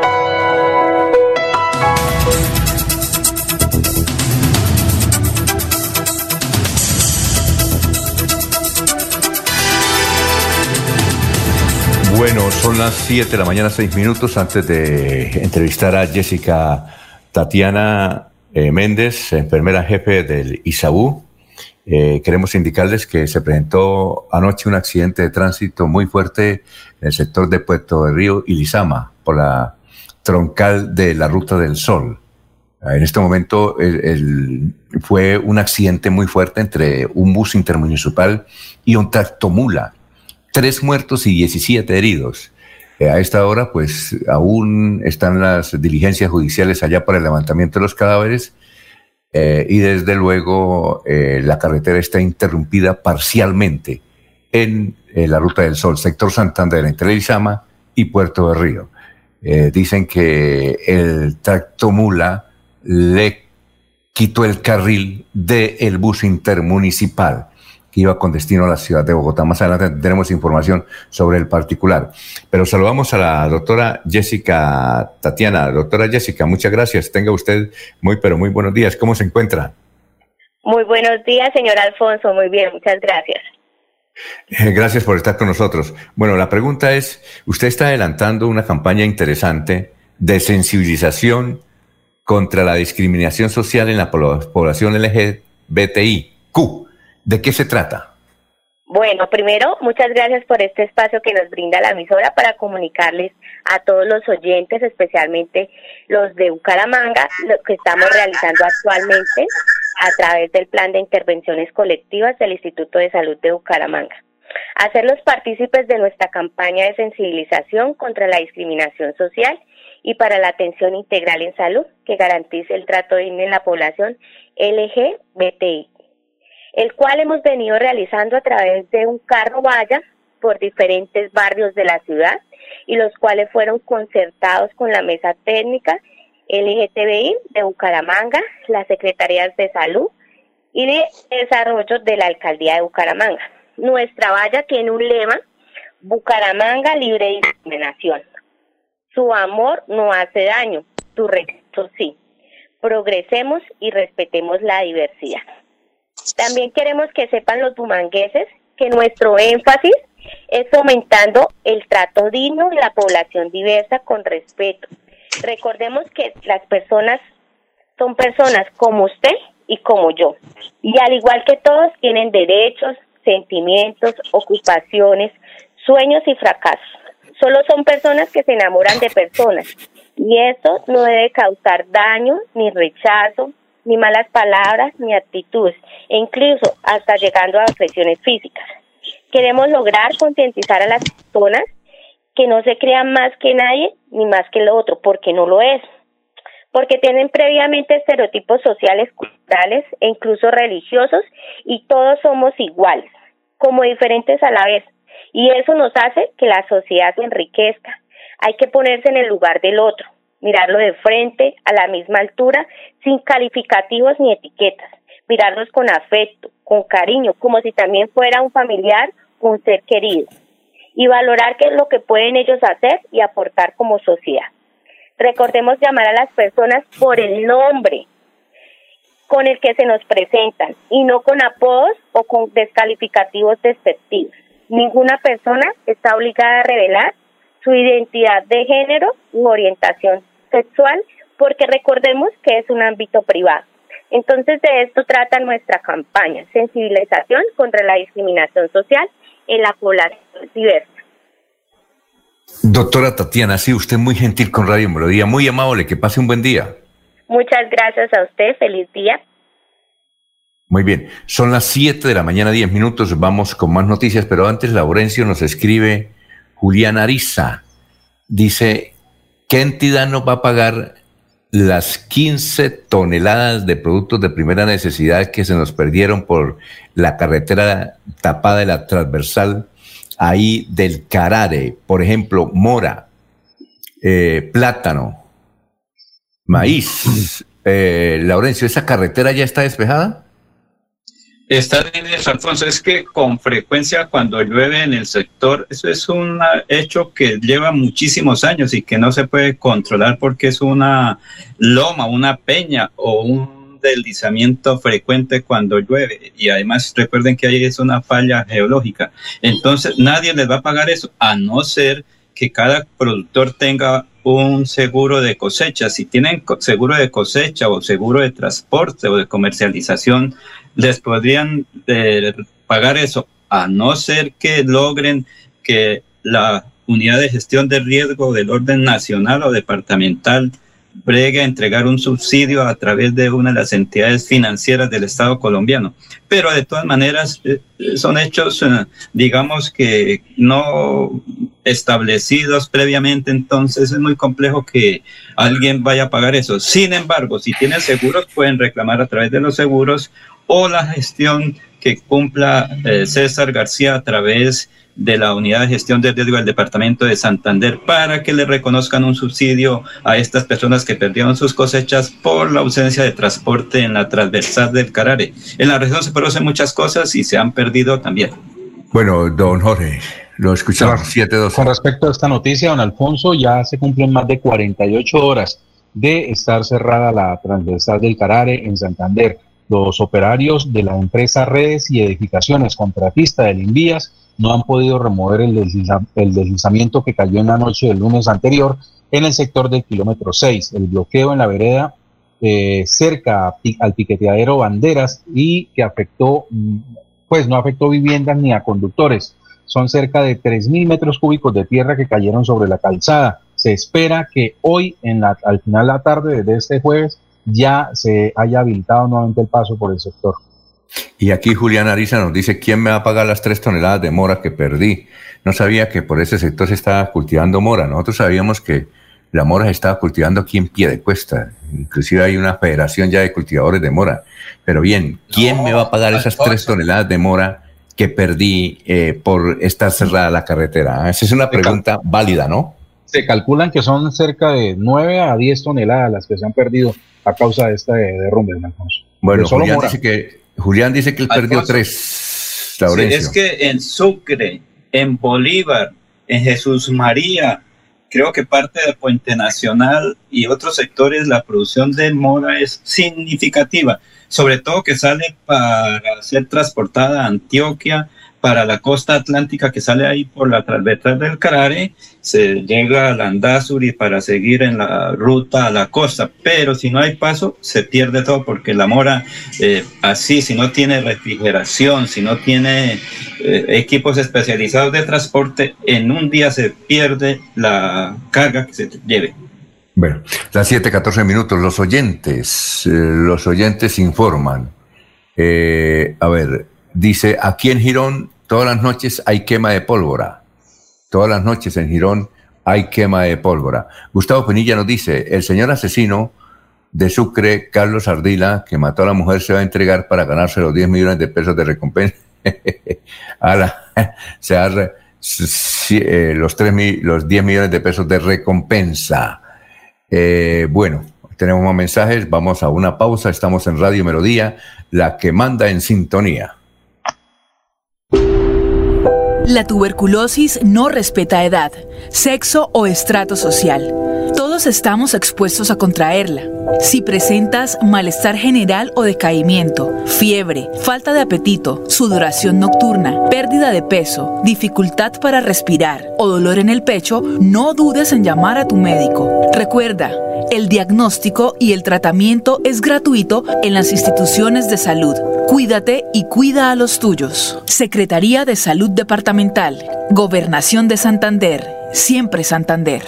Son las 7 de la mañana, 6 minutos antes de entrevistar a Jessica Tatiana eh, Méndez, enfermera jefe del ISAU. Eh, queremos indicarles que se presentó anoche un accidente de tránsito muy fuerte en el sector de Puerto del Río y Lizama por la troncal de la Ruta del Sol. En este momento fue un accidente muy fuerte entre un bus intermunicipal y un tractomula tres muertos y 17 heridos. Eh, a esta hora, pues aún están las diligencias judiciales allá para el levantamiento de los cadáveres eh, y desde luego eh, la carretera está interrumpida parcialmente en la Ruta del Sol, sector Santander, entre Leizama y Puerto de Río. dicen que el tracto mula le quitó el carril del bus intermunicipal que iba con destino a la ciudad de Bogotá. Más adelante tenemos información sobre el particular. Pero saludamos a la doctora Jessica Tatiana. Doctora Jessica, muchas gracias. Tenga usted muy, pero muy buenos días. ¿Cómo se encuentra? Muy buenos días, señor Alfonso. Muy bien, muchas gracias. Eh, gracias por estar con nosotros. Bueno, la pregunta es, usted está adelantando una campaña interesante de sensibilización contra la discriminación social en la población LGBTIQ. ¿De qué se trata? Bueno, primero, muchas gracias por este espacio que nos brinda la emisora para comunicarles a todos los oyentes, especialmente los de Bucaramanga, lo que estamos realizando actualmente a través del Plan de Intervenciones Colectivas del Instituto de Salud de Bucaramanga. Hacerlos partícipes de nuestra campaña de sensibilización contra la discriminación social y para la atención integral en salud que garantice el trato digno en la población LGBTI el cual hemos venido realizando a través de un carro vaya por diferentes barrios de la ciudad y los cuales fueron concertados con la mesa técnica LGTBI de Bucaramanga, las secretarías de salud y de desarrollo de la alcaldía de Bucaramanga. Nuestra valla tiene un lema, Bucaramanga libre de discriminación. Su amor no hace daño, tu respeto sí. Progresemos y respetemos la diversidad. También queremos que sepan los bumangueses que nuestro énfasis es fomentando el trato digno de la población diversa con respeto. Recordemos que las personas son personas como usted y como yo. Y al igual que todos tienen derechos, sentimientos, ocupaciones, sueños y fracasos. Solo son personas que se enamoran de personas. Y eso no debe causar daño, ni rechazo, ni malas palabras, ni actitudes, e incluso hasta llegando a agresiones físicas. Queremos lograr concientizar a las personas que no se crean más que nadie ni más que el otro, porque no lo es. Porque tienen previamente estereotipos sociales, culturales e incluso religiosos y todos somos iguales, como diferentes a la vez. Y eso nos hace que la sociedad se enriquezca. Hay que ponerse en el lugar del otro, mirarlo de frente, a la misma altura, sin calificativos ni etiquetas, mirarlos con afecto, con cariño, como si también fuera un familiar un ser querido, y valorar qué es lo que pueden ellos hacer y aportar como sociedad. Recordemos llamar a las personas por el nombre con el que se nos presentan y no con apodos o con descalificativos despectivos. Ninguna persona está obligada a revelar su identidad de género u orientación sexual, porque recordemos que es un ámbito privado. Entonces de esto trata nuestra campaña, sensibilización contra la discriminación social en la población diversa. Doctora Tatiana, sí, usted muy gentil con Radio Melodía, muy amable, que pase un buen día. Muchas gracias a usted, feliz día. Muy bien, son las 7 de la mañana, 10 minutos, vamos con más noticias, pero antes Laurencio nos escribe Julián Ariza. Dice, ¿Qué entidad nos va a pagar las 15 toneladas de productos de primera necesidad que se nos perdieron por la carretera tapada de la transversal ahí del Carare? Por ejemplo, mora, eh, plátano, maíz. Eh, Laurencio, ¿esa carretera ya está despejada? Está bien eso, Alfonso. Es que con frecuencia cuando llueve en el sector, eso es un hecho que lleva muchísimos años y que no se puede controlar porque es una loma, una peña o un deslizamiento frecuente cuando llueve. Y además recuerden que ahí es una falla geológica. Entonces nadie les va a pagar eso, a no ser que cada productor tenga un seguro de cosecha. Si tienen seguro de cosecha o seguro de transporte o de comercialización, les podrían eh, pagar eso, a no ser que logren que la unidad de gestión de riesgo del orden nacional o departamental bregue a entregar un subsidio a través de una de las entidades financieras del Estado colombiano. Pero de todas maneras eh, son hechos, eh, digamos que no establecidos previamente, entonces es muy complejo que alguien vaya a pagar eso. Sin embargo, si tienen seguros, pueden reclamar a través de los seguros o la gestión que cumpla eh, César García a través de la Unidad de Gestión de Riesgo del Departamento de Santander para que le reconozcan un subsidio a estas personas que perdieron sus cosechas por la ausencia de transporte en la transversal del Carare. En la región se producen muchas cosas y se han perdido también. Bueno, don Jorge, lo escuchamos 7-2. Con respecto a esta noticia, don Alfonso, ya se cumplen más de 48 horas de estar cerrada la transversal del Carare en Santander. Los operarios de la empresa Redes y Edificaciones, contratista del Invías, no han podido remover el, deslizamiento que cayó en la noche del lunes anterior en el sector del kilómetro 6. El bloqueo en la vereda eh, cerca al piqueteadero Banderas y que afectó, mm, pues no afectó viviendas ni a conductores. Son cerca de 3.000 metros cúbicos de tierra que cayeron sobre la calzada. Se espera que hoy, en la, al final de la tarde de este jueves, ya se haya habilitado nuevamente el paso por el sector. Y aquí Julián Ariza nos dice, ¿quién me va a pagar las tres toneladas de mora que perdí? No sabía que por ese sector se estaba cultivando mora. Nosotros sabíamos que la mora se estaba cultivando aquí en pie de cuesta. Inclusive hay una federación ya de cultivadores de mora. Pero bien, ¿quién me va a pagar esas tres toneladas de mora que perdí eh, por estar cerrada la carretera? Esa es una pregunta válida, ¿no? Se calculan que son cerca de 9 a 10 toneladas las que se han perdido a causa de este derrumbe, Alfonso. Bueno, Julián dice que Julián dice que él perdió tres. es que en Sucre, en Bolívar, en Jesús María, creo que parte de Puente Nacional y otros sectores, la producción de mora es significativa, sobre todo que sale para ser transportada a Antioquia, para la costa atlántica que sale ahí por la transversal del Carare, se llega al Andazuri para seguir en la ruta a la costa, pero si no hay paso, se pierde todo porque la mora, eh, así, si no tiene refrigeración, si no tiene eh, equipos especializados de transporte, en un día se pierde la carga que se lleve. Bueno, las 7:14 minutos, los oyentes, eh, los oyentes informan. a ver, Dice, aquí en Girón todas las noches hay quema de pólvora. Todas las noches en Girón hay quema de pólvora. Gustavo Penilla nos dice, el señor asesino de Sucre, Carlos Ardila, que mató a la mujer, se va a entregar para ganarse los 10 millones de pesos de recompensa. se ha eh, los, 3 los 10 millones de pesos de recompensa. Eh, bueno, tenemos más mensajes, vamos a una pausa, estamos en Radio Melodía, la que manda en sintonía. La tuberculosis no respeta edad, sexo o estrato social. Todos estamos expuestos a contraerla. Si presentas malestar general o decaimiento, fiebre, falta de apetito, sudoración nocturna, pérdida de peso, dificultad para respirar o dolor en el pecho, no dudes en llamar a tu médico. Recuerda, el diagnóstico y el tratamiento es gratuito en las instituciones de salud. Cuídate y cuida a los tuyos. Secretaría de Salud Departamental, Gobernación de Santander, siempre Santander.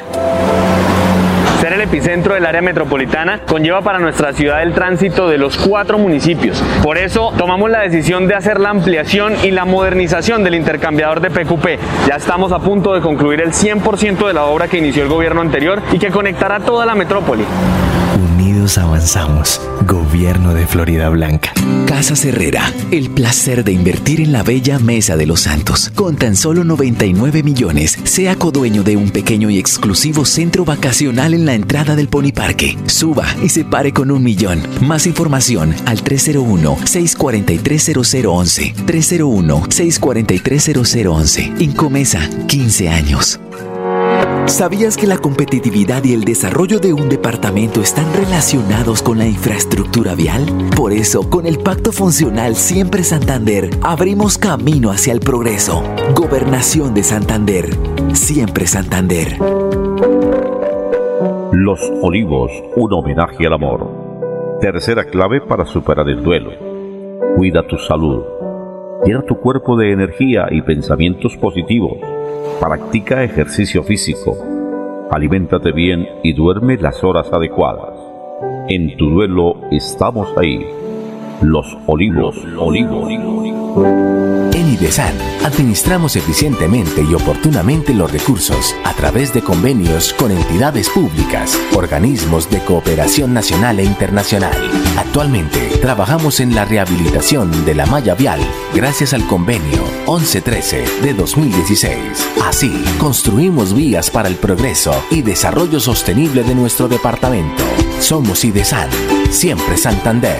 Ser el epicentro del área metropolitana conlleva para nuestra ciudad el tránsito de los cuatro municipios. Por eso tomamos la decisión de hacer la ampliación y la modernización del intercambiador de PQP. Ya estamos a punto de concluir el 100% de la obra que inició el gobierno anterior y que conectará toda la metrópoli avanzamos. Gobierno de Florida Blanca. Casa Herrera, el placer de invertir en la bella Mesa de los Santos. Con tan solo 99 millones, sea codueño de un pequeño y exclusivo centro vacacional en la entrada del Pony Parque. Suba y se pare con un millón. Más información al 301-643-0011. 301-643-0011. Incomesa, 15 años. ¿Sabías que la competitividad y el desarrollo de un departamento están relacionados con la infraestructura vial? Por eso, con el Pacto Funcional Siempre Santander, abrimos camino hacia el progreso. Gobernación de Santander. Siempre Santander. Los Olivos, un homenaje al amor. Tercera clave para superar el duelo. Cuida tu salud. Llena tu cuerpo de energía y pensamientos positivos Practica ejercicio físico. aliméntate bien y duerme las horas adecuadas. En tu duelo estamos ahí. Los olivos, olivos. En IDESAN administramos eficientemente y oportunamente los recursos a través de convenios con entidades públicas, organismos de cooperación nacional e internacional. Actualmente trabajamos en la rehabilitación de la malla vial gracias al convenio 1113 de 2016. Así, construimos vías para el progreso y desarrollo sostenible de nuestro departamento. Somos IDESAN, siempre Santander.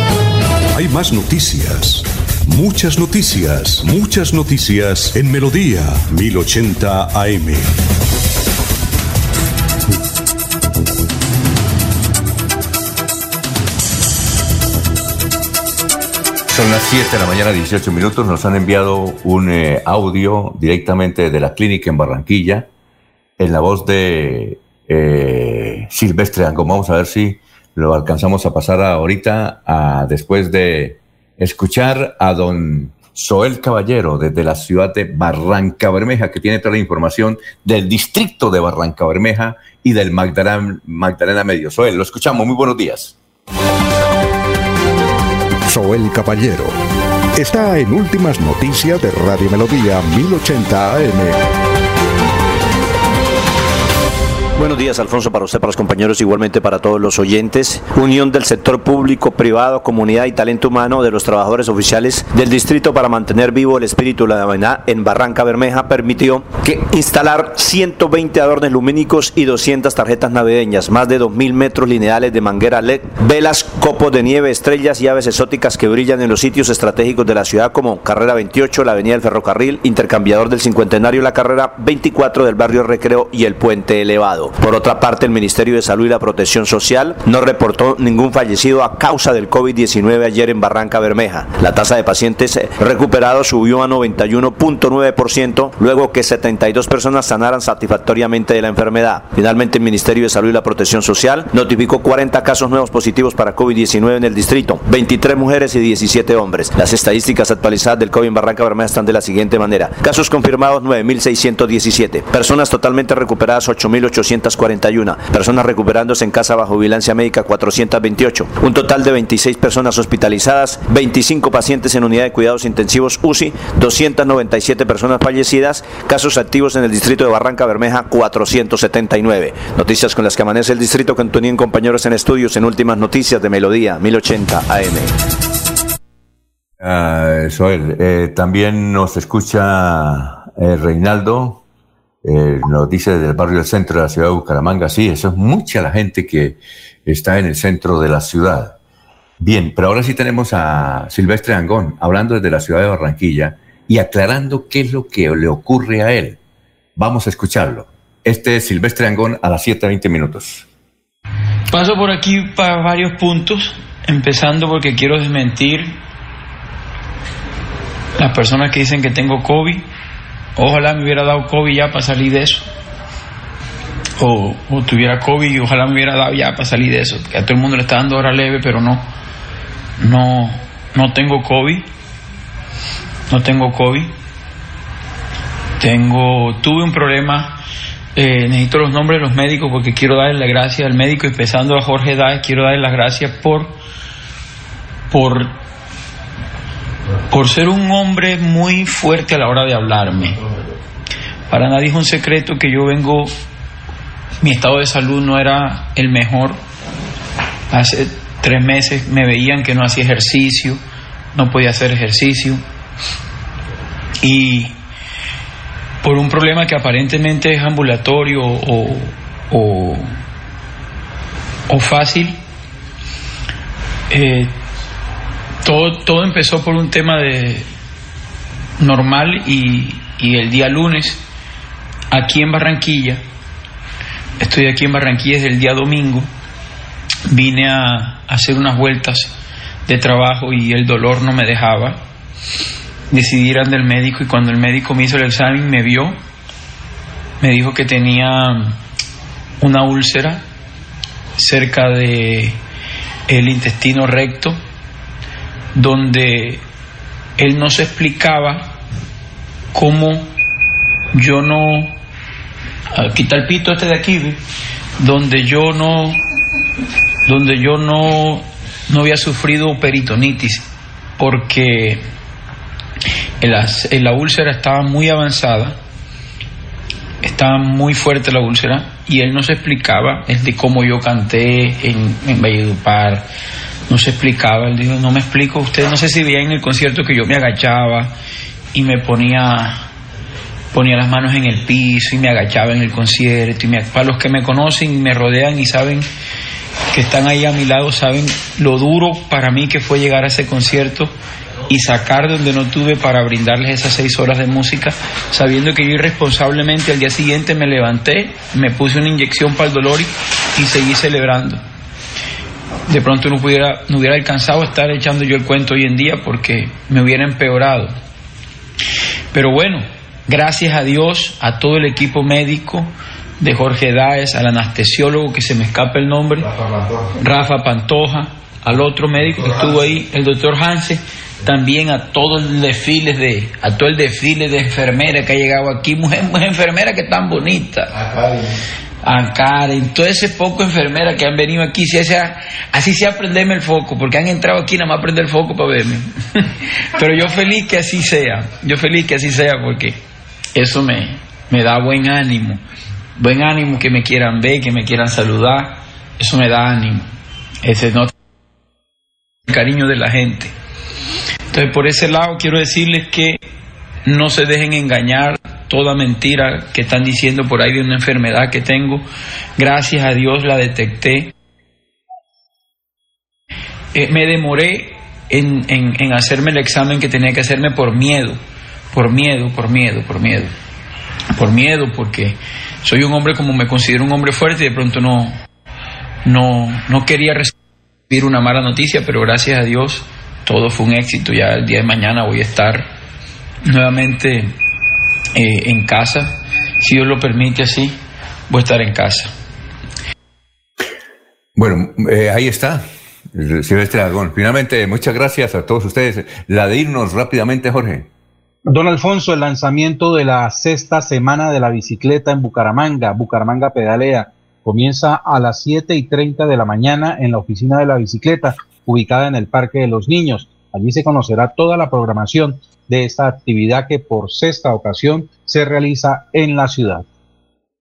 Hay más noticias. Muchas noticias, muchas noticias en Melodía 1080 AM. Son las 7 de la mañana, 18 minutos. Nos han enviado un eh, audio directamente de la clínica en Barranquilla, en la voz de eh, Silvestre Ango. Vamos a ver si lo alcanzamos a pasar ahorita, a, después de escuchar a don Soel Caballero desde la ciudad de Barranca Bermeja, que tiene toda la información del distrito de Barranca Bermeja y del Magdalena, Magdalena Medio. Soel, lo escuchamos. Muy buenos días. Soel Caballero está en Últimas Noticias de Radio Melodía 1080 AM. Buenos días, Alfonso, para usted, para los compañeros, igualmente para todos los oyentes. Unión del sector público, privado, comunidad y talento humano de los trabajadores oficiales del distrito para mantener vivo el espíritu de la Navidad en Barranca Bermeja permitió que instalar 120 adornos lumínicos y 200 tarjetas navideñas, más de 2.000 metros lineales de manguera LED, velas, copos de nieve, estrellas y aves exóticas que brillan en los sitios estratégicos de la ciudad como Carrera 28, la Avenida del Ferrocarril, Intercambiador del Cincuentenario, la Carrera 24 del Barrio Recreo y el Puente Elevado. Por otra parte, el Ministerio de Salud y la Protección Social no reportó ningún fallecido a causa del COVID-19 ayer en Barranca Bermeja. La tasa de pacientes recuperados subió a 91.9%, luego que 72 personas sanaran satisfactoriamente de la enfermedad. Finalmente, el Ministerio de Salud y la Protección Social notificó 40 casos nuevos positivos para COVID-19 en el distrito, 23 mujeres y 17 hombres. Las estadísticas actualizadas del COVID en Barranca Bermeja están de la siguiente manera. Casos confirmados 9.617, personas totalmente recuperadas 8.800 41 personas recuperándose en casa bajo vigilancia médica 428, un total de 26 personas hospitalizadas, 25 pacientes en unidad de cuidados intensivos UCI, 297 personas fallecidas, casos activos en el distrito de Barranca Bermeja 479. Noticias con las que amanece el distrito que tenían compañeros en estudios en últimas noticias de Melodía 1080 AM. Uh, Soel, eh, también nos escucha eh, Reinaldo eh, nos dice desde el barrio del centro de la ciudad de Bucaramanga, sí, eso es mucha la gente que está en el centro de la ciudad. Bien, pero ahora sí tenemos a Silvestre Angón hablando desde la ciudad de Barranquilla y aclarando qué es lo que le ocurre a él. Vamos a escucharlo. Este es Silvestre Angón a las 7.20 minutos. Paso por aquí para varios puntos, empezando porque quiero desmentir las personas que dicen que tengo COVID Ojalá me hubiera dado COVID ya para salir de eso. O, tuviera COVID y ojalá me hubiera dado ya para salir de eso. A todo el mundo le está dando ahora leve, pero no. No, no tengo COVID. No tengo COVID. Tengo, tuve un problema. Eh, necesito los nombres de los médicos porque quiero darle las gracias al médico, empezando a Jorge Dáez, quiero darle las gracias por, por por ser un hombre muy fuerte a la hora de hablarme. Para nadie es un secreto que yo vengo, mi estado de salud no era el mejor. Hace tres meses me veían que no hacía ejercicio, no podía hacer ejercicio. Y por un problema que aparentemente es ambulatorio o, o, o fácil, eh, todo, todo empezó por un tema de normal y, el día lunes aquí en Barranquilla Estoy aquí en Barranquilla desde el día domingo. Vine a hacer unas vueltas de trabajo y el dolor no me dejaba. Decidí ir al médico y cuando el médico me hizo el examen me vio, me dijo que tenía una úlcera cerca de el intestino recto donde él no se explicaba cómo yo no quita el pito este de aquí donde yo no donde yo no no había sufrido peritonitis porque la úlcera estaba muy avanzada estaba muy fuerte la úlcera y él no se explicaba de cómo yo canté en, en Valledupar no se explicaba, él dijo, no me explico, usted no sé si veía en el concierto que yo me agachaba y me ponía ponía las manos en el piso y me agachaba en el concierto y me, para los que me conocen y me rodean y saben que están ahí a mi lado saben lo duro para mí que fue llegar a ese concierto y sacar donde no tuve para brindarles esas seis horas de música, sabiendo que yo irresponsablemente al día siguiente me levanté, me puse una inyección para el dolor y seguí celebrando de pronto no, pudiera, no hubiera alcanzado a estar echando yo el cuento hoy en día porque me hubiera empeorado. Pero bueno, gracias a Dios, a todo el equipo médico de Jorge Dáez, al anestesiólogo que se me escapa el nombre, Rafa Pantoja, al otro médico que estuvo ahí, el doctor Hansen, también a todo el desfile de, a todo el desfile de enfermeras que ha llegado aquí, mujeres mujer enfermeras que tan bonitas a Karen, todo ese poco enfermera que han venido aquí, si sea, así sea prenderme el foco, porque han entrado aquí nada más prender el foco para verme. Pero yo feliz que así sea, yo feliz que así sea, porque eso me, me da buen ánimo, buen ánimo que me quieran ver, que me quieran saludar, eso me da ánimo, ese no el cariño de la gente. Entonces por ese lado quiero decirles que no se dejen engañar toda mentira que están diciendo por ahí de una enfermedad que tengo. Gracias a Dios la detecté. Eh, me demoré en, en, hacerme el examen que tenía que hacerme por miedo, por miedo, por miedo, por miedo, por miedo, porque soy un hombre como me considero un hombre fuerte y de pronto no, no, no quería recibir una mala noticia, pero gracias a Dios todo fue un éxito. Ya el día de mañana voy a estar nuevamente eh, en casa. Si Dios lo permite así, voy a estar en casa. Bueno, eh, ahí está. Silvestre Aragón. Finalmente, muchas gracias a todos ustedes. La de irnos rápidamente, Jorge. Don Alfonso, el lanzamiento de la sexta semana de la bicicleta en Bucaramanga, Bucaramanga Pedalea, comienza a las 7 y 30 de la mañana en la oficina de la bicicleta, ubicada en el Parque de los Niños. Allí se conocerá toda la programación de esta actividad que por sexta ocasión se realiza en la ciudad.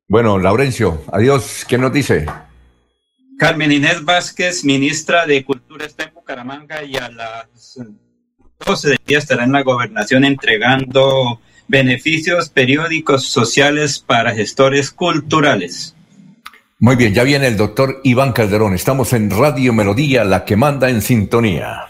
Bueno, Laurencio, adiós. ¿Quién nos dice? Carmen Inés Vázquez, ministra de Cultura, está en Bucaramanga y a las 12 de día estará en la gobernación entregando beneficios periódicos sociales para gestores culturales. Muy bien, ya viene el doctor Iván Calderón. Estamos en Radio Melodía, la que manda en sintonía.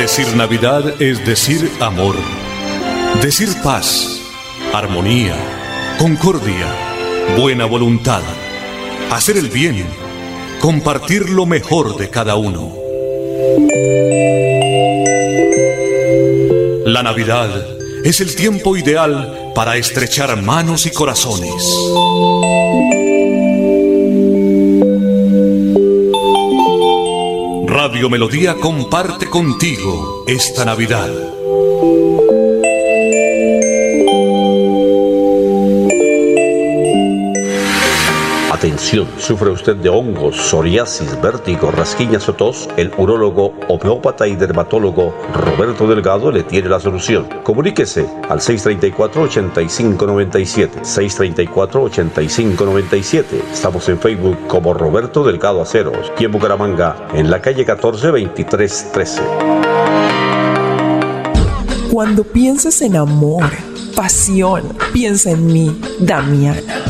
Decir Navidad es decir amor, decir paz, armonía, concordia, buena voluntad, hacer el bien, compartir lo mejor de cada uno. La Navidad es el tiempo ideal para estrechar manos y corazones. Radio Melodía comparte contigo esta Navidad. Atención, ¿sufre usted de hongos, psoriasis, vértigo, rasquiñas o tos? El urólogo, homeópata y dermatólogo Roberto Delgado le tiene la solución. Comuníquese al 634-8597. 634-8597. Estamos en Facebook como Roberto Delgado Aceros y en Bucaramanga, en la calle 14 2313. Cuando pienses en amor, pasión, piensa en mí, Damiana.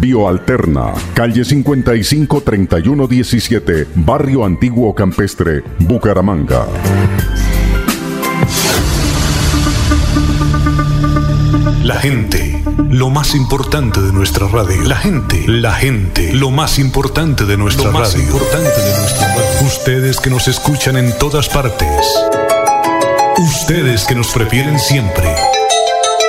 Bioalterna, calle 55 3117, Barrio Antiguo Campestre, Bucaramanga. La gente, lo más importante de nuestra radio. La gente, la gente, lo más importante de nuestra lo más importante de nuestra radio. Ustedes que nos escuchan en todas partes. Ustedes que nos prefieren siempre.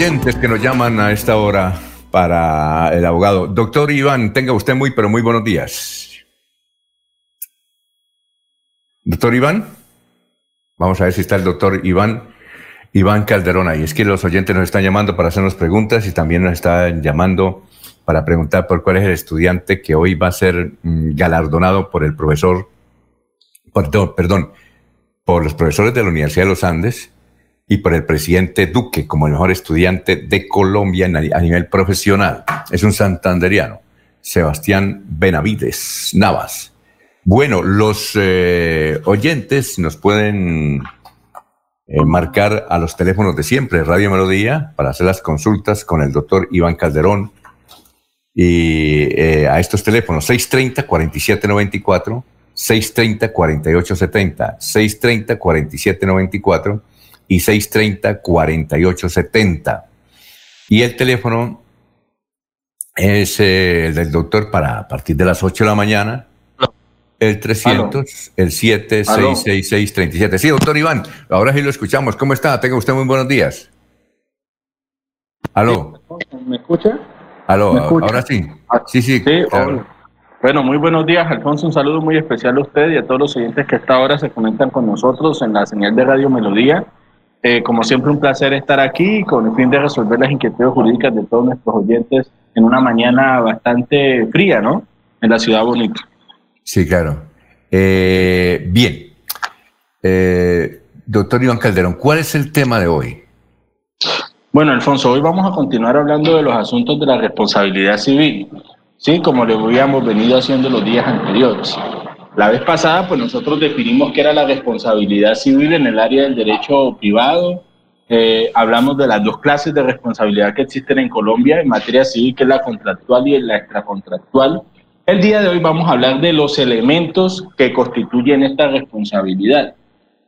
Oyentes que nos llaman a esta hora para el abogado. Doctor Iván, tenga usted muy, pero muy buenos días. Doctor Iván, vamos a ver si está el doctor Iván, Iván Calderón ahí. Es que los oyentes nos están llamando para hacernos preguntas y también nos están llamando para preguntar por cuál es el estudiante que hoy va a ser mm, galardonado por el profesor, perdón, perdón, por los profesores de la Universidad de los Andes y por el presidente Duque como el mejor estudiante de Colombia a nivel profesional. Es un santanderiano, Sebastián Benavides Navas. Bueno, los eh, oyentes nos pueden eh, marcar a los teléfonos de siempre, Radio Melodía, para hacer las consultas con el doctor Iván Calderón. Y eh, a estos teléfonos 630-4794, 630-4870, 630-4794 y 630-4870. Y el teléfono es eh, el del doctor para a partir de las 8 de la mañana El 300, el 766637. Sí, doctor Iván, ahora sí lo escuchamos. ¿Cómo está? Tenga usted muy buenos días. Aló. ¿Me escucha? Aló, ¿Me escucha? ahora sí. Sí, sí. Sí, claro. Bueno, muy buenos días, Alfonso. Un saludo muy especial a usted y a todos los oyentes que a esta hora se conectan con nosotros en la señal de Radio Melodía. Eh, como siempre, un placer estar aquí con el fin de resolver las inquietudes jurídicas de todos nuestros oyentes en una mañana bastante fría, ¿no? En la ciudad bonita. Sí, claro. Eh, bien. Eh, doctor Iván Calderón, ¿cuál es el tema de hoy? Bueno, Alfonso, hoy vamos a continuar hablando de los asuntos de la responsabilidad civil, ¿sí? Como lo habíamos venido haciendo los días anteriores. La vez pasada, pues nosotros definimos qué era la responsabilidad civil en el área del derecho privado. Eh, hablamos de las dos clases de responsabilidad que existen en Colombia en materia civil, que es la contractual y la extracontractual. El día de hoy vamos a hablar de los elementos que constituyen esta responsabilidad.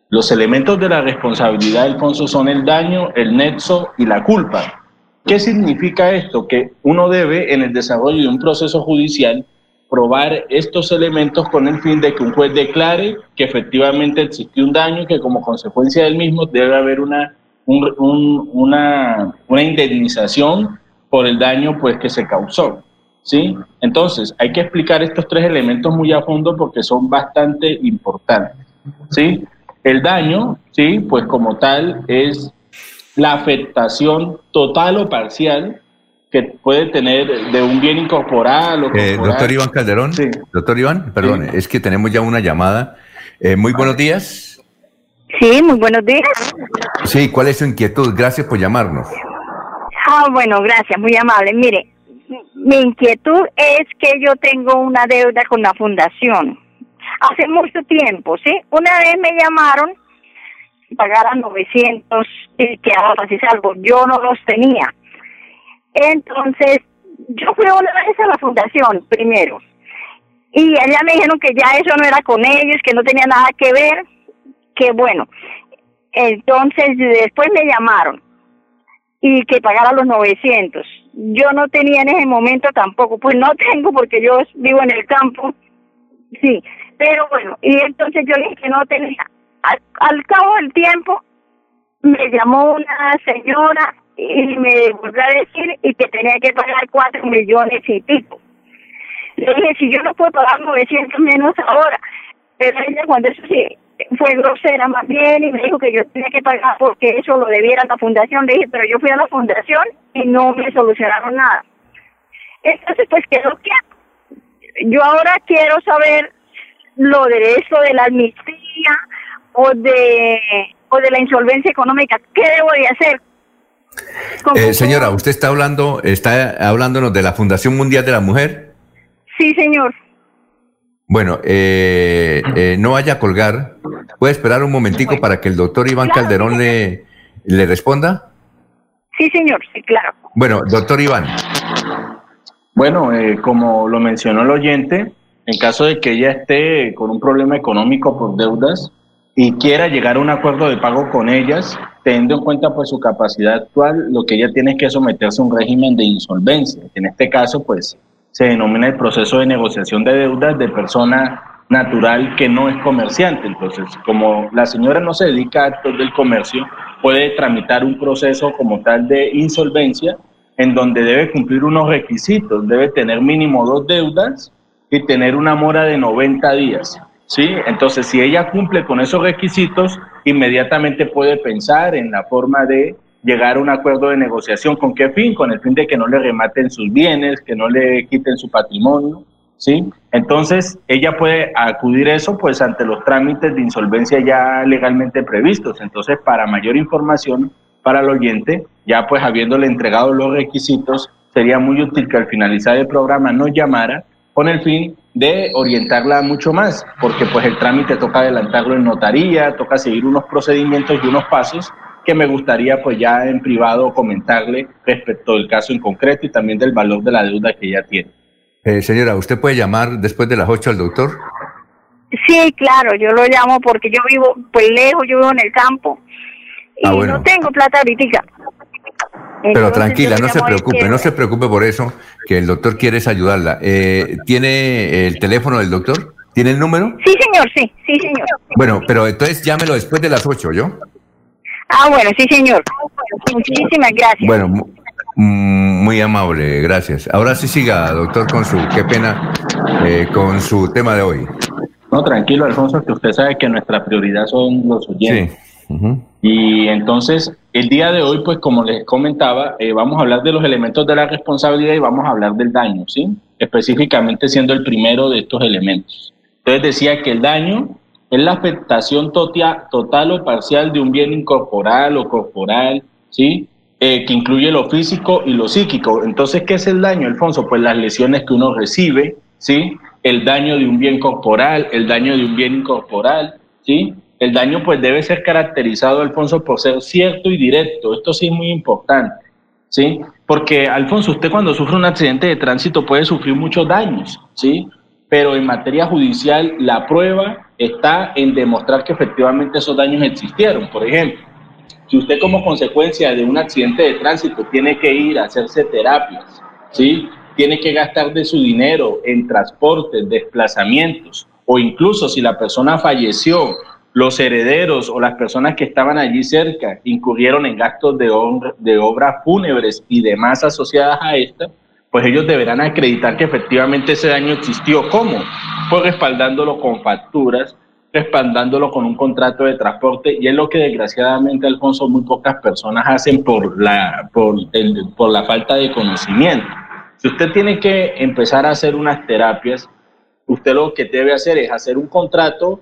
Los elementos de la responsabilidad, Alfonso, son el daño, el nexo y la culpa. ¿Qué significa esto? Que uno debe, en el desarrollo de un proceso judicial, probar estos elementos con el fin de que un juez declare que efectivamente existió un daño y que como consecuencia del mismo debe haber una, un- un- una, una indemnización por el daño pues, que se causó. ¿sí? Entonces, hay que explicar estos tres elementos muy a fondo porque son bastante importantes. ¿sí? El daño, ¿sí? pues como tal, es la afectación total o parcial que puede tener de un bien incorporal o Eh, doctor Iván Calderón. Doctor Iván, perdón, es que tenemos ya una llamada. Eh, muy buenos días. Sí, muy buenos días. Sí, ¿cuál es su inquietud? Gracias por llamarnos. Ah, bueno, gracias, muy amable. Mire, mi inquietud es que yo tengo una deuda con la fundación. Hace mucho tiempo, ¿sí? Una vez me llamaron, pagaran 900 y que ahora sí salvo. Yo no los tenía. Entonces, yo fui una vez a la fundación primero. Y allá me dijeron que ya eso no era con ellos, que no tenía nada que ver, que bueno. Entonces, después me llamaron y que pagara los 900. Yo no tenía en ese momento tampoco, pues no tengo porque yo vivo en el campo, sí, pero bueno, y entonces yo dije que no tenía. Al cabo del tiempo me llamó una señora y me volvió a decir y que tenía que pagar cuatro millones y pico. Le dije, si yo no puedo pagar 900 menos ahora, pero ella cuando eso sí fue grosera más bien y me dijo que yo tenía que pagar porque eso lo debiera la fundación. Le dije, pero yo fui a la fundación y no me solucionaron nada. Entonces, pues quedó que yo ahora quiero saber lo de eso de la amnistía o de o de la insolvencia económica. ¿Qué debo de hacer? Eh, señora, usted está hablando, está hablándonos de la Fundación Mundial de la Mujer. Sí, señor. Bueno, eh, eh, no vaya a colgar. ¿Puede esperar un momentico para que el doctor Iván Calderón le, le responda? Sí, señor, sí, claro. Bueno, doctor Iván. Bueno, eh, como lo mencionó el oyente, en caso de que ella esté con un problema económico por deudas y quiera llegar a un acuerdo de pago con ellas, teniendo en cuenta pues su capacidad actual, lo que ella tiene es que someterse a un régimen de insolvencia. En este caso, pues se denomina el proceso de negociación de deudas de persona natural que no es comerciante. Entonces, como la señora no se dedica a actos del comercio, puede tramitar un proceso como tal de insolvencia en donde debe cumplir unos requisitos, debe tener mínimo dos deudas y tener una mora de 90 días. ¿Sí? Entonces, si ella cumple con esos requisitos, inmediatamente puede pensar en la forma de llegar a un acuerdo de negociación. ¿Con qué fin? Con el fin de que no le rematen sus bienes, que no le quiten su patrimonio. ¿sí? Entonces, ella puede acudir eso pues ante los trámites de insolvencia ya legalmente previstos. Entonces, para mayor información para el oyente, ya pues habiéndole entregado los requisitos, sería muy útil que al finalizar el programa nos llamara con el fin de orientarla mucho más, porque pues el trámite toca adelantarlo en notaría, toca seguir unos procedimientos y unos pasos que me gustaría pues ya en privado comentarle respecto del caso en concreto y también del valor de la deuda que ella tiene. Eh, señora, ¿usted puede llamar después de las 8 al doctor? Sí, claro, yo lo llamo porque yo vivo pues lejos, yo vivo en el campo y Ah, bueno. no tengo plata ahorita. Pero Entonces, tranquila, no se preocupe, no se preocupe por eso, que el doctor quiere es ayudarla. Eh, ¿Tiene el teléfono del doctor? ¿Tiene el número? Sí, señor, sí, sí, señor. Bueno, pero entonces llámelo después de las 8, ¿yo? Ah, bueno, sí, señor. Muchísimas gracias. Bueno, mm, muy amable, gracias. Ahora sí siga, doctor, con su, qué pena, eh, con su tema de hoy. No, tranquilo, Alfonso, que usted sabe que nuestra prioridad son los oyentes. Sí. Y entonces, el día de hoy, pues como les comentaba, eh, vamos a hablar de los elementos de la responsabilidad y vamos a hablar del daño, ¿sí? Específicamente siendo el primero de estos elementos. Entonces decía que el daño es la afectación total o parcial de un bien incorporal o corporal, ¿sí? Eh, que incluye lo físico y lo psíquico. Entonces, ¿qué es el daño, Alfonso? Pues las lesiones que uno recibe, ¿sí? El daño de un bien corporal, el daño de un bien incorporal, ¿sí? El daño pues debe ser caracterizado, Alfonso, por ser cierto y directo. Esto sí es muy importante, ¿sí? Porque, Alfonso, usted cuando sufre un accidente de tránsito puede sufrir muchos daños, ¿sí? Pero en materia judicial la prueba está en demostrar que efectivamente esos daños existieron. Por ejemplo, si usted como consecuencia de un accidente de tránsito tiene que ir a hacerse terapias, ¿sí? Tiene que gastar de su dinero en transportes, desplazamientos, o incluso si la persona falleció, los herederos o las personas que estaban allí cerca incurrieron en gastos de, de obras fúnebres y demás asociadas a esta, pues ellos deberán acreditar que efectivamente ese daño existió. ¿Cómo? Pues respaldándolo con facturas, respaldándolo con un contrato de transporte, y es lo que desgraciadamente, Alfonso, muy pocas personas hacen por la, por la falta de conocimiento. Si usted tiene que empezar a hacer unas terapias, usted lo que debe hacer es hacer un contrato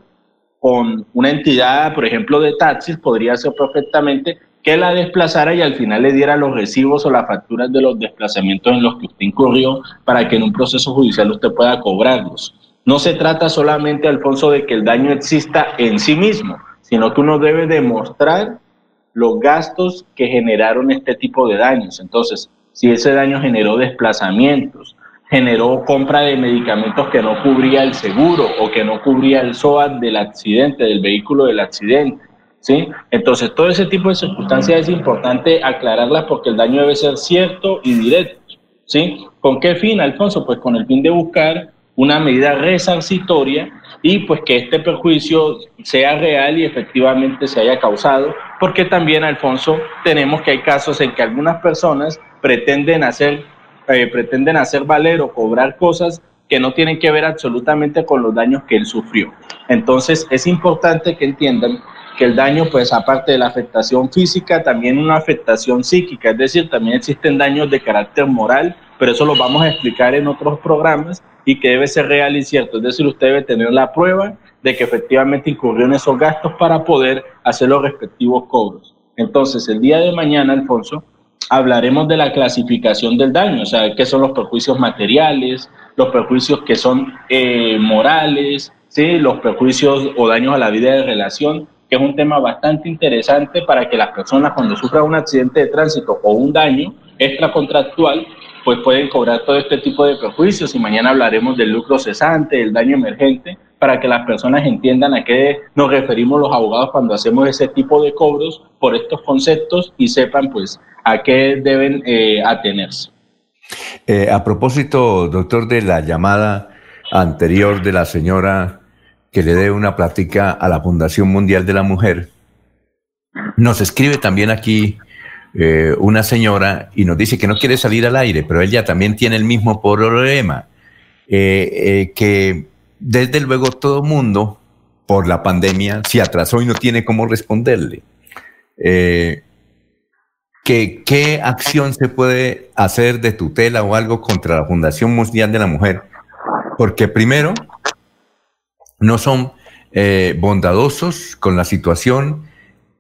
con una entidad, por ejemplo, de taxis, podría ser perfectamente que la desplazara y al final le diera los recibos o las facturas de los desplazamientos en los que usted incurrió para que en un proceso judicial usted pueda cobrarlos. No se trata solamente, Alfonso, de que el daño exista en sí mismo, sino que uno debe demostrar los gastos que generaron este tipo de daños. Entonces, si ese daño generó desplazamientos, generó compra de medicamentos que no cubría el seguro o que no cubría el SOAT del accidente, del vehículo del accidente. ¿Sí? Entonces, todo ese tipo de circunstancias es importante aclararlas porque el daño debe ser cierto y directo. ¿Sí? ¿Con qué fin, Alfonso? Pues con el fin de buscar una medida resarcitoria y pues que este perjuicio sea real y efectivamente se haya causado, porque también, Alfonso, tenemos que hay casos en que algunas personas pretenden hacer, eh, pretenden hacer valer o cobrar cosas que no tienen que ver absolutamente con los daños que él sufrió. Entonces, es importante que entiendan que el daño, pues aparte de la afectación física, también una afectación psíquica, es decir, también existen daños de carácter moral, pero eso lo vamos a explicar en otros programas y que debe ser real y cierto, es decir, usted debe tener la prueba de que efectivamente incurrió en esos gastos para poder hacer los respectivos cobros. Entonces, el día de mañana, Alfonso, hablaremos de la clasificación del daño, o sea, qué son los perjuicios materiales, los perjuicios que son eh, morales, ¿sí? los perjuicios o daños a la vida de relación, que es un tema bastante interesante para que las personas cuando sufran un accidente de tránsito o un daño extracontractual, pues pueden cobrar todo este tipo de perjuicios y mañana hablaremos del lucro cesante, del daño emergente, para que las personas entiendan a qué nos referimos los abogados cuando hacemos ese tipo de cobros por estos conceptos y sepan pues a qué deben eh, atenerse. Eh, a propósito, doctor, de la llamada anterior de la señora que le dé una plática a la Fundación Mundial de la Mujer, nos escribe también aquí eh, una señora y nos dice que no quiere salir al aire, pero ella también tiene el mismo problema, que desde luego todo mundo por la pandemia se atrasó y no tiene cómo responderle. Que, ¿Qué acción se puede hacer de tutela o algo contra la Fundación Mundial de la Mujer? Porque primero, no son eh, bondadosos con la situación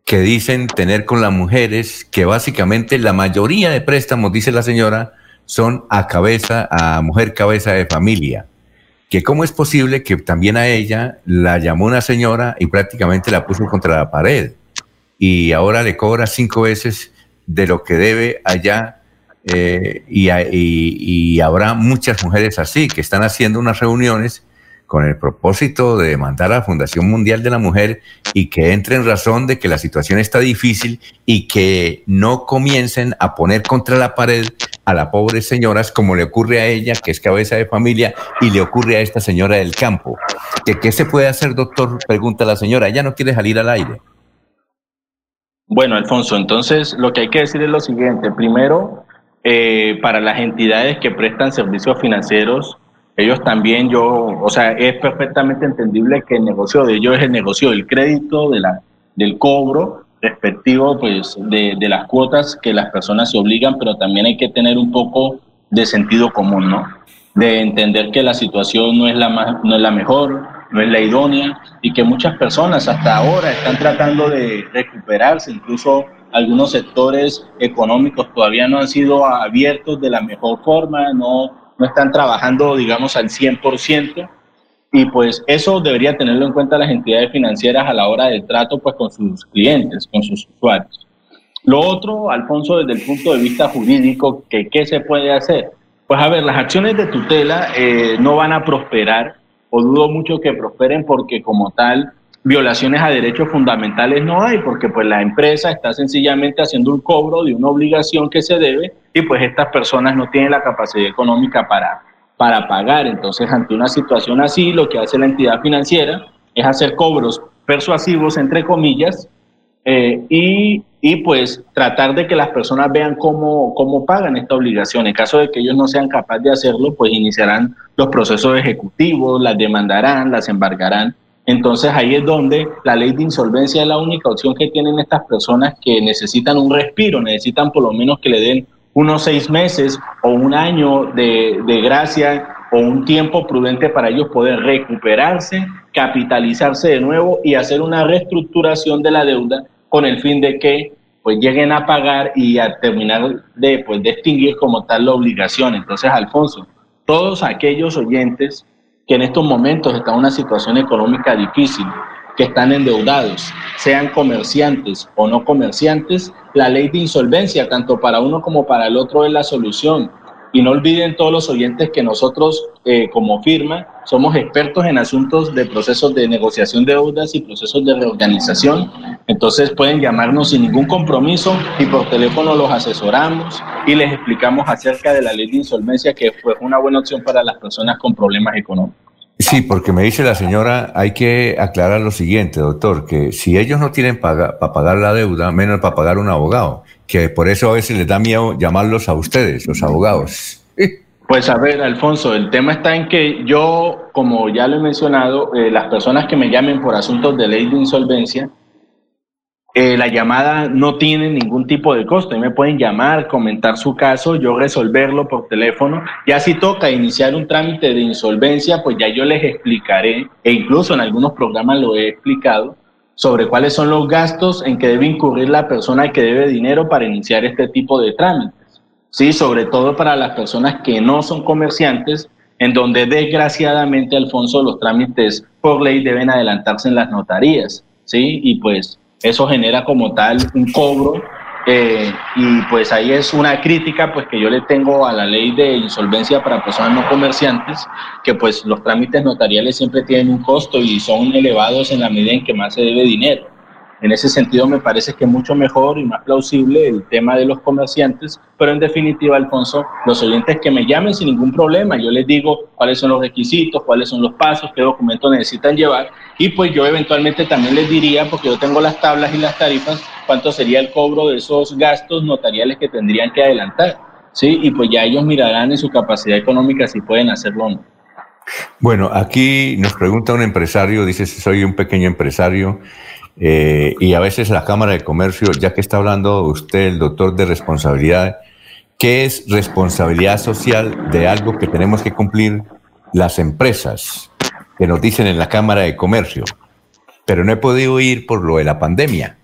que dicen tener con las mujeres, que básicamente la mayoría de préstamos, dice la señora, son a cabeza, a mujer cabeza de familia. Que cómo es posible que también a ella la llamó una señora y prácticamente la puso contra la pared y ahora le cobra cinco veces de lo que debe allá eh, y, y- habrá muchas mujeres así que están haciendo unas reuniones con el propósito de demandar a la Fundación Mundial de la Mujer y que entre en razón de que la situación está difícil y que no comiencen a poner contra la pared a la pobre señora, como le ocurre a ella, que es cabeza de familia, y le ocurre a esta señora del campo. ¿Qué, qué se puede hacer, doctor? Pregunta la señora. Ella no quiere salir al aire. Bueno, Alfonso, entonces lo que hay que decir es lo siguiente. Primero, eh, para las entidades que prestan servicios financieros, ellos también, yo, o sea, es perfectamente entendible que el negocio de ellos es el negocio del crédito, de la, del cobro respectivo, pues, de, de las cuotas que las personas se obligan, pero también hay que tener un poco de sentido común, ¿no? De entender que la situación no es la, más, no es la mejor, no es la idónea y que muchas personas hasta ahora están tratando de recuperarse, incluso algunos sectores económicos todavía no han sido abiertos de la mejor forma, no, no están trabajando, digamos, al 100%. Y pues eso debería tenerlo en cuenta las entidades financieras a la hora del trato pues, con sus clientes, con sus usuarios. Lo otro, Alfonso, desde el punto de vista jurídico, que, ¿qué se puede hacer? Pues a ver, las acciones de tutela eh, no van a prosperar o dudo mucho que prosperen porque como tal violaciones a derechos fundamentales no hay, porque pues la empresa está sencillamente haciendo un cobro de una obligación que se debe y pues estas personas no tienen la capacidad económica para, para pagar. Entonces, ante una situación así, lo que hace la entidad financiera es hacer cobros persuasivos, entre comillas, eh, y, y, pues tratar de que las personas vean cómo, cómo pagan esta obligación. En caso de que ellos no sean capaces de hacerlo, pues iniciarán los procesos ejecutivos, las demandarán, las embargarán. Entonces ahí es donde la ley de insolvencia es la única opción que tienen estas personas que necesitan un respiro, necesitan por lo menos que le den unos seis meses o un año de, de gracia o un tiempo prudente para ellos poder recuperarse, capitalizarse de nuevo y hacer una reestructuración de la deuda con el fin de que pues lleguen a pagar y a terminar de, pues, de extinguir como tal la obligación. Entonces, Alfonso, todos aquellos oyentes que en estos momentos están en una situación económica difícil, que están endeudados, sean comerciantes o no comerciantes, la ley de insolvencia, tanto para uno como para el otro, es la solución. Y no olviden todos los oyentes que nosotros eh, como firma somos expertos en asuntos de procesos de negociación de deudas y procesos de reorganización. Entonces pueden llamarnos sin ningún compromiso y por teléfono los asesoramos y les explicamos acerca de la ley de insolvencia que fue una buena opción para las personas con problemas económicos. Sí, porque me dice la señora, hay que aclarar lo siguiente, doctor, que si ellos no tienen para pagar la deuda, menos para pagar un abogado, que por eso a veces les da miedo llamarlos a ustedes, los abogados. Pues a ver, Alfonso, el tema está en que yo, como ya lo he mencionado, eh, las personas que me llamen por asuntos de ley de insolvencia, eh, la llamada no tiene ningún tipo de costo. Y me pueden llamar, comentar su caso, yo resolverlo por teléfono. Ya si toca iniciar un trámite de insolvencia, pues ya yo les explicaré, e incluso en algunos programas lo he explicado, sobre cuáles son los gastos en que debe incurrir la persona que debe dinero para iniciar este tipo de trámites. Sí, sobre todo para las personas que no son comerciantes, en donde desgraciadamente, Alfonso, los trámites por ley deben adelantarse en las notarías. Sí, y pues eso genera como tal un cobro eh, y pues ahí es una crítica pues que yo le tengo a la ley de insolvencia para personas no comerciantes, que pues los trámites notariales siempre tienen un costo y son elevados en la medida en que más se debe dinero. En ese sentido me parece que es mucho mejor y más plausible el tema de los comerciantes, pero en definitiva, Alfonso, los oyentes que me llamen sin ningún problema, yo les digo cuáles son los requisitos, cuáles son los pasos, qué documentos necesitan llevar y pues yo eventualmente también les diría, porque yo tengo las tablas y las tarifas, cuánto sería el cobro de esos gastos notariales que tendrían que adelantar, ¿sí? Y pues ya ellos mirarán en su capacidad económica si pueden hacerlo o no. Bueno, aquí nos pregunta un empresario, dice, soy un pequeño empresario eh, y a veces la Cámara de Comercio, ya que está hablando usted, el doctor de responsabilidad, ¿qué es responsabilidad social de algo que tenemos que cumplir las empresas que nos dicen en la Cámara de Comercio? Pero no he podido ir por lo de la pandemia.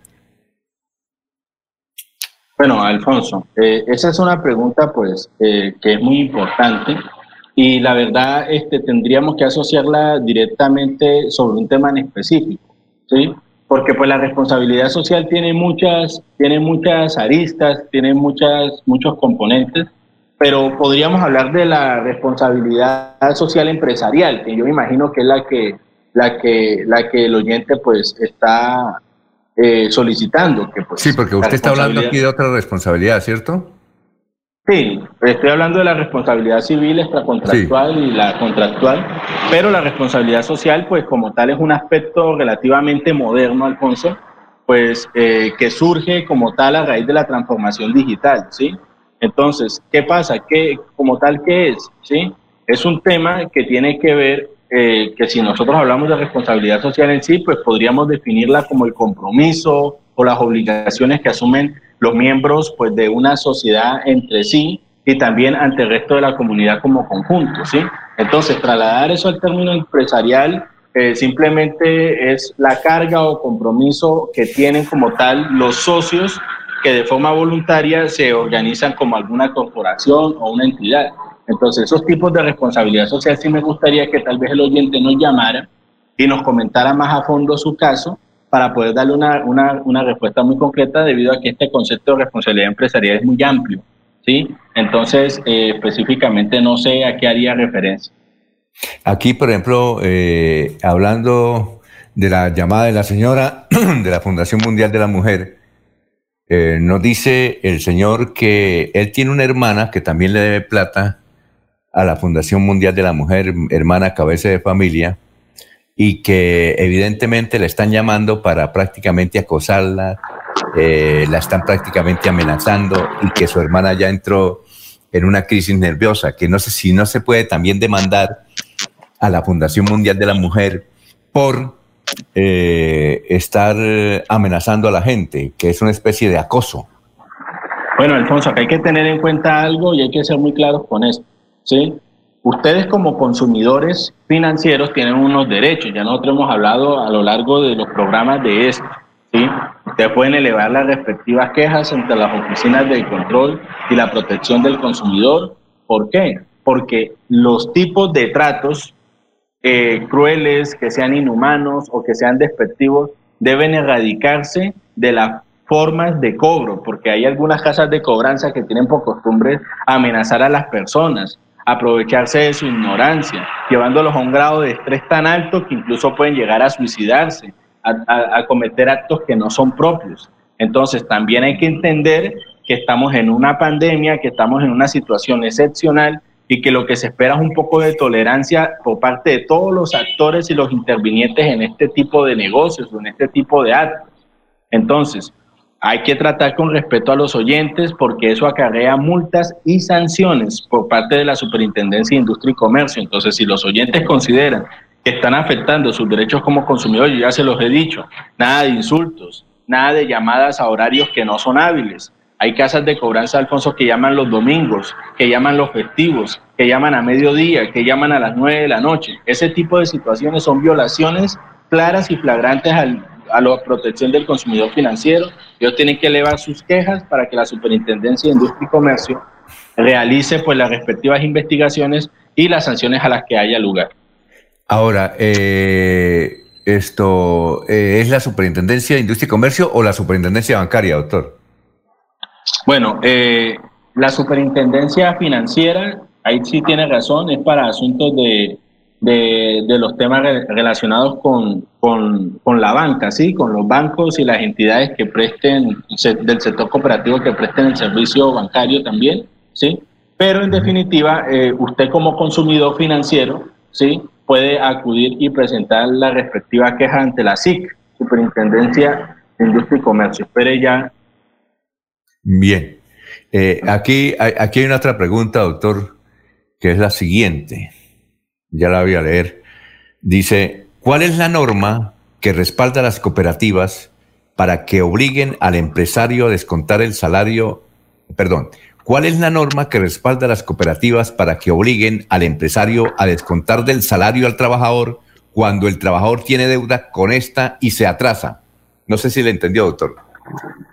Bueno, Alfonso, eh, esa es una pregunta pues eh, que es muy importante y la verdad este, tendríamos que asociarla directamente sobre un tema en específico. ¿sí? porque pues la responsabilidad social tiene muchas, tiene muchas aristas, tiene muchas, muchos componentes, pero podríamos hablar de la responsabilidad social empresarial, que yo imagino que es la que, la que, la que el oyente pues está eh, solicitando. Que, pues, sí, porque usted está hablando aquí de otra responsabilidad, ¿cierto? Sí, estoy hablando de la responsabilidad civil extracontractual y la contractual, pero la responsabilidad social, pues como tal, es un aspecto relativamente moderno, Alfonso, pues eh, que surge como tal a raíz de la transformación digital, ¿sí? Entonces, ¿qué pasa? ¿Qué, como tal, qué es? ¿Sí? Es un tema que tiene que ver, eh, que si nosotros hablamos de responsabilidad social en sí, pues podríamos definirla como el compromiso o las obligaciones que asumen los miembros pues, de una sociedad entre sí y también ante el resto de la comunidad como conjunto. ¿sí? Entonces, trasladar eso al término empresarial eh, simplemente es la carga o compromiso que tienen como tal los socios que de forma voluntaria se organizan como alguna corporación o una entidad. Entonces, esos tipos de responsabilidad social sí me gustaría que tal vez el oyente nos llamara y nos comentara más a fondo su caso para poder darle una, una, una, respuesta muy concreta debido a que este concepto de responsabilidad empresarial es muy amplio. ¿sí? Entonces, eh, específicamente no sé a qué haría referencia. Aquí, por ejemplo, eh, hablando de la llamada de la señora de la Fundación Mundial de la Mujer, eh, nos dice el señor que él tiene una hermana que también le debe plata a la Fundación Mundial de la Mujer, hermana cabeza de familia, y que evidentemente la están llamando para prácticamente acosarla, eh, la están prácticamente amenazando y que su hermana ya entró en una crisis nerviosa, que no sé si no se puede también demandar a la Fundación Mundial de la Mujer por eh, estar amenazando a la gente, que es una especie de acoso. Bueno, Alfonso, hay que tener en cuenta algo y hay que ser muy claros con esto. ¿Sí? Ustedes como consumidores financieros tienen unos derechos, ya nosotros hemos hablado a lo largo de los programas de esto. ¿sí? Ustedes pueden elevar las respectivas quejas entre las oficinas de control y la protección del consumidor. ¿Por qué? Porque los tipos de tratos eh, crueles, que sean inhumanos o que sean despectivos, deben erradicarse de las formas de cobro, porque hay algunas casas de cobranza que tienen por costumbre amenazar a las personas, aprovecharse de su ignorancia, llevándolos a un grado de estrés tan alto que incluso pueden llegar a suicidarse, a, cometer actos que no son propios. Entonces, también hay que entender que estamos en una pandemia, que estamos en una situación excepcional y que lo que se espera es un poco de tolerancia por parte de todos los actores y los intervinientes en este tipo de negocios o en este tipo de actos. Entonces, hay que tratar con respeto a los oyentes porque eso acarrea multas y sanciones por parte de la Superintendencia de Industria y Comercio. Entonces, si los oyentes consideran que están afectando sus derechos como consumidores, ya se los he dicho, nada de insultos, nada de llamadas a horarios que no son hábiles, hay casas de cobranza, Alfonso, que llaman los domingos, que llaman los festivos, que llaman a mediodía, que llaman a las nueve de la noche. Ese tipo de situaciones son violaciones claras y flagrantes a la protección del consumidor financiero. Ellos tienen que elevar sus quejas para que la Superintendencia de Industria y Comercio realice pues las respectivas investigaciones y las sanciones a las que haya lugar. Ahora, eh, esto eh, es la Superintendencia de Industria y Comercio o la Superintendencia Bancaria, doctor. Bueno, eh, la superintendencia financiera, ahí sí tiene razón, es para asuntos de, de, los temas relacionados con, con, la banca, ¿sí? con los bancos y las entidades que presten, del sector cooperativo que presten el servicio bancario también, ¿sí? Pero en definitiva, eh, usted como consumidor financiero, ¿sí? Puede acudir y presentar la respectiva queja ante la SIC, Superintendencia de Industria y Comercio. Espere ya Bien. Eh, aquí, aquí hay una otra pregunta, doctor, que es la siguiente. Ya la voy a leer. Dice, ¿cuál es la norma que respalda a las cooperativas para que obliguen al empresario a descontar el salario? Perdón, ¿cuál es la norma que respalda a las cooperativas para que obliguen al empresario a descontar del salario al trabajador cuando el trabajador tiene deuda con esta y se atrasa? No sé si le entendió, doctor.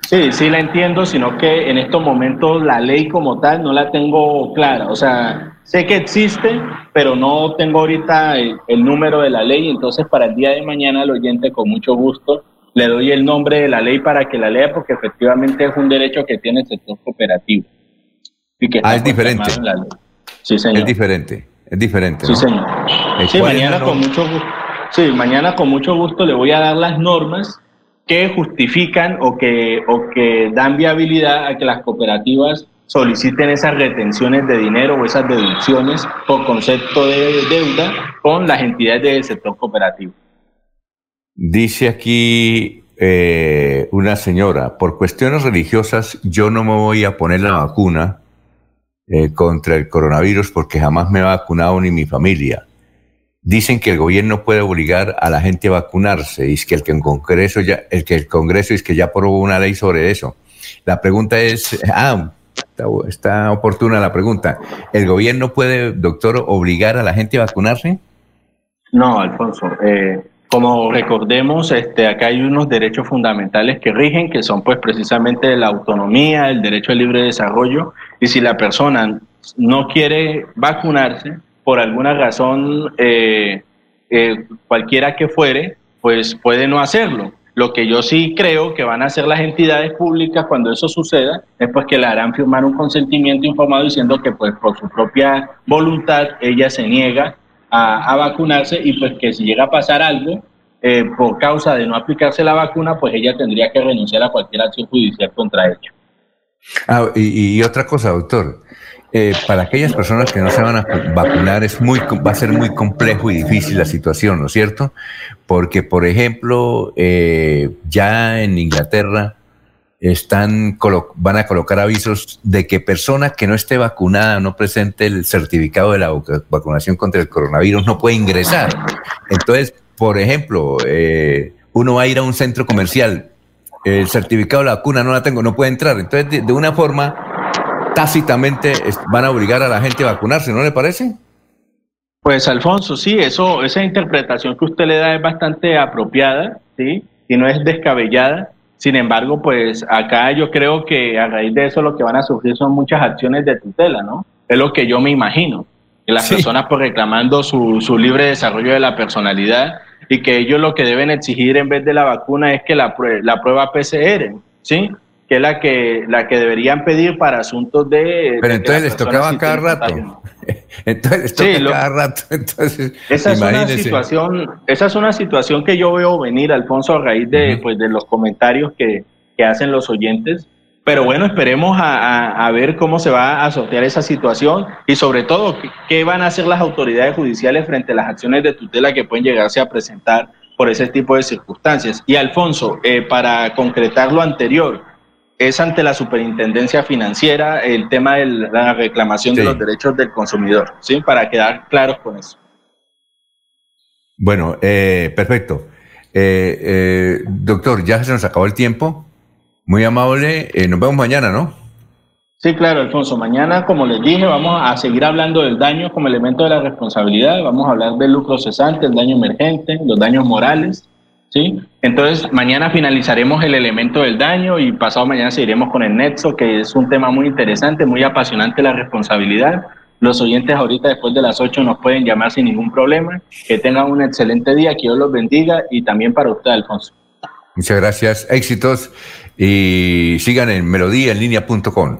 Sí, sí la entiendo, sino que en estos momentos la ley como tal no la tengo clara. O sea, sé que existe, pero no tengo ahorita el, número de la ley. Entonces, para el día de mañana, al oyente, con mucho gusto, le doy el nombre de la ley para que la lea, porque efectivamente es un derecho que tiene el sector cooperativo. Y que ah, es diferente. Sí, señor. Es diferente, es diferente. Sí, señor. Sí, mañana con mucho gusto. Sí, mañana con mucho gusto le voy a dar las normas que justifican o que, o que dan viabilidad a que las cooperativas soliciten esas retenciones de dinero o esas deducciones por concepto de deuda con las entidades del sector cooperativo. Dice aquí eh, una señora, por cuestiones religiosas yo no me voy a poner la vacuna eh, contra el coronavirus porque jamás me he vacunado ni mi familia. Dicen que el gobierno puede obligar a la gente a vacunarse y es que el, que el Congreso ya, el que el Congreso es que ya aprobó una ley sobre eso. La pregunta es, ah, está, oportuna la pregunta. ¿El gobierno puede, doctor, obligar a la gente a vacunarse? No, Alfonso. Eh, como recordemos, este, acá hay unos derechos fundamentales que rigen, que son pues precisamente la autonomía, el derecho al libre desarrollo, y si la persona no quiere vacunarse, por alguna razón, eh, eh, cualquiera que fuere, pues puede no hacerlo. Lo que yo sí creo que van a hacer las entidades públicas cuando eso suceda es pues que le harán firmar un consentimiento informado diciendo que pues por su propia voluntad ella se niega a, vacunarse y pues que si llega a pasar algo eh, por causa de no aplicarse la vacuna, pues ella tendría que renunciar a cualquier acción judicial contra ella. Ah, y, y otra cosa, doctor, eh, para aquellas personas que no se van a vacunar es muy, va a ser muy complejo y difícil la situación, ¿no es cierto? Porque, por ejemplo, eh, ya en Inglaterra están van a colocar avisos de que persona que no esté vacunada, no presente el certificado de la vacunación contra el coronavirus, no puede ingresar. Entonces, por ejemplo, eh, uno va a ir a un centro comercial, el certificado de la vacuna no la tengo, no puede entrar. Entonces, de una forma tácitamente van a obligar a la gente a vacunarse, ¿no le parece? Pues Alfonso, sí, eso, esa interpretación que usted le da es bastante apropiada, sí, y no es descabellada. Sin embargo, pues acá yo creo que a raíz de eso lo que van a surgir son muchas acciones de tutela, ¿no? Es lo que yo me imagino. Que las personas pues reclamando su, su libre desarrollo de la personalidad y que ellos lo que deben exigir en vez de la vacuna es que la, la prueba PCR, ¿sí? Que es la que, la que deberían pedir para asuntos de... Pero entonces les tocaba cada rato. entonces les toca cada rato. Entonces, esa es una situación, esa es una situación que yo veo venir, Alfonso, a raíz de, pues, de los comentarios que, que hacen los oyentes. Pero bueno, esperemos a, a, ver cómo se va a sortear esa situación y sobre todo qué van a hacer las autoridades judiciales frente a las acciones de tutela que pueden llegarse a presentar por ese tipo de circunstancias. Y Alfonso, eh, para concretar lo anterior, es ante la superintendencia financiera el tema de la reclamación de los derechos del consumidor, ¿sí? Para quedar claros con eso. Bueno, eh, perfecto. Eh, eh, doctor, ya se nos acabó el tiempo. Muy amable. nos vemos mañana, ¿no? Sí, claro, Alfonso. Mañana, como les dije, vamos a seguir hablando del daño como elemento de la responsabilidad. Vamos a hablar del lucro cesante, el daño emergente, los daños morales ¿sí? Entonces, mañana finalizaremos el elemento del daño y pasado mañana seguiremos con el nexo, que es un tema muy interesante, muy apasionante la responsabilidad. Los oyentes ahorita después de las 8 nos pueden llamar sin ningún problema. Que tengan un excelente día, que Dios los bendiga y también para usted, Alfonso. Muchas gracias, éxitos y sigan en melodíaenlínea.com.